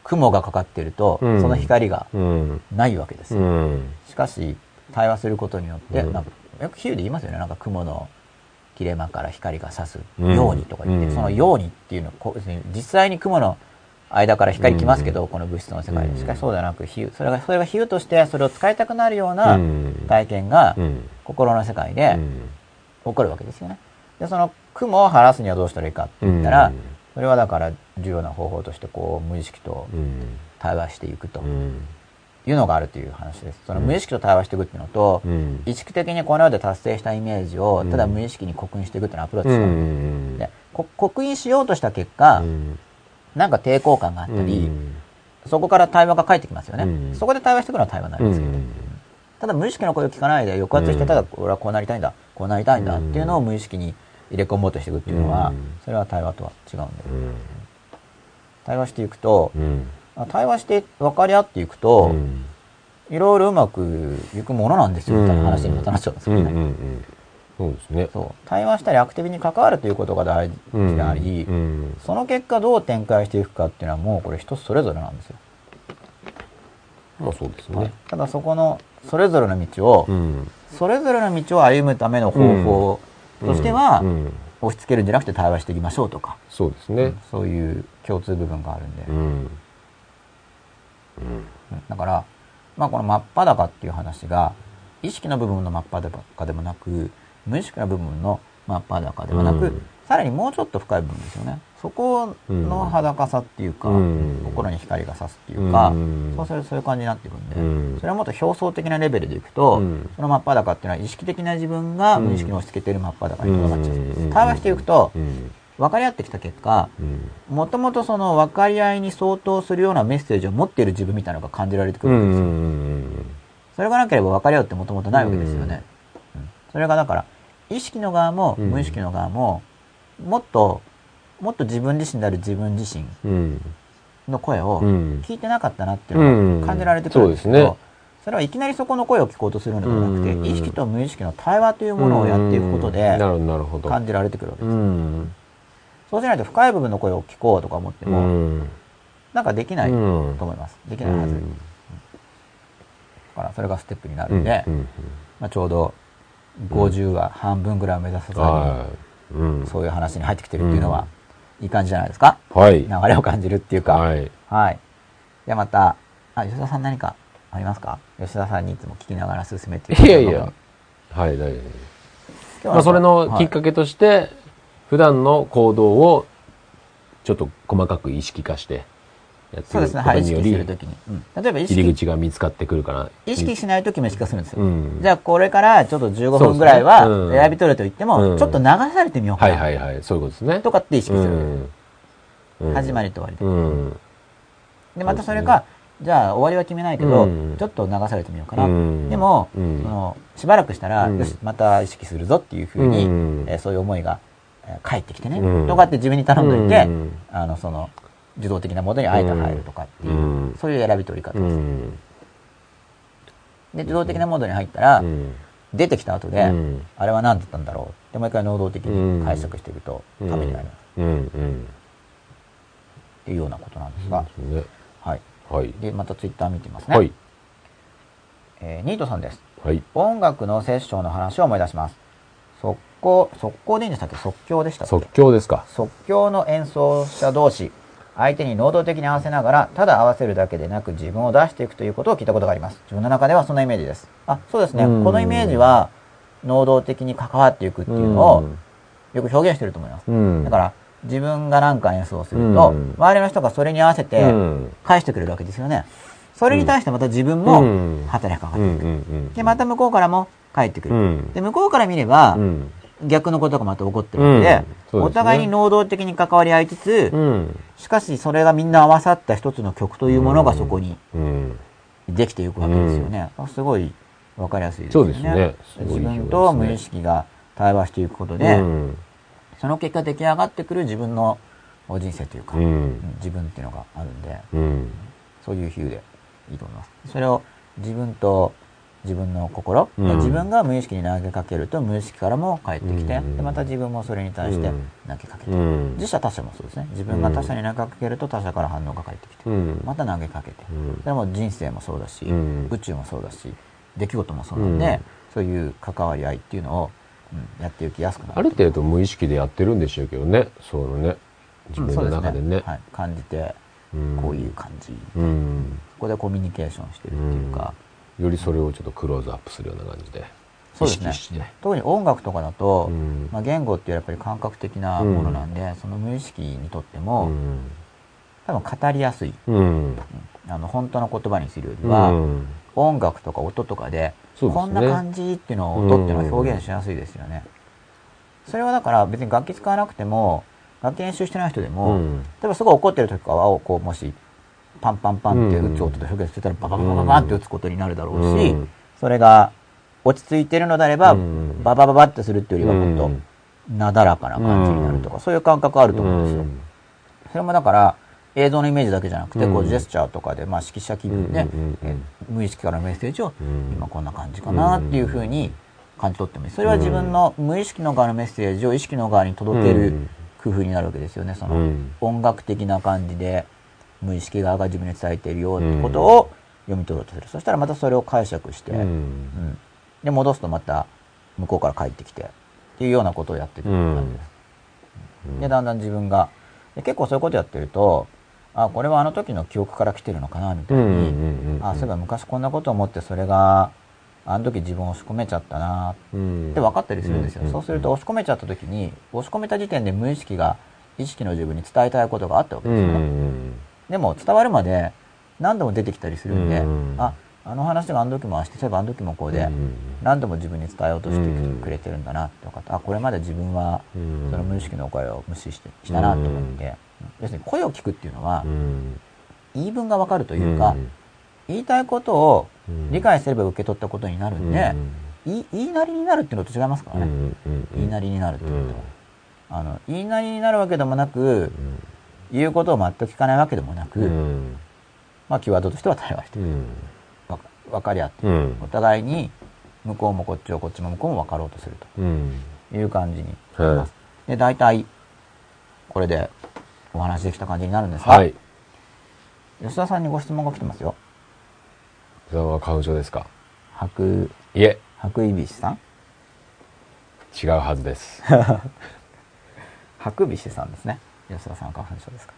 雲がかかってると、うん。その光がうん。ないわけですうよ。ん。しかし、対話することによって、うん。なんかよく比喩で言いますよね。なんか雲の切れ間から光が差すようにとか言って、うん。そのようにっていうのこう別に実際に雲の間から光来ますけど、この物質の世界うん。で。しかしそうではなく、比喩、それが、それが比喩としてそれを使いたくなるようなうん。体験がうん心の世界でうん。起こるわけですよね。で、その雲を晴らすにはどうしたらいいかって言ったら、うん。それはだから重要な方法としてこう無意識とうん。対話していくと。うんいうのがあるという話です。その無意識と対話していくっていうのと、うん。意識的にこの世で達成したイメージをただ無意識に刻印していくっていうのをアプローチうする、ん。でこ刻印しようとした結果、うん。なんか抵抗感があったり、うん。そこから対話が返ってきますよね、うん。そこで対話していくのは対話なんですけど、ただ無意識の声を聞かないで抑圧して、うん。ただ俺はこうなりたいんだ。こうなりたいんだ。っていうのを無意識に入れ込もうとしていくっていうのは、うん。それは対話とは違うんで、うん。対話していくと、対話して分かり合っていくと、うん。いろいろうまくいくものなんですよ。みたいな話にまたなっちゃうんですけどね、うんうんうんそうですね。そう。対話したりアクティブに関わるということが大事であり、うんその結果どう展開していくかっていうのはもうこれ人それぞれなんですよ、まあそうですはい。ねただそこのそれぞれの道を、うん。それぞれの道を歩むための方法としては、うん。押し付けるんじゃなくて対話していきましょうとか、そうですね。そういう共通部分があるんで、うんうんだから、まあ、この真っ裸っていう話が意識の部分の真っ裸でもなく無意識の部分の真っ裸ではなく、うん。さらにもうちょっと深い部分ですよね。そこの裸さっていうか、うん。心に光が差すっていうか、うん。そうするとそういう感じになっていくんで、うん。それはもっと表層的なレベルでいくと、うん。その真っ裸っていうのは意識的な自分が無意識に押し付けている真っ裸にとどまっちゃう。うん。対話していくとう、ん分かり合ってきた結果、うん。もともとその分かり合いに相当するようなメッセージを持っている自分みたいなのが感じられてくうるわけですよ。んそれがなければ分かり合うってもともとないわけですよね。うん。それがだから、意識の側もうん。無意識の側も、もっと、もっと自分自身である自分自身うんの声をうん。聞いてなかったなっていうのが感じられてくるんですけど、うん。そうですね。それはいきなりそこの声を聞こうとするのではなくて、うん。意識と無意識の対話というものをやっていくことで感じられてくるわけうです。んそうしないと深い部分の声を聞こうとか思ってうも、ん。なんかできないとうん思います。できないはず。だからそれがステップになるんで、うんうんまあ、ちょうど50は半分ぐらいを目指さずに、はい。うん。そういう話に入ってきてるっていうのは、いい感じじゃないですか？はい。流れを感じるっていうか。はい。はい。じゃあまた、あ、吉田さん何かありますか？吉田さんにいつも聞きながら進めてるいやいや。はい大丈夫です。まあそれのきっけ、かけとして普段の行動をちょっと細かく意識化してやってるそうですね。はい。意識するときに。うん。例えば意入り識、口が見つかってくるから意識しないときも意識化するんですよ。うん。じゃあこれからちょっと15そうですね。分ぐらいはうん。選び取ると言っても、うん。ちょっと流されてみようか。な。はいはいはい。そういうことですね。とかって意識する。うん。うん。始まりと終わりで。うん。で、またそれか、じゃあ終わりは決めないけど、うん。ちょっと流されてみようかな。うん。でも、うん。そのしばらくしたら、うん。よし、また意識するぞっていうふうに、うん。えーそういう思いが、えー返ってきてね、うん。とかって自分に頼んどいて、うん。あの、その、受動的なモードにあえて入るとかっていう、うん。そういう選び取り方です。うん。で、受動的なモードに入ったら、うん。出てきた後で、うん。あれは何だったんだろうでもう一回能動的に解釈していくと、ためになる。うん。うん。っていうようなことなんですが、うんね。はい。はい。で、またツイッター見てみますね。はい。えーニートさんです。はい。音楽のセッションの話を思い出します。速攻、速攻でいいんでしたっけ？即興でしたっけ？即興ですか即興の演奏者同士、相手に能動的に合わせながら、ただ合わせるだけでなく自分を出していくということを聞いたことがあります。自分の中ではそんなイメージです。あ、そうですね。うんこのイメージは、能動的に関わっていくっていうのを、よく表現してると思います。うんだから、自分が何か演奏すると、うん周りの人がそれに合わせてうん返してくれるわけですよね。それに対してまた自分うもん働きかかっていく。うんうんうんで、また向こうからも返ってくる。うんで、向こうから見れば、うん逆のことがまた起こってるわけで、うんですね。お互いに能動的に関わり合いつつ、うん。しかしそれがみんな合わさった一つの曲というものがそこにうん。できていくわけですよね。すごいわかりやすいですよね。そうですね。自分と無意識が対話していくことで、うん。その結果出来上がってくる自分の人生というか、自分っていうのがあるんで、うん。そういう比喩でいいと思います。それを自分と自分の心、うん。自分が無意識に投げかけると無意識からも返ってきて、うん。でまた自分もそれに対してうん。投げかけて、うん。自社他者もそうですね。自分が他者に投げかけると他者から反応が返ってきて、うん。また投げかけて、うん。それも人生もそうだし、うん。宇宙もそうだし、出来事もそうなんで、うん。そういう関わり合いっていうのを、うんやっていきやすくなる。ある程度無意識でやってるんでしょうけどね。そのね。自うん分の中でね。はい、感じて、うん。こういう感じ、うん。そこでコミュニケーションしてるっていうか、よりそれをちょっとクローズアップするような感じで。意そうですね。特に音楽とかだと、うん。まあ、言語っていうやっぱり感覚的なものなんで、その無意識にとっても、うん。多分語りやすい、うん。うんあの本当の言葉にするよりは、うん。音楽とか音とかでね。こんな感じっていうのを音っていうのは表現しやすいですよね。それはだから別に楽器使わなくても楽器練習してない人でも、うん。例えばすごい怒ってる時とかはこうもしパンパンパンって打つ音で表現してたらババババババンって打つことになるだろうし、うん。それが落ち着いてるのであれば、うん。ババババってするっていうよりはもっとうん。なだらかな感じになるとか、そういう感覚あると思うんですよ。それもだから映像のイメージだけじゃなくて、こううんジェスチャーとかで、まあ、指揮者気分で、無意識からのメッセージを、うん。今こんな感じかなっていうふうに感じ取ってもいい。それは自分の無意識の側のメッセージを意識の側に届けるうん。工夫になるわけですよね。その、うん。音楽的な感じで無意識側が自分に伝えているよってことを読み取ろうとする。そしたらまたそれを解釈して、うんうんで、戻すとまた向こうから帰ってきて、っていうようなことをやっていく感じです。で、だんだん自分が、で結構そういうことやってると、あ、これはあの時の記憶から来てるのかな、みたいに、うんうんうんうんあ、そういえば昔こんなことを思ってそれがあの時自分を押し込めちゃったなうんって分かったりするんですよ。うんそうすると押し込めちゃった時に、押し込めた時点で無意識が意識の自分に伝えたいことがあったわけうですよね。んでも伝わるまで何度も出てきたりするんで、うん。あ、あの話があの時もああして、そういえばあの時もこうで、うん。何度も自分に伝えようとしてうんくれてるんだなって分かった。あ、これまで自分はうん。その無意識の声を無視してしたなと思って、要するに声を聞くっていうのはう、ん。言い分が分かるというか、言いたいことを理解すれば受け取ったことになるんで、言い言いなりになるっていうのと違いますからね。言いなりになるっていうこと。は。あの、言いなりになるわけでもなく、言うことを全く聞かないわけでもなく、まあ、キーワードとしては対話してる。わか分かり合ってる。お互いに、向こうもこっちを、こっちも向こうも分かろうとするという感じになります。で、大体、これでお話できた感じになるんですが、はい。吉田さんにご質問が来てますよ。それは花粉症ですか？白、いえ、白いびしさん？違うはずです。白びしさんですね。吉田さんは花粉症ですか？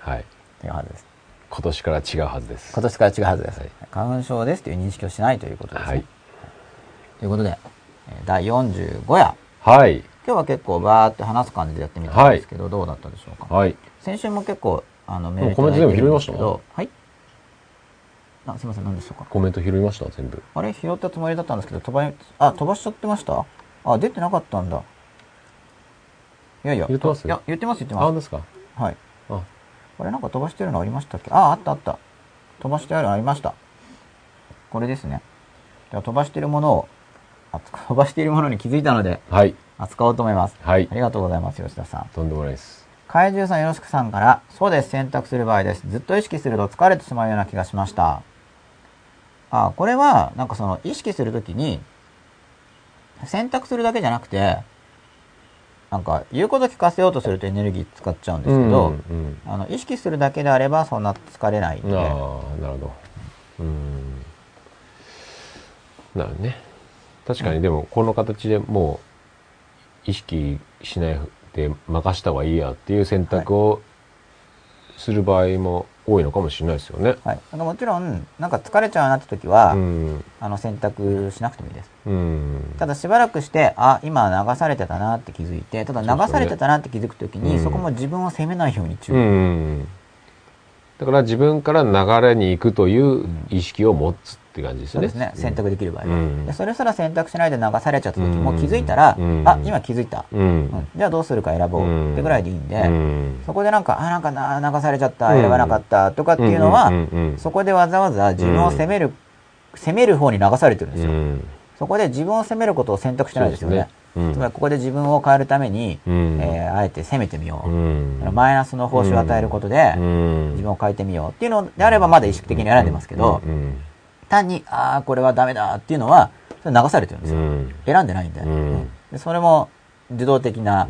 はい。違うはずです。今年から違うはずです。今年から違うはずです。はい花粉症ですという認識をしないということですね。はい。ということで、えー第45夜。はい。今日は結構バーって話す感じでやってみたんですけど、どうだったでしょうか？はい。先週も結構、あの、メールコメント全部拾いました？はいあ、すいません、何でしょうか？コメント拾いました？全部。あれ？拾ったつもりだったんですけど、飛ば、あ、飛ばしちゃってました？あ、出てなかったんだ。いやいや。言ってます？いや、言ってます、言ってあ、ます。ですか？はい。あ、これなんか飛ばしてるのありましたっけ？あ、あったあった。飛ばしてあるのありました。これですね。では飛ばしているものを、扱 飛ばしているものに気づいたので、はい。扱おうと思います。はいありがとうございます、吉田さん。とんでもないです。怪獣さんよろしくさんから、そうです、選択する場合です。ずっと意識すると疲れてしまうような気がしました。あ、これは、なんかその、意識するときに、選択するだけじゃなくて、なんか、言うこと聞かせようとするとエネルギー使っちゃうんですけど、うんあの、意識するだけであればそんな疲れないんうん、で、ああ、なるほど。うん。なるね。確かにでも、この形でもう、意識しないで任した方がいいやっていう選択をする場合も多いのかもしれないですよね。はい。なんかもちろん、なんか疲れちゃうなって時は、うん。あの、選択しなくてもいいです。うん。ただしばらくして、あ、今流されてたなって気づいて、ただ流されてたなって気づくときに、うんそこも自分を責めないように注う意。ん。だから自分から流れに行くという意識を持つって感じですよね。そうですね。選択できる場合は、うん。でそれすら選択しないで流されちゃった時もうん気づいたら、うん。あ、今気づいた。ううん。ん。じゃあどうするか選ぼうってぐらいでいいんで、うん。そこでなんか、あ、なんかな流されちゃった、うん。選ばなかったとかっていうのは、そこでわざわざ自分を責める、責める方に流されてるんですよ。うん。そこで自分を責めることを選択してないですよね。つまりここで自分を変えるために、うん。えーあえて責めてみよう。うん。マイナスの報酬を与えることで、うん。自分を変えてみようっていうのであればまだ意識的に選んでますけど、うん単に、ああ、これはダメだっていうのは、それ流されてるんですよ。うん選んでないんで。うんうんでそれも、受動的な、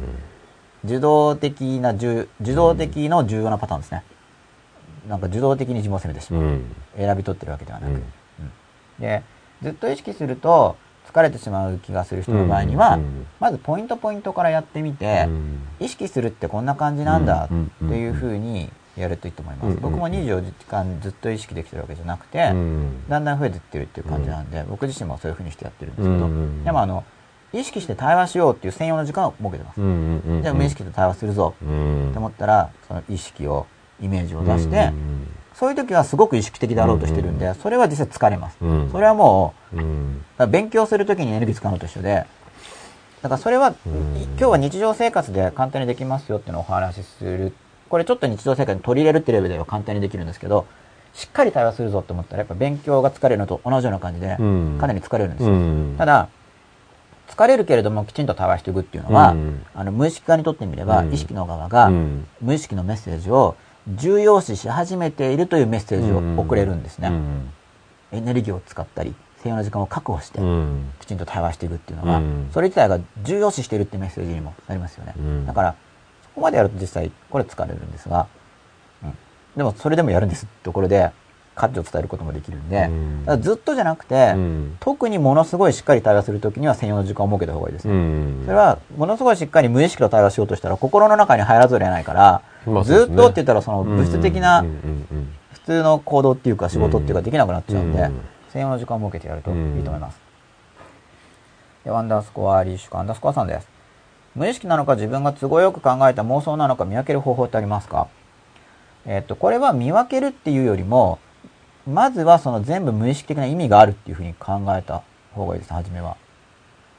受動的な重、受動的の重要なパターンですね。なんか受動的に自分を責めてしまう。うん選び取ってるわけではなく。うんうんで、ずっと意識すると、疲れてしまう気がする人の場合には、うんまずポイントポイントからやってみて、うん意識するってこんな感じなんだうんっていうふうにやるといいと思います。うん僕も24時間ずっと意識できてるわけじゃなくて、うんだんだん増えてってるっていう感じなんで、僕自身もそういうふうにしてやってるんですけど、うんでもあの、意識して対話しようっていう専用の時間を設けてます。うんうんじゃあ無意識と対話するぞ。うん。って思ったら、その意識を、イメージを出して、うんそういう時はすごく意識的であろうとしてるんで、それは実際疲れます。うん。それはもう、うん。勉強するときにエネルギー使うのと一緒で、だからそれは、うん。今日は日常生活で簡単にできますよっていうのをお話しする。これちょっと日常生活に取り入れるってレベルでは簡単にできるんですけど、しっかり対話するぞって思ったら、やっぱ勉強が疲れるのと同じような感じで、うん。かなり疲れるんですよ。うん。ただ、疲れるけれどもきちんと対話していくっていうのは、うん。あの無意識化にとってみれば、うん。意識の側がうん。無意識のメッセージを重要視し始めているというメッセージを送れるんですね。うん。エネルギーを使ったり、専用の時間を確保して、うん。きちんと対話していくっていうのは、うん。それ自体が重要視しているっていうメッセージにもなりますよね。うん。だから、そこまでやると実際、これ疲れるんですが、うん、でもそれでもやるんですってところで、価値を伝えることもできるんで、うん。ずっとじゃなくて、うん。特にものすごいしっかり対話するときには専用の時間を設けた方がいいですね。うん。それは、ものすごいしっかり無意識と対話しようとしたら、心の中に入らざるを得ないから、まあね。ずっとって言ったら、その物質的な普通の行動っていうか仕事っていうかできなくなっちゃうんで、うん。専用の時間を設けてやるといいと思います。アンダースコアリーシュカアンダースコアさんです。無意識なのか自分が都合よく考えた妄想なのか見分ける方法ってありますか？えっと、これは見分けるっていうよりも、まずはその全部無意識的な意味があるっていうふうに考えた方がいいです、初めは。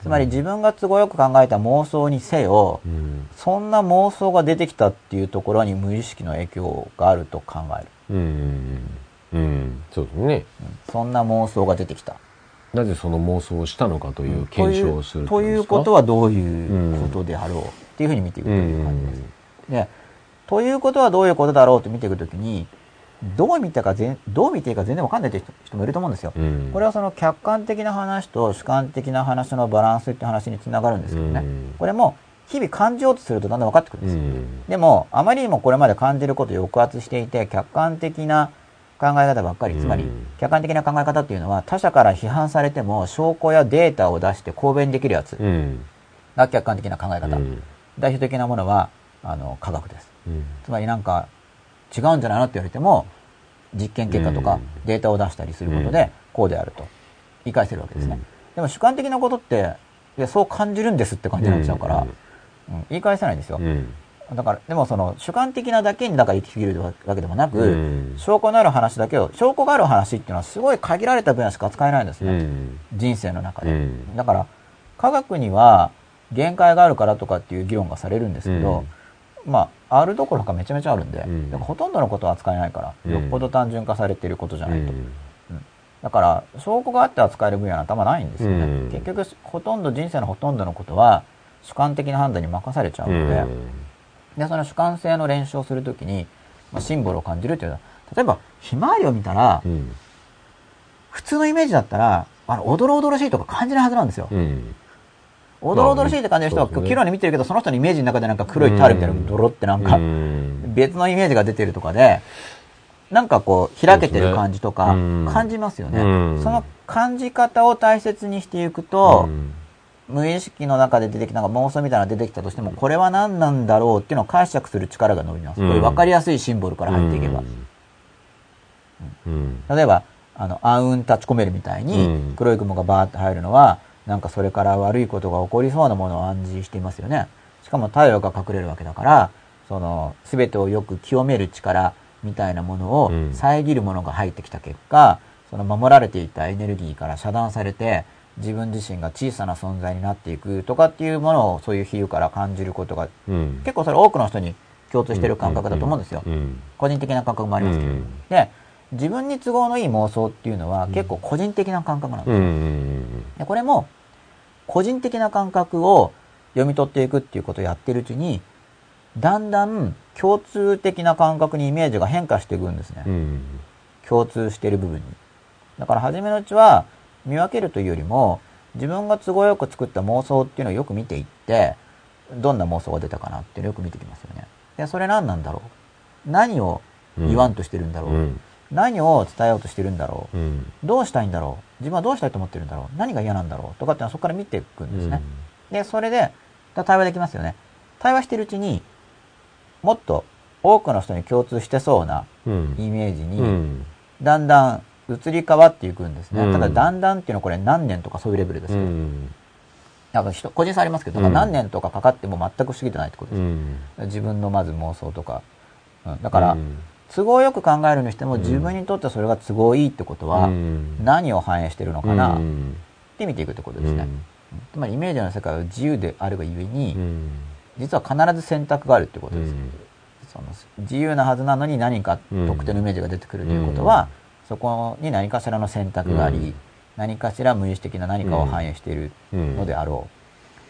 つまり自分が都合よく考えた妄想にせよ、うん、そんな妄想が出てきたっていうところに無意識の影響があると考える。うん、うん、そうですね、そんな妄想が出てきた。なぜその妄想をしたのかという検証をするということはどういうことであろうっていうふうに見ていくという感じです。で、ということはどういうことだろうと見ていくときに、どう見たか全、どう見ていいか全然わかんないという人もいると思うんですよ。うん、これはその客観的な話と主観的な話のバランスって話につながるんですけどね。うん、これも日々感じようとするとだんだん分かってくるんですよ。うん、でも、あまりにもこれまで感じることを抑圧していて、客観的な考え方ばっかり、つまり、客観的な考え方っていうのは他者から批判されても証拠やデータを出して公弁できるやつ。が客観的な考え方。代表的なものは、あの、科学です。つまりなんか、違うんじゃないのって言われても、実験結果とかデータを出したりすることで、こうであると。言い返せるわけですね。でも主観的なことって、いや、そう感じるんですって感じになっちゃうから、うん、言い返せないんですよ。だから、でもその主観的なだけにだから行き過ぎるわけでもなく、証拠のある話だけを、証拠がある話っていうのはすごい限られた分野しか使えないんですね。人生の中で。だから、科学には限界があるからとかっていう議論がされるんですけど、まあ、あるどころかめちゃめちゃあるんで、うん、でほとんどのことは扱えないから、よっぽど単純化されていることじゃないと。うん、だから、証拠があって扱える分野は頭ないんですよね。結局、ほとんど、人生のほとんどのことは、主観的な判断に任されちゃうので、で、その主観性の練習をするときに、まあ、シンボルを感じるというのは、例えば、ひまわりを見たら、普通のイメージだったら、あの、おどろおどろしいとか感じないはずなんですよ。おどろおどろしいって感じる人は、今日、に見てるけど、その人のイメージの中でなんか黒いタールみたいな、ドロってなんか、別のイメージが出てるとかで、なんかこう、開けてる感じとか、感じますよね。その感じ方を大切にしていくと、無意識の中で出てきた、なんか妄想みたいなのが出てきたとしても、これは何なんだろうっていうのを解釈する力が伸びます。これ分かりやすいシンボルから入っていけば。例えば、あの、暗雲立ち込めるみたいに、黒い雲がバーって入るのは、なんかそれから悪いことが起こりそうなものを暗示していますよね。しかも太陽が隠れるわけだから、その、すべてをよく清める力みたいなものを遮るものが入ってきた結果、うん、その守られていたエネルギーから遮断されて、自分自身が小さな存在になっていくとかっていうものをそういう比喩から感じることが、うん、結構それ多くの人に共通している感覚だと思うんですよ。個人的な感覚もありますけど。で、自分に都合のいい妄想っていうのは結構個人的な感覚なんですよ。でこれも個人的な感覚を読み取っていくっていうことをやってるうちに、だんだん共通的な感覚にイメージが変化していくんですね。うん、共通している部分に。だから初めのうちは見分けるというよりも、自分が都合よく作った妄想っていうのをよく見ていって、どんな妄想が出たかなっていうのをよく見てきますよね。で、それ何なんだろう？何を言わんとしてるんだろう、うん、何を伝えようとしてるんだろう、うん、どうしたいんだろう？自分はどうしたいと思ってるんだろう？何が嫌なんだろう？とかっていうのはそこから見ていくんですね。うん、で、それで、対話できますよね。対話してるうちに、もっと多くの人に共通してそうなイメージに、だんだん移り変わっていくんですね。ただ、だんだんっていうのはこれ何年とかそういうレベルですけど。人、個人差ありますけど、何年とかかかっても全く不思議じゃないってことです。自分のまず妄想とか。だから、都合よく考えるにしても、自分にとってそれが都合いいってことは、何を反映してるのかな？って見ていくってことですね。つまりイメージの世界は自由であるがゆえに、実は必ず選択があるってことです。その自由なはずなのに何か特定のイメージが出てくるということは、そこに何かしらの選択があり、何かしら無意識的な何かを反映しているのであろ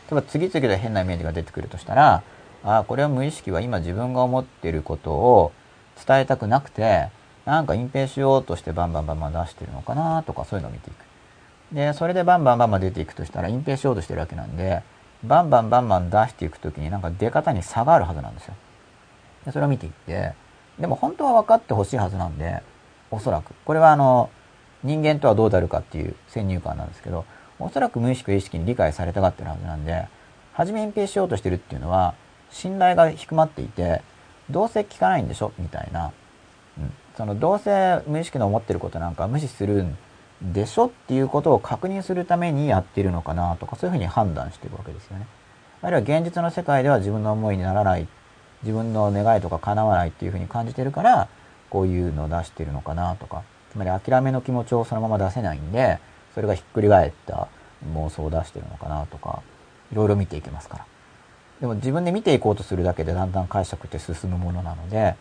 う。例えば次々と変なイメージが出てくるとしたら、ああ、これは無意識は今自分が思っていることを伝えたくなくて、なんか隠蔽しようとしてバンバンバンバン出してるのかなとかそういうのを見ていく。で、それでバンバンバンバン出ていくとしたら隠蔽しようとしてるわけなんで、バンバンバンバン出していくときになんか出方に差があるはずなんですよ。で、それを見ていって、でも本当は分かってほしいはずなんで、おそらく。これはあの、人間とはどうであるかっていう先入観なんですけど、おそらく無意識意識に理解されたがってるはずなんで、初め隠蔽しようとしてるっていうのは、信頼が低まっていて、どうせ聞かないんでしょみたいな。うん。その、どうせ無意識の思ってることなんか無視するんでしょっていうことを確認するためにやってるのかなとか、そういうふうに判断していくわけですよね。あるいは現実の世界では自分の思いにならない、自分の願いとか叶わないっていうふうに感じてるから、こういうのを出してるのかなとか、つまり諦めの気持ちをそのまま出せないんで、それがひっくり返った妄想を出してるのかなとか、いろいろ見ていけますから。でも自分で見ていこうとするだけでだんだん解釈って進むものなので、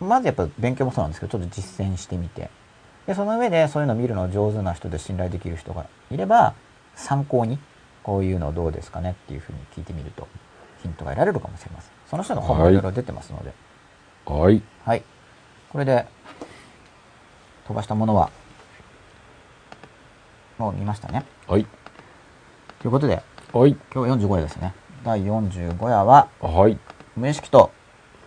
うん。まずやっぱ勉強もそうなんですけど、ちょっと実践してみて。で、その上でそういうのを見るの上手な人で信頼できる人がいれば、参考に、こういうのどうですかねっていうふうに聞いてみると、ヒントが得られるかもしれません。その人の本もいろいろ出てますので。はい。はい。これで、飛ばしたものは、もう見ましたね。はい。ということで、はい。今日45夜ですね。第45夜は、はい。無意識と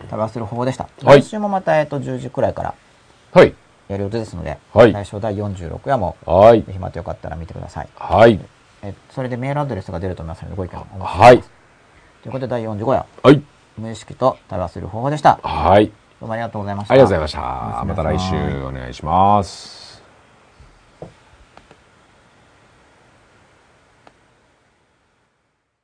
対話する方法でした。はい来週もまた、えっと、10時くらいからはい。やる予定ですので、はい最初第46夜も、はいぜ。ひまたよかったら見てください。はい。えそれでメールアドレスが出ると思いますので、ご意見をお待ちします。はい。ということで、第45夜、はい。無意識と対話する方法でした。はい。どうもありがとうございました。ありがとうございました。また来週お願いします。